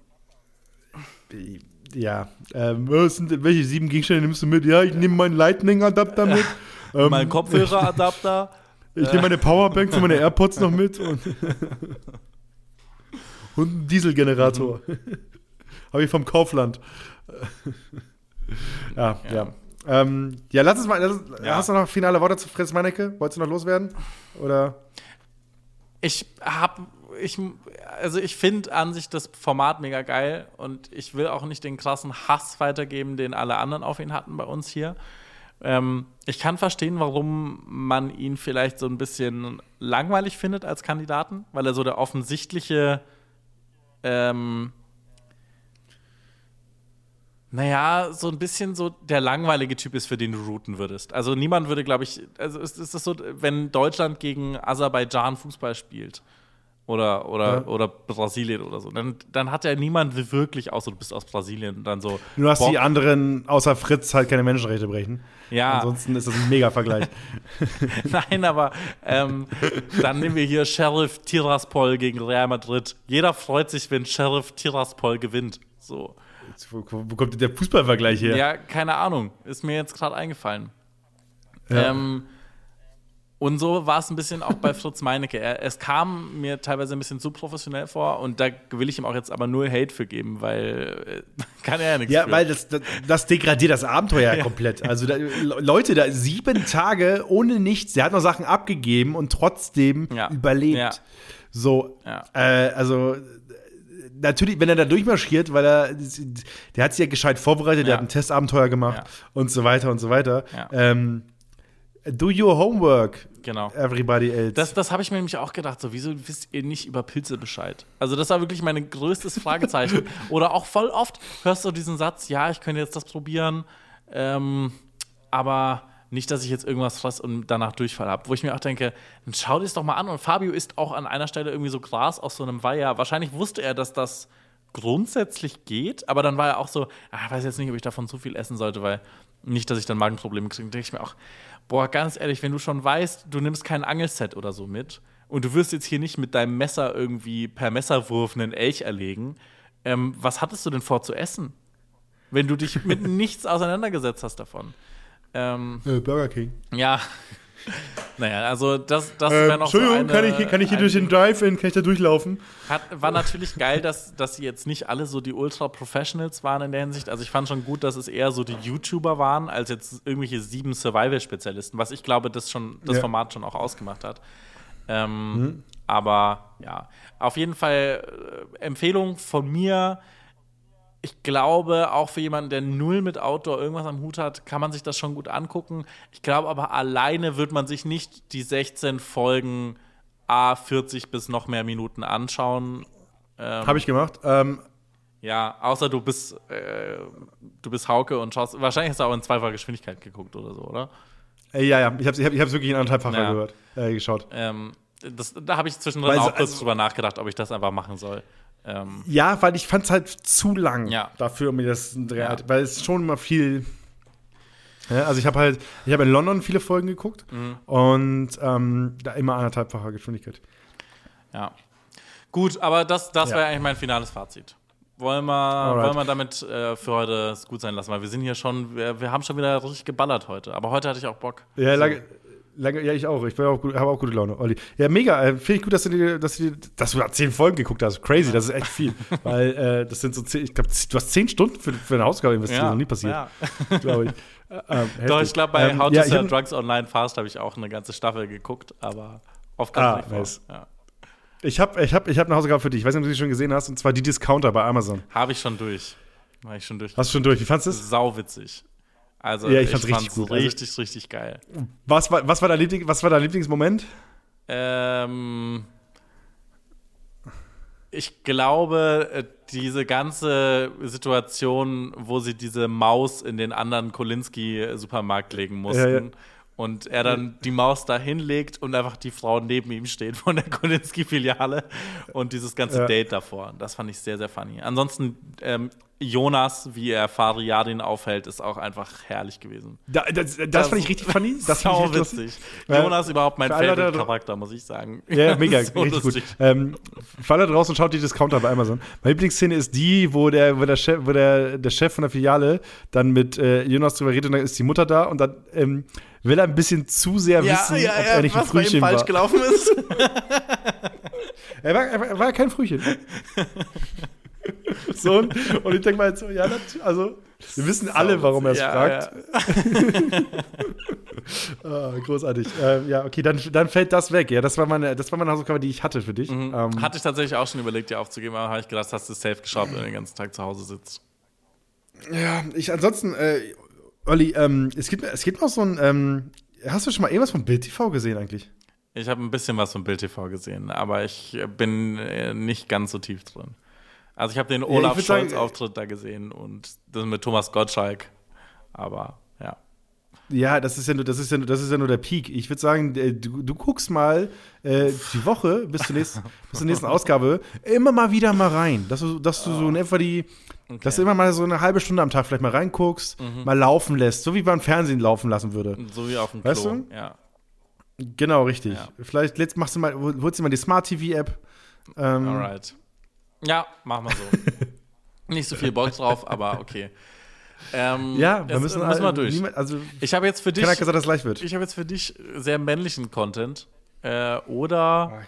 ja, ähm, was sind, welche sieben Gegenstände nimmst du mit? Ja, ich nehme meinen Lightning-Adapter mit. ähm, mein Kopfhöreradapter. Ich nehme meine Powerbank für meine AirPods noch mit und, und einen Dieselgenerator. Habe ich vom Kaufland. ja, ja. Ähm, ja, lass uns mal. Lass, Ja. Hast du noch finale Worte zu Fritz Meinecke? Wolltest du noch loswerden? Oder? Ich hab, ich, also ich finde an sich das Format mega geil und ich will auch nicht den krassen Hass weitergeben, den alle anderen auf ihn hatten bei uns hier. Ähm, ich kann verstehen, warum man ihn vielleicht so ein bisschen langweilig findet als Kandidaten, weil er so der offensichtliche, ähm, naja, so ein bisschen so der langweilige Typ ist, für den du routen würdest. Also niemand würde, glaube ich, also ist, ist das so, wenn Deutschland gegen Aserbaidschan Fußball spielt oder, oder, Ja. oder Brasilien oder so, dann, dann hat ja niemand wirklich, außer du bist aus Brasilien, dann so. Du hast Bock. die anderen, außer Fritz, halt keine Menschenrechte brechen. Ja. Ansonsten ist das ein Mega-Vergleich. Nein, aber ähm, dann nehmen wir hier Sheriff Tiraspol gegen Real Madrid. Jeder freut sich, wenn Sheriff Tiraspol gewinnt. So. wo, wo kommt denn der Fußballvergleich her? Ja, keine Ahnung. Ist mir jetzt gerade eingefallen. Ja. Ähm, Und so war es ein bisschen auch bei Fritz Meinecke. Er, es kam mir teilweise ein bisschen zu professionell vor und da will ich ihm auch jetzt aber nur Hate für geben, weil äh, kann er ja nichts Ja, für. weil das, das, das degradiert das Abenteuer ja. komplett. Also da, Leute, da sieben Tage ohne nichts, der hat noch Sachen abgegeben und trotzdem Ja. überlebt. Ja. So, äh, also natürlich, wenn er da durchmarschiert, weil er, der hat sich ja gescheit vorbereitet, der hat ein Testabenteuer gemacht und so weiter und so weiter. Ja. Ähm, do your homework, Genau. everybody else. Das, das habe ich mir nämlich auch gedacht, so, wieso wisst ihr nicht über Pilze Bescheid? Also, das war wirklich mein größtes Fragezeichen. Oder auch voll oft hörst du diesen Satz, ja, ich könnte jetzt das probieren, ähm, aber nicht, dass ich jetzt irgendwas fress und danach Durchfall habe. Wo ich mir auch denke, dann schau dir es doch mal an. Und Fabio isst auch an einer Stelle irgendwie so Gras aus so einem Weiher. Wahrscheinlich wusste er, dass das grundsätzlich geht, aber dann war er auch so, ah, ich weiß jetzt nicht, ob ich davon zu viel essen sollte, weil nicht, dass ich dann Magenprobleme kriege. denke ich mir auch, boah, ganz ehrlich, wenn du schon weißt, du nimmst kein Angelset oder so mit und du wirst jetzt hier nicht mit deinem Messer irgendwie per Messerwurf einen Elch erlegen, ähm, was hattest du denn vor zu essen? Wenn du dich mit nichts auseinandergesetzt hast davon. Ähm, äh, Burger King. ja. Naja, also das, das Ähm, wäre noch so Entschuldigung, eine, kann ich, hier- kann ich hier ein- durch den Drive-In, kann ich da durchlaufen? Hat, war natürlich geil, dass, dass sie jetzt nicht alle so die Ultra-Professionals waren in der Hinsicht. Also ich fand schon gut, dass es eher so die YouTuber waren, als jetzt irgendwelche sieben Survival-Spezialisten, was ich glaube, das schon das Ja. Format schon auch ausgemacht hat. Ähm, Aber ja, auf jeden Fall äh, Empfehlung von mir. Ich glaube, auch für jemanden, der null mit Outdoor irgendwas am Hut hat, kann man sich das schon gut angucken. Ich glaube aber, alleine wird man sich nicht die 16 Folgen A 40 bis noch mehr Minuten anschauen. Ähm, Habe ich gemacht. Ähm, Ja, außer du bist, äh, du bist Hauke und schaust. Wahrscheinlich hast du auch in zweifacher Geschwindigkeit geguckt oder so, oder? äh, ja, ja, ich habe es ich hab, ich hab's wirklich in anderthalbfacher Ja. gehört, äh, geschaut. Ähm, das, da habe ich zwischendrin Weil auch kurz also- drüber nachgedacht, ob ich das einfach machen soll. Ähm, Ja, weil ich fand es halt zu lang Ja. dafür, um mir das Ja. weil es schon immer viel. Ja, also ich habe halt, ich habe in London viele Folgen geguckt Mhm. und ähm, da immer anderthalbfacher Geschwindigkeit. ja. Gut, aber das, das Ja. wäre eigentlich mein finales Fazit. Wollen wir, Alright. wollen wir damit äh, für heute es gut sein lassen, weil wir sind hier schon, wir, wir haben schon wieder richtig geballert heute. Aber heute hatte ich auch Bock. Ja, So. lange, lange, ja, ich auch. Ich habe auch gute Laune, Olli. Ja, mega. Äh, Finde ich gut, dass du, dir, dass, du dir, dass du zehn Folgen geguckt hast. Crazy, das ist echt viel. weil äh, das sind so zehn, ich glaube, du hast zehn Stunden für, für eine Hausaufgabe investiert. Das ist noch nie passiert, Ja. glaube ich. Äh, ähm, Doch, ich glaube, bei Ähm, How to ja, Sell Drugs Online Fast habe ich auch eine ganze Staffel geguckt, aber oft Ah, kommt nicht vor. nice. Ja. Ich habe ich hab, ich hab eine Hausaufgabe für dich. Ich weiß nicht, ob du sie schon gesehen hast. Und zwar die Discounter bei Amazon. Habe ich schon durch. Habe ich schon durch. Hast du schon durch? Wie fandest du es? Sauwitzig. Also, Ja, ich ich, fand's fand's richtig richtig, gut. richtig, geil. Was war, was war, dein, Liebling, was war dein Lieblingsmoment? Ähm, ich glaube, äh, diese ganze Situation, wo sie diese Maus in den anderen Kolinski-Supermarkt legen mussten. Ja, ja. Und er dann die Maus da hinlegt und einfach die Frau neben ihm steht von der Kolinski-Filiale und dieses ganze Ja. Date davor. Das fand ich sehr, sehr funny. Ansonsten, ähm, Jonas, wie er Fariadin aufhält, ist auch einfach herrlich gewesen. Da, das, das, fand ich richtig funny. Das fand ich Sau richtig lustig. witzig. Ja. Jonas überhaupt mein Favorite-Charakter, muss ich sagen. Ja, mega, So richtig lustig. gut. Ähm, für alle draußen schaut die Discounter bei Amazon. Meine Lieblingsszene ist die, wo der, wo der Chef, wo der, der Chef von der Filiale dann mit äh, Jonas drüber redet und dann ist die Mutter da und dann ähm, will er ein bisschen zu sehr wissen, ob er nicht ein was bei ihm Frühchen falsch war. gelaufen ist. Er war, er war, er war kein Frühchen. so, und, und ich denke mal jetzt so, ja, also, wir wissen alle, warum er es Ja, fragt. Ah, großartig. Ähm, ja, okay, dann, dann fällt das weg. Ja, das war meine, das war meine Hausaufgabe, die ich hatte für dich. Ähm, Hatte ich tatsächlich auch schon überlegt, dir aufzugeben, aber habe ich gedacht, hast du safe geschaut, wenn du den ganzen Tag zu Hause sitzt. Ja, ich ansonsten, äh, Olli, ähm, es, gibt, es gibt noch so ein, ähm, hast du schon mal irgendwas von Bild TV gesehen eigentlich? Ich habe ein bisschen was von Bild TV gesehen, aber ich bin äh, nicht ganz so tief drin. Also ich habe den Olaf sagen, Scholz-Auftritt da gesehen und das mit Thomas Gottschalk. Aber ja. Das ist ja nur, das ist ja nur, das ist ja nur der Peak. Ich würde sagen, äh, du, du guckst mal äh, die Woche bis zur, nächsten, bis zur nächsten Ausgabe immer mal wieder mal rein. Dass du, dass du so in etwa die, dass du immer mal so eine halbe Stunde am Tag vielleicht mal reinguckst, mal laufen lässt, so wie man Fernsehen laufen lassen würde. So wie auf dem Weißt Klo. du? Ja. Genau, richtig. Ja. Vielleicht letzt machst du mal, hol- holst du mal die Smart TV App. Ähm, Alright. Ja, machen wir so. Nicht so viel Bock drauf, aber okay. Ähm, Ja, wir müssen, müssen wir durch. niemand- also, Ich habe jetzt für dich, gesagt, dass es leicht wird. ich habe jetzt für dich sehr männlichen Content äh, oder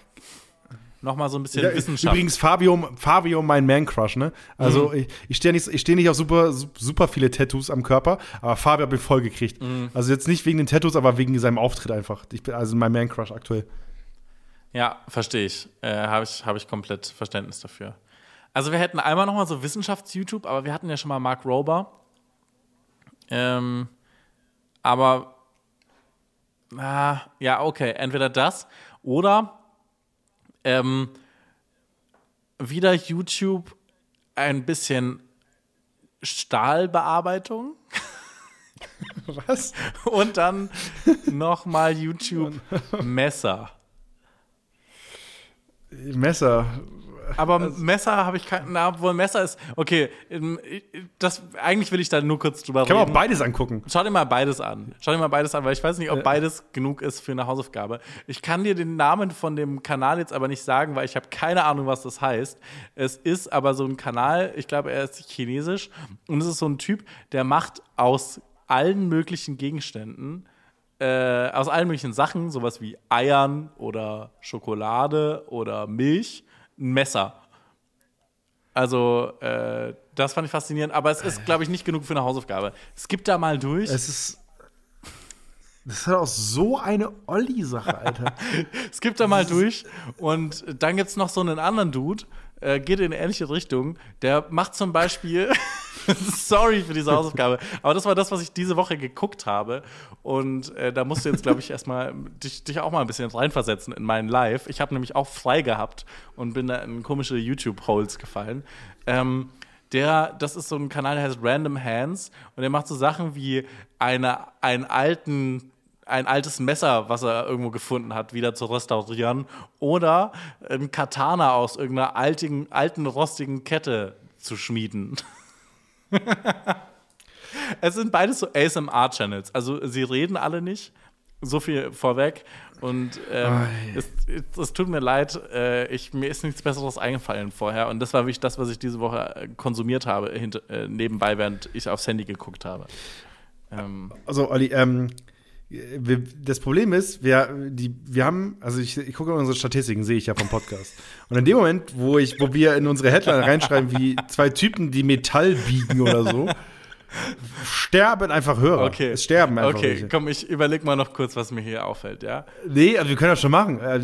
noch mal so ein bisschen Ja, Wissenschaft. Übrigens, Fabio, Fabio mein Man-Crush, ne? Also, Mhm. ich, ich stehe nicht, ich steh nicht auf super, su- super viele Tattoos am Körper, aber Fabio hat mich voll gekriegt. Mhm. Also, jetzt nicht wegen den Tattoos, aber wegen seinem Auftritt einfach. Ich bin also mein Man-Crush aktuell. Ja, verstehe ich. Äh, Habe ich, hab ich komplett Verständnis dafür. Also wir hätten einmal noch mal so Wissenschafts-YouTube, aber wir hatten ja schon mal Mark Rober. Ähm, aber ah, ja, okay, entweder das oder ähm, wieder YouTube ein bisschen Stahlbearbeitung Was? und dann noch mal YouTube Messer. Messer. Aber Messer habe ich kein. Na, obwohl Messer ist. Okay, ähm, das, eigentlich will ich da nur kurz drüber Kann man auch reden. beides angucken. Schau dir mal beides an. Schau dir mal beides an, weil ich weiß nicht, ob beides genug ist für eine Hausaufgabe. Ich kann dir den Namen von dem Kanal jetzt aber nicht sagen, weil ich habe keine Ahnung, was das heißt. Es ist aber so ein Kanal, ich glaube, er ist chinesisch und es ist so ein Typ, der macht aus allen möglichen Gegenständen, äh, aus allen möglichen Sachen, sowas wie Eiern oder Schokolade oder Milch, ein Messer. Also, äh, das fand ich faszinierend, aber es ist, glaube ich, nicht genug für eine Hausaufgabe. Skip da mal durch. Es ist. Das ist halt auch so eine Olli-Sache, Alter. Skip da mal durch. Und dann gibt es noch so einen anderen Dude, äh, geht in eine ähnliche Richtung. Der macht zum Beispiel. Sorry für diese Hausaufgabe. Aber das war das, was ich diese Woche geguckt habe. Und äh, da musst du jetzt, glaube ich, erstmal dich, dich auch mal ein bisschen reinversetzen in meinen Live. Ich habe nämlich auch frei gehabt und bin da in komische YouTube-Holes gefallen. Ähm, der, das ist so ein Kanal, der heißt Random Hands und der macht so Sachen wie eine, einen alten ein altes Messer, was er irgendwo gefunden hat, wieder zu restaurieren oder ein Katana aus irgendeiner alten, alten rostigen Kette zu schmieden. es sind beides so ASMR-Channels. Also sie reden alle nicht. So viel vorweg. Und ähm, es, es, es tut mir leid, äh, ich, mir ist nichts Besseres eingefallen vorher. Und das war wirklich das, was ich diese Woche äh, konsumiert habe, hint, äh, nebenbei, während ich aufs Handy geguckt habe. Ähm, Also, Olli, ähm, wir, das Problem ist, wir, die, wir haben, also ich, ich gucke unsere Statistiken, sehe ich ja vom Podcast. Und in dem Moment, wo ich, wo wir in unsere Headline reinschreiben, wie zwei Typen, die Metall biegen oder so, sterben einfach Hörer. Okay. Es sterben einfach Okay, welche. komm, ich überleg mal noch kurz, was mir hier auffällt, ja? Nee, also wir können das schon machen. Äh,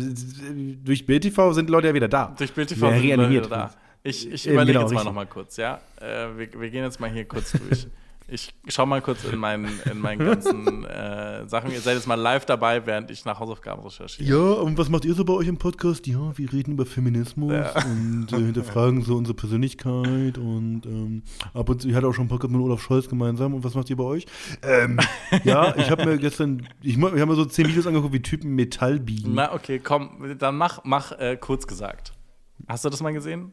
Durch BTV sind Leute ja wieder da. Durch Bild TV sind Leute wieder da. Ich, ich Eben, überlege genau, jetzt mal noch mal kurz, ja? Äh, wir, wir gehen jetzt mal hier kurz durch. Ich schau mal kurz in meinen, in meinen ganzen äh, Sachen. Ihr seid jetzt mal live dabei, während ich nach Hausaufgaben recherchiere. Ja, und was macht ihr so bei euch im Podcast? Ja, wir reden über Feminismus und äh, hinterfragen so unsere Persönlichkeit und ähm, ab und zu, ich hatte auch schon einen Podcast mit Olaf Scholz gemeinsam. Und was macht ihr bei euch? Ähm, ja, ich habe mir gestern, ich, ich habe mir so zehn Videos angeguckt, wie Typen Metall biegen. Na, okay, komm, dann mach, mach äh, kurz gesagt. Hast du das mal gesehen?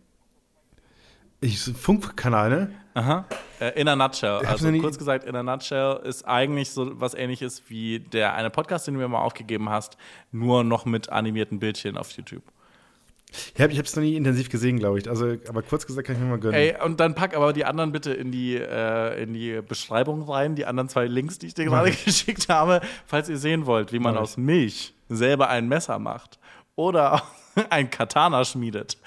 Ich, Funkkanal, ne? Aha. Äh, in a nutshell. Also kurz gesagt, in a nutshell ist eigentlich so was ähnliches wie der eine Podcast, den du mir mal aufgegeben hast, nur noch mit animierten Bildchen auf YouTube. Ich habe es noch nie intensiv gesehen, glaube ich. Also, aber kurz gesagt kann ich mir mal gönnen. Ey, und dann pack aber die anderen bitte in die, äh, in die Beschreibung rein, die anderen zwei Links, die ich dir gerade geschickt habe, falls ihr sehen wollt, wie man Mach aus Milch selber ein Messer macht oder ein Katana schmiedet.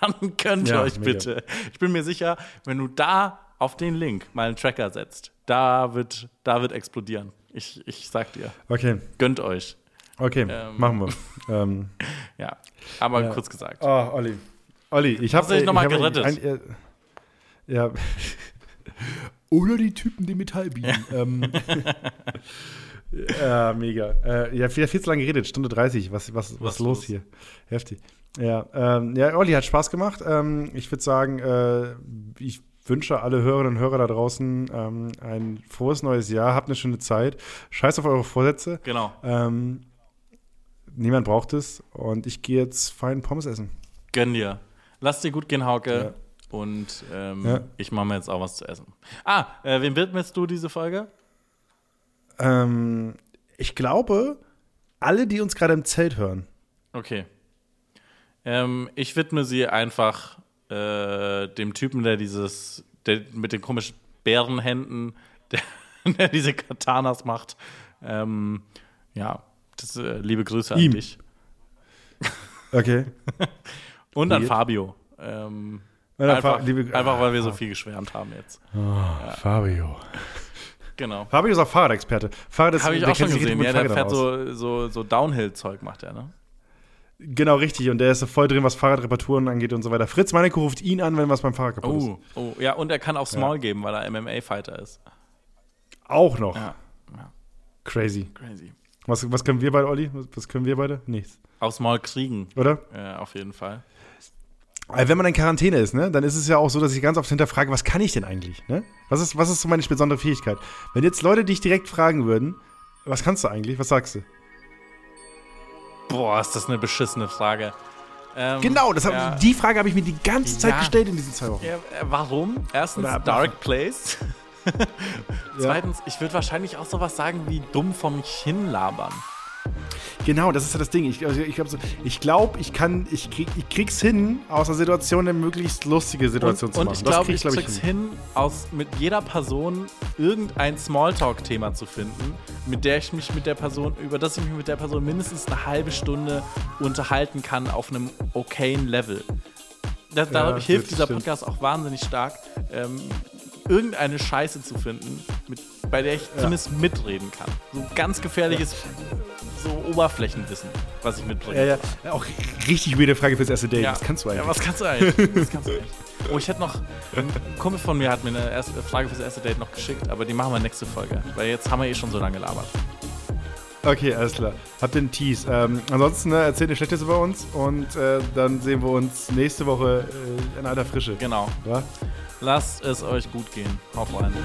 Dann könnt ihr Ja, euch mega. bitte. Ich bin mir sicher, wenn du da auf den Link mal einen Tracker setzt, da wird, da wird explodieren. Ich, ich sag dir, Okay, gönnt euch. okay, Ähm. machen wir. ähm, Ja, aber Ja. kurz gesagt. Oh, Olli. Olli, ich habe dich noch mal gerettet? äh, ja. Oder die Typen, die Metall biegen. ähm, ja, mega. Äh, ja, viel, viel zu lange geredet, Stunde 30. Was, was, was, Was los los? hier? Heftig. Ja, ähm, ja, Olli hat Spaß gemacht. Ähm, ich würde sagen, äh, ich wünsche alle Hörerinnen und Hörer da draußen ähm, ein frohes neues Jahr. Habt eine schöne Zeit. Scheiß auf eure Vorsätze. Genau. Ähm, niemand braucht es. Und ich gehe jetzt fein Pommes essen. Gönn dir. Lass dir gut gehen, Hauke. Ja. Und ähm, Ja. ich mache mir jetzt auch was zu essen. Ah, äh, wem widmest du diese Folge? Ähm, ich glaube, alle, die uns gerade im Zelt hören. Okay. Ähm, ich widme sie einfach äh, dem Typen, der dieses, der mit den komischen Bärenhänden, der, der diese Katanas macht. Ähm, ja, das, äh, liebe Grüße an Ihm. dich. Okay. Und an Weird. Fabio. Ähm, Ja, einfach, Fa- liebe- einfach, weil wir so viel geschwärmt haben jetzt. Fabio. Genau. Fabio ist auch Fahrradexperte. Fahrrad ist, Habe ich auch schon gesehen. Ja, der fährt aus. so, so, so Downhill-Zeug, macht er, ne? Genau, richtig. Und der ist voll drin, was Fahrradreparaturen angeht und so weiter. Fritz Meinecke ruft ihn an, wenn was beim Fahrrad kaputt ist. Oh, oh, ja, und er kann auch Small geben, weil er MMA-Fighter ist. Auch noch. Ja, ja, Crazy. crazy. Was, was können wir beide, Olli? Was, können wir beide? Nichts. Auch Small kriegen, Oder? ja, auf jeden Fall. Aber wenn man in Quarantäne ist, ne, dann ist es ja auch so, dass ich ganz oft hinterfrage, was kann ich denn eigentlich? Ne? Was, ist, was ist so meine besondere Fähigkeit? Wenn jetzt Leute dich direkt fragen würden, was kannst du eigentlich? Was sagst du? Boah, ist das eine beschissene Frage. Ähm, Genau, das hab, ja. die Frage habe ich mir die ganze Zeit Ja. gestellt in diesen zwei Wochen. Ja, äh, warum? Erstens Oder Dark Place. Zweitens, ich würde wahrscheinlich auch sowas sagen wie dumm vor mich hinlabern. Genau, das ist ja das Ding. Ich, also ich glaube, so, ich, glaub, ich kann, ich, krieg, ich krieg's hin, aus einer Situation eine möglichst lustige Situation Und, zu und machen. ich Das glaube, ich glaub krieg's hin, aus mit jeder Person irgendein Smalltalk-Thema zu finden, mit der ich mich mit der Person, über das ich mich mit der Person mindestens eine halbe Stunde unterhalten kann auf einem okayen Level. Das, Ja, dadurch hilft dieser stimmt. Podcast auch wahnsinnig stark, ähm, irgendeine Scheiße zu finden, mit, bei der ich zumindest mitreden kann. So ganz gefährliches, so Oberflächenwissen, was ich mitbringe. Ja, ja. Auch richtig weirde Frage fürs erste Date. Was kannst du eigentlich? Ja, was kannst du eigentlich? Was kannst du eigentlich? Oh, ich hätte noch. Ein Kumpel von mir hat mir eine erste Frage fürs erste Date noch geschickt, aber die machen wir nächste Folge. Weil jetzt haben wir eh schon so lange gelabert. Okay, alles klar. Habt den Tease. Ähm, ansonsten ne, erzählt ihr Schlechtes über uns und äh, dann sehen wir uns nächste Woche äh, in alter Frische. Genau. Ja? Lasst es euch gut gehen. Auf einen.